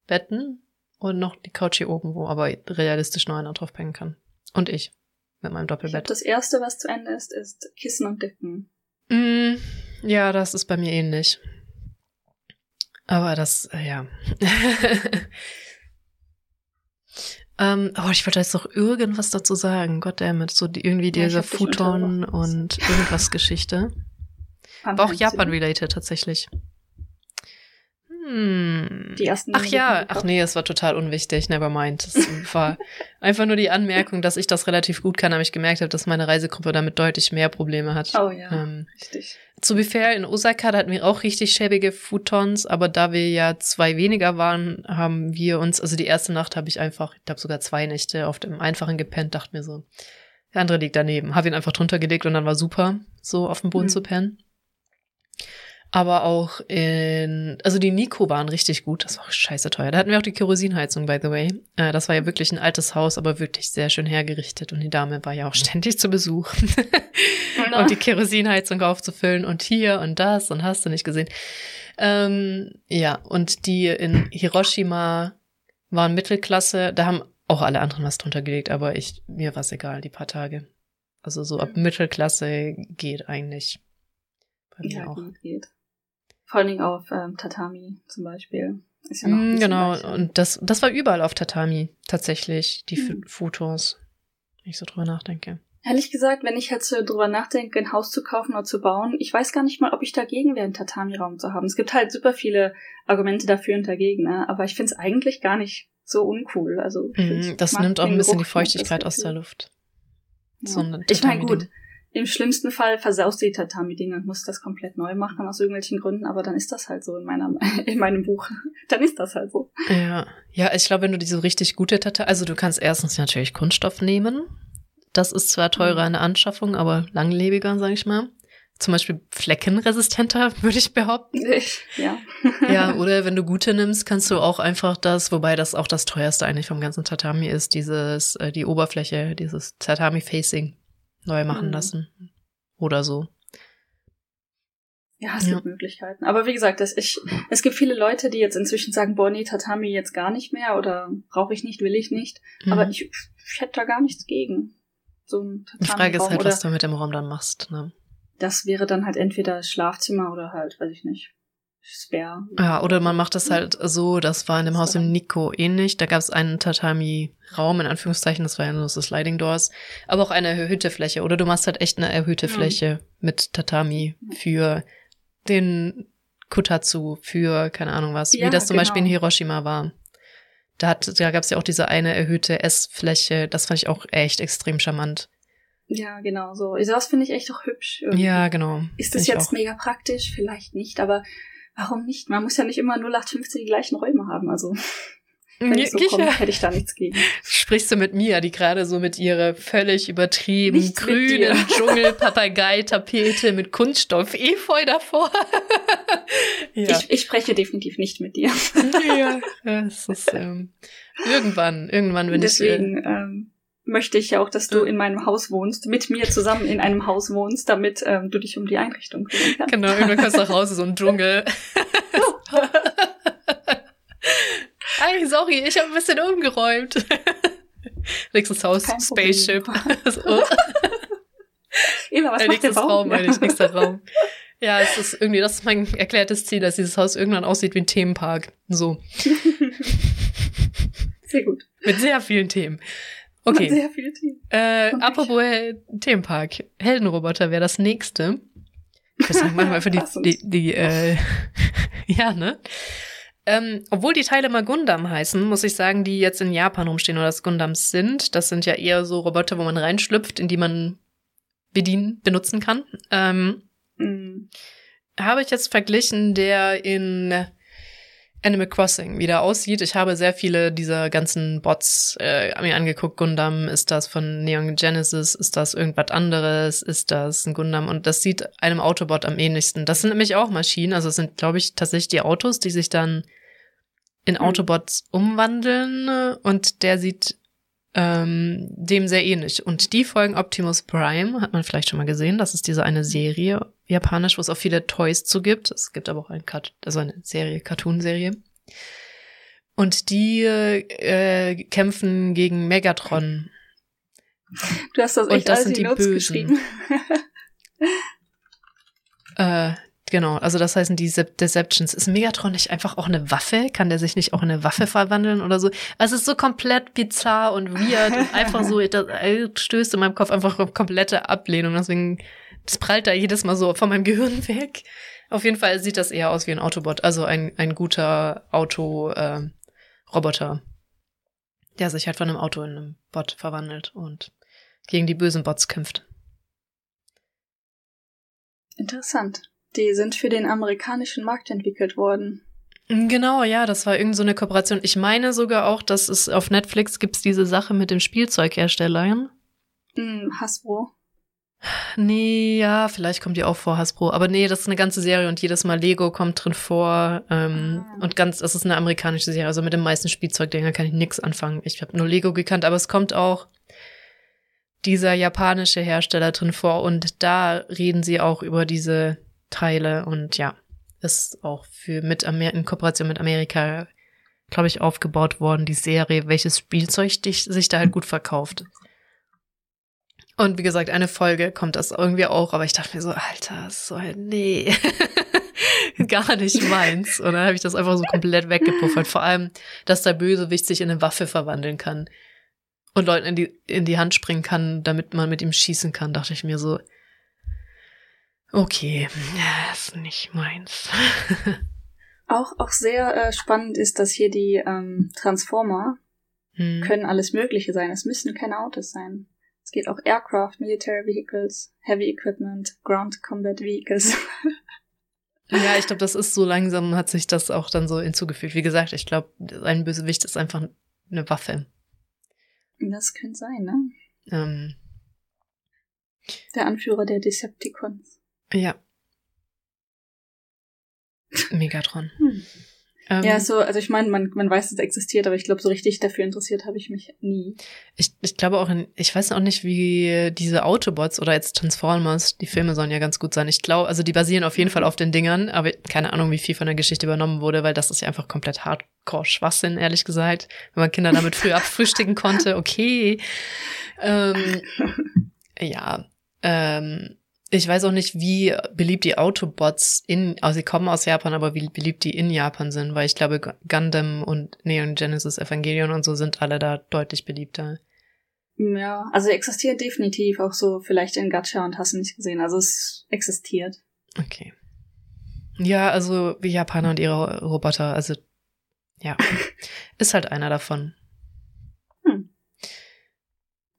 Betten und noch die Couch hier oben, wo aber realistisch nur einer drauf pennen kann. Und ich mit meinem Doppelbett. das erste, was zu Ende ist, ist Kissen und Decken. Mm, ja, das ist bei mir ähnlich. Aber das, äh, ja. ähm, oh, ich wollte jetzt noch irgendwas dazu sagen. Goddammit, so die, irgendwie ja, dieser Futon und irgendwas Geschichte. Aber auch Japan-related tatsächlich. Hm. Die ersten ach ja, ach nee, es war total unwichtig, never mind. Es war einfach nur die Anmerkung, dass ich das relativ gut kann, aber ich gemerkt habe, dass meine Reisegruppe damit deutlich mehr Probleme hat. Oh ja, ähm, richtig. Zu Befehl in Osaka, da hatten wir auch richtig schäbige Futons, aber da wir ja zwei weniger waren, haben wir uns, also die erste Nacht habe ich einfach, ich glaube sogar zwei Nächte auf dem Einfachen gepennt, dachte mir so, der andere liegt daneben. Habe ihn einfach drunter gelegt und dann war super, so auf dem Boden mhm. zu pennen aber auch in, also die Nico waren richtig gut, das war auch scheiße teuer. Da hatten wir auch die Kerosinheizung, by the way. Äh, das war ja wirklich ein altes Haus, aber wirklich sehr schön hergerichtet und die Dame war ja auch ständig zu Besuch. und die Kerosinheizung aufzufüllen und hier und das und hast du nicht gesehen. Ähm, ja, und die in Hiroshima waren Mittelklasse, da haben auch alle anderen was drunter gelegt, aber ich, mir war es egal, die paar Tage. Also so ab Mittelklasse geht eigentlich. Bei mir ja, auch. Geht, geht. Vor allen Dingen auf ähm, Tatami zum Beispiel. Ist ja noch mm, genau, weicher. und das, das war überall auf Tatami tatsächlich, die mhm. Fotos, wenn ich so drüber nachdenke. Ehrlich gesagt, wenn ich jetzt so drüber nachdenke, ein Haus zu kaufen oder zu bauen, ich weiß gar nicht mal, ob ich dagegen wäre, einen Tatami-Raum zu haben. Es gibt halt super viele Argumente dafür und dagegen, ne? aber ich finde es eigentlich gar nicht so uncool. Also mm, das nimmt auch ein bisschen die Feuchtigkeit aus der Luft. Ja. So ich meine, gut, Im schlimmsten Fall versaust du die Tatami-Dinge und musst das komplett neu machen aus irgendwelchen Gründen, aber dann ist das halt so in, meiner, in meinem Buch. Dann ist das halt so. Ja, ja ich glaube, wenn du diese richtig gute Tatami, also du kannst erstens natürlich Kunststoff nehmen. Das ist zwar teurer mhm. in der Anschaffung, aber langlebiger, sag ich mal zum Beispiel fleckenresistenter, würde ich behaupten. Ja. ja, oder wenn du gute nimmst, kannst du auch einfach das, wobei das auch das teuerste eigentlich vom ganzen Tatami ist, dieses, äh, die Oberfläche, dieses Tatami-Facing neu machen mhm. lassen. Oder so. Ja, es ja. gibt Möglichkeiten. Aber wie gesagt, das, ich, es gibt viele Leute, die jetzt inzwischen sagen, boah, nee, Tatami jetzt gar nicht mehr oder brauche ich nicht, will ich nicht. Mhm. Aber ich, ich hätte da gar nichts gegen. So ein Tatami Die Frage ist halt, was du mit dem Raum dann machst. Ne? das wäre dann halt entweder Schlafzimmer oder halt, weiß ich nicht, Spare. Ja, oder man macht das halt so, das war in dem Haus im Nico ähnlich. Da gab es einen Tatami-Raum, in Anführungszeichen, das war ja nur so Sliding Doors, aber auch eine erhöhte Fläche. Oder du machst halt echt eine erhöhte Fläche mit Tatami für den Kutatsu, für keine Ahnung was, ja, wie das zum genau. Beispiel in Hiroshima war. Da, hat, da gab es ja auch diese eine erhöhte Essfläche, das fand ich auch echt extrem charmant. Ja, genau so. Also das finde ich echt auch hübsch. Irgendwie. Ja, genau. Ist das jetzt mega praktisch? Vielleicht nicht, aber warum nicht? Man muss ja nicht immer 0815 die gleichen Räume haben, also. Wenn ich so komme, hätte ich da nichts gegen. Sprichst du mit Mia, die gerade so mit ihrer völlig übertrieben Nichts grünen Dschungel-Papagei-Tapete mit Kunststoff Efeu davor. ja. ich, ich spreche definitiv nicht mit dir. ja, das ist ähm, irgendwann, irgendwann, wenn Deswegen, ich. Deswegen, ähm, möchte ich ja auch, dass du in meinem Haus wohnst, mit mir zusammen in einem Haus wohnst, damit ähm, du dich um die Einrichtung kümmern kannst. Genau, irgendwann kommst du nach Hause, so ein Dschungel. Ay, sorry, ich habe ein bisschen umgeräumt. Nächstes Haus, Kein Spaceship. so. Eva, was äh, nächstes Raum, meine ich, nächster Raum. Ja, es ist irgendwie, das ist mein erklärtes Ziel, dass dieses Haus irgendwann aussieht wie ein Themenpark. So. Sehr gut. Mit sehr vielen Themen. Okay. Sehr viele Themen. Äh. Apropos Themenpark. Heldenroboter wäre das nächste. Ich würde sagen, wir einfach die, die, die äh, ja, ne? Ähm, obwohl die Teile mal Gundam heißen, muss ich sagen, die jetzt in Japan rumstehen oder das Gundams sind. Das sind ja eher so Roboter, wo man reinschlüpft, in die man bedienen, benutzen kann. Ähm, mhm. Habe ich jetzt verglichen, der in Animal Crossing wieder aussieht. Ich habe sehr viele dieser ganzen Bots äh, mir angeguckt. Gundam, ist das von Neon Genesis? Ist das irgendwas anderes? Ist das ein Gundam? Und das sieht einem Autobot am ähnlichsten. Das sind nämlich auch Maschinen. Also es sind, glaube ich, tatsächlich die Autos, die sich dann in hm. Autobots umwandeln. Und der sieht ähm, dem sehr ähnlich. Und die folgen Optimus Prime, hat man vielleicht schon mal gesehen. Das ist diese eine Serie, japanisch, wo es auch viele Toys zu gibt. Es gibt aber auch ein Cut, also eine Serie, Cartoon-Serie. Und die äh, kämpfen gegen Megatron. Du hast das echt Und das sind die Notes Bösen. äh, Genau, also das heißen die Deceptions. Ist Megatron nicht einfach auch eine Waffe? Kann der sich nicht auch in eine Waffe verwandeln oder so? Also es ist so komplett bizarr und weird und einfach so, das stößt in meinem Kopf einfach auf komplette Ablehnung. Deswegen, das prallt da jedes Mal so von meinem Gehirn weg. Auf jeden Fall sieht das eher aus wie ein Autobot, also ein, ein guter Auto-Roboter, äh, der sich halt von einem Auto in einem Bot verwandelt und gegen die bösen Bots kämpft. Interessant. Die sind für den amerikanischen Markt entwickelt worden. Genau, ja, das war irgendeine so eine Kooperation. Ich meine sogar auch, dass es auf Netflix gibt's diese Sache mit dem Spielzeugherstellern. Mm, Hasbro. Nee, ja, vielleicht kommt die auch vor, Hasbro. Aber nee, das ist eine ganze Serie und jedes Mal Lego kommt drin vor. Ähm, ah. Und ganz, das ist eine amerikanische Serie. Also mit den meisten Spielzeugdinger kann ich nix anfangen. Ich habe nur Lego gekannt, aber es kommt auch dieser japanische Hersteller drin vor. Und da reden sie auch über diese Teile und ja, ist auch für mit Amer in Kooperation mit Amerika, glaube ich, aufgebaut worden, die Serie, welches Spielzeug sich da halt gut verkauft. Und wie gesagt, eine Folge kommt das irgendwie auch, aber ich dachte mir so, Alter, so halt, nee. Gar nicht meins. Und dann habe ich das einfach so komplett weggepuffert. Vor allem, dass der Bösewicht sich in eine Waffe verwandeln kann und Leuten in die, in die Hand springen kann, damit man mit ihm schießen kann, dachte ich mir so, Okay, das ist nicht meins. auch, auch sehr äh, spannend ist, dass hier die ähm, Transformer hm. können alles Mögliche sein. Es müssen keine Autos sein. Es geht auch Aircraft, Military Vehicles, Heavy Equipment, Ground Combat Vehicles. Ja, ich glaube, das ist so langsam, hat sich das auch dann so hinzugefügt. Wie gesagt, ich glaube, ein Bösewicht ist einfach eine Waffe. Das könnte sein, ne? Ähm, Der Anführer der Decepticons. Ja. Megatron. Hm. Ähm, Ja, so, also ich meine, man, man weiß, es existiert, aber ich glaube, so richtig dafür interessiert habe ich mich nie. Ich, ich glaube auch in, ich weiß auch nicht, wie diese Autobots oder jetzt Transformers, die Filme sollen ja ganz gut sein. Ich glaube, also die basieren auf jeden Fall auf den Dingern, aber keine Ahnung, wie viel von der Geschichte übernommen wurde, weil das ist ja einfach komplett Hardcore-Schwachsinn, ehrlich gesagt. Wenn man Kinder damit früh abfrühstücken konnte, okay. Ähm, ja, ähm, ich weiß auch nicht, wie beliebt die Autobots in, also sie kommen aus Japan, aber wie beliebt die in Japan sind, weil ich glaube, Gu- Gundam und Neon Genesis Evangelion und so sind alle da deutlich beliebter. Ja, also existiert definitiv auch so vielleicht in Gacha und hast du nicht gesehen. Also es existiert. Okay. Ja, also wie Japaner und ihre Roboter, also ja, ist halt einer davon.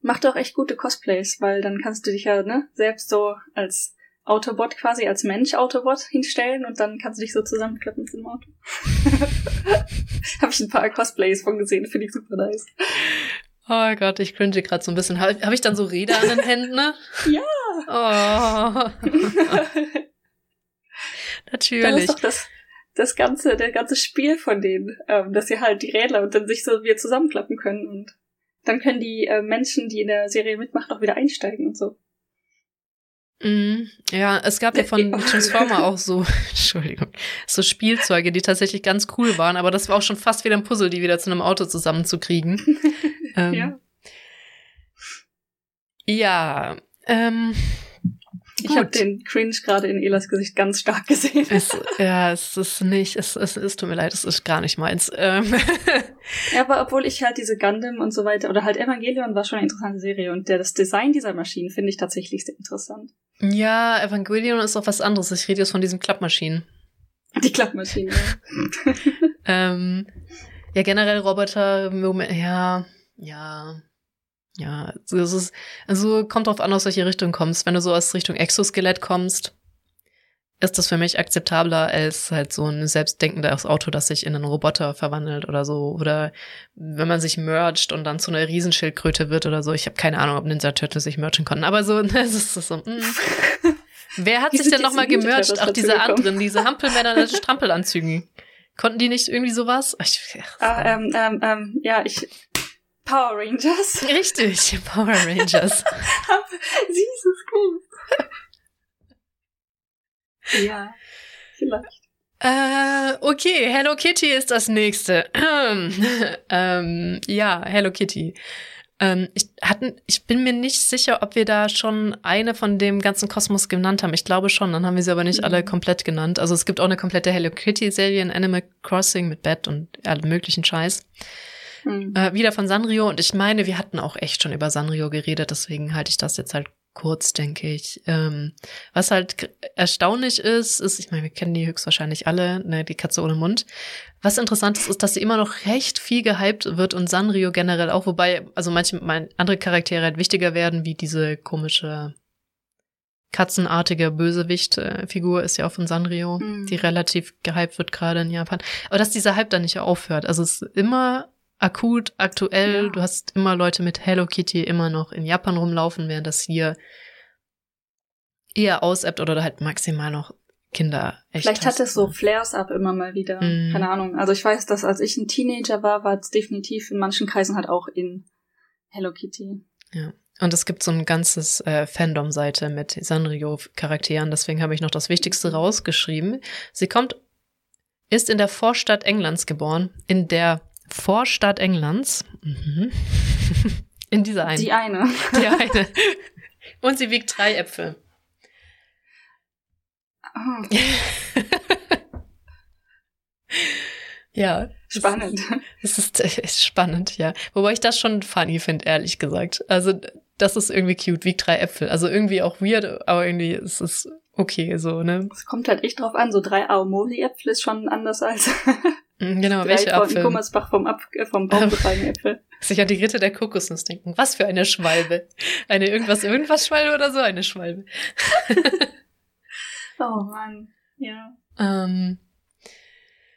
Macht auch echt gute Cosplays, weil dann kannst du dich ja ne, selbst so als Autobot quasi, als Mensch-Autobot hinstellen und dann kannst du dich so zusammenklappen mit dem Auto. Habe ich ein paar Cosplays von gesehen, finde ich super nice. Oh Gott, ich cringe gerade so ein bisschen. Habe hab ich dann so Räder an den Händen? Ne? Ja. Oh, Das natürlich. ist doch das, das ganze, der ganze Spiel von denen, ähm, dass sie halt die Rädler und dann sich so wieder zusammenklappen können und dann können die äh, Menschen, die in der Serie mitmachen, auch wieder einsteigen und so. Mhm. Ja, es gab ja von Transformer auch so, Entschuldigung, so Spielzeuge, die tatsächlich ganz cool waren, aber das war auch schon fast wieder ein Puzzle, die wieder zu einem Auto zusammenzukriegen. ähm, Ja. Ja, ähm, Ich habe den Cringe gerade in Elas Gesicht ganz stark gesehen. Es, ja, es ist nicht, es, es, es tut mir leid, es ist gar nicht meins. Ähm, Ja, aber obwohl ich halt diese Gundam und so weiter, oder halt Evangelion war schon eine interessante Serie und der, das Design dieser Maschinen finde ich tatsächlich sehr interessant. ja, Evangelion ist auch was anderes. Ich rede jetzt von diesen Klappmaschinen. Die Klappmaschine. ja. Ähm, ja, generell Roboter, ja, ja, ja. Es ist, also kommt drauf an, aus welche Richtung kommst. Wenn du so aus Richtung Exoskelett kommst, ist das für mich akzeptabler als halt so ein selbstdenkendes Auto, das sich in einen Roboter verwandelt oder so. Oder wenn man sich mergt und dann zu einer Riesenschildkröte wird oder so. Ich habe keine Ahnung, ob Ninja Turtles sich merchen konnten. Aber so, es ist so. Mm. Wer hat Wie sich denn nochmal gemercht? Ach, diese anderen, diese Hampelmänner in Strampelanzügen. Konnten die nicht irgendwie sowas? Ich, ah, ähm, ähm, ähm, ja, ich. Power Rangers. Richtig, Power Rangers. Süßes Kind. ja, vielleicht. äh, okay, Hello Kitty ist das nächste. ähm, ja, Hello Kitty. Ähm, ich, hatten, ich bin mir nicht sicher, ob wir da schon eine von dem ganzen Kosmos genannt haben. Ich glaube schon, dann haben wir sie aber nicht Mhm. alle komplett genannt. Also es gibt auch eine komplette Hello Kitty-Serie in Animal Crossing mit Bett und allem möglichen Scheiß. Hm. Äh, wieder von Sanrio und ich meine, wir hatten auch echt schon über Sanrio geredet, deswegen halte ich das jetzt halt kurz, denke ich. Ähm, was halt erstaunlich ist, ist, ich meine, wir kennen die höchstwahrscheinlich alle, ne, die Katze ohne Mund. Was interessant ist, ist, dass sie immer noch recht viel gehypt wird und Sanrio generell auch, wobei, also manche mein, andere Charaktere halt wichtiger werden, wie diese komische katzenartige Bösewicht-Figur ist ja auch von Sanrio, Mhm. die relativ gehypt wird gerade in Japan. Aber dass dieser Hype dann nicht aufhört. Also es ist immer akut, aktuell. Ja. Du hast immer Leute mit Hello Kitty immer noch in Japan rumlaufen, während das hier eher ausebbt oder halt maximal noch Kinder echt Vielleicht hat es so Flares up immer mal wieder. Mhm. Keine Ahnung. Also ich weiß, dass als ich ein Teenager war, war es definitiv in manchen Kreisen halt auch in Hello Kitty. Und es gibt so ein ganzes äh, Fandom-Seite mit Sanrio-Charakteren, deswegen habe ich noch das Wichtigste rausgeschrieben. Sie kommt, ist in der Vorstadt Englands geboren, in der Vorstadt Englands. Mhm. In dieser einen. Die eine. Die eine. Und sie wiegt drei Äpfel. Ah, Ja. Spannend. Es ist, es ist spannend, ja. Wobei ich das schon funny finde, ehrlich gesagt. Also, das ist irgendwie cute, wiegt drei Äpfel. Also irgendwie auch weird, aber irgendwie ist es okay so, ne? Es kommt halt echt drauf an. So drei Aomori-Äpfel ist schon anders als Genau, Drei welche Apfel? Gummersbach vom, Ab äh, vom Baum gefallene Äpfel. Sich an die Ritte der Kokosnuss denken. Was für eine Schwalbe. Eine irgendwas, irgendwas Schwalbe oder so eine Schwalbe. Oh Mann, ja. Ähm,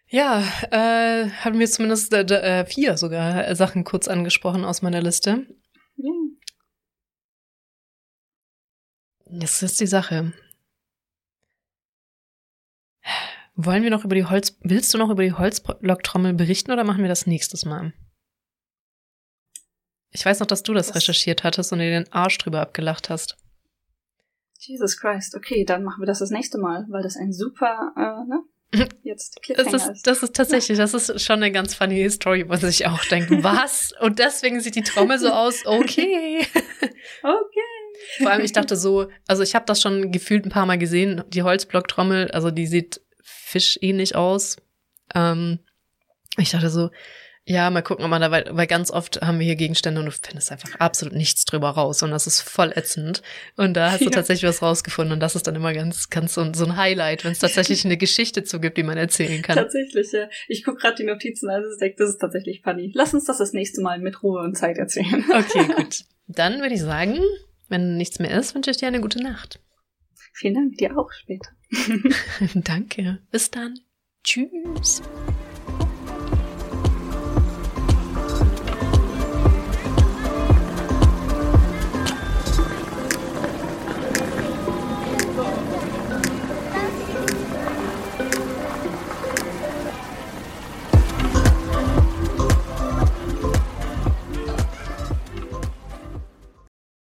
ja, äh, haben wir zumindest äh, äh, vier sogar äh, Sachen kurz angesprochen aus meiner Liste. ja. Das ist die Sache. Wollen wir noch über die Holz, willst du noch über die Holzblocktrommel berichten oder machen wir das nächstes Mal? Ich weiß noch, dass du das Das- recherchiert hattest und dir den Arsch drüber abgelacht hast. Jesus Christ. Okay, dann machen wir das das nächste Mal, weil das ein super, äh, ne? Jetzt Das ist, ist. das ist tatsächlich, das ist schon eine ganz funny Story, wo man sich auch denkt, was? Und deswegen sieht die Trommel so aus, okay. Okay. Vor allem, ich dachte so, also ich habe das schon gefühlt ein paar Mal gesehen, die Holzblocktrommel, also die sieht fischähnlich aus. Ähm, ich dachte so, ja, mal gucken, ob man da, weil, weil ganz oft haben wir hier Gegenstände und du findest einfach absolut nichts drüber raus und das ist voll ätzend. Und da hast du Ja. tatsächlich was rausgefunden und das ist dann immer ganz, ganz so, so ein Highlight, wenn es tatsächlich eine Geschichte zu gibt, die man erzählen kann. Tatsächlich, ja. Ich gucke gerade die Notizen an, das ist, das ist tatsächlich funny. Lass uns das das nächste Mal mit Ruhe und Zeit erzählen. Okay, gut. Dann würde ich sagen, wenn nichts mehr ist, wünsche ich dir eine gute Nacht. Vielen Dank, dir auch später. Danke. Bis dann. Tschüss.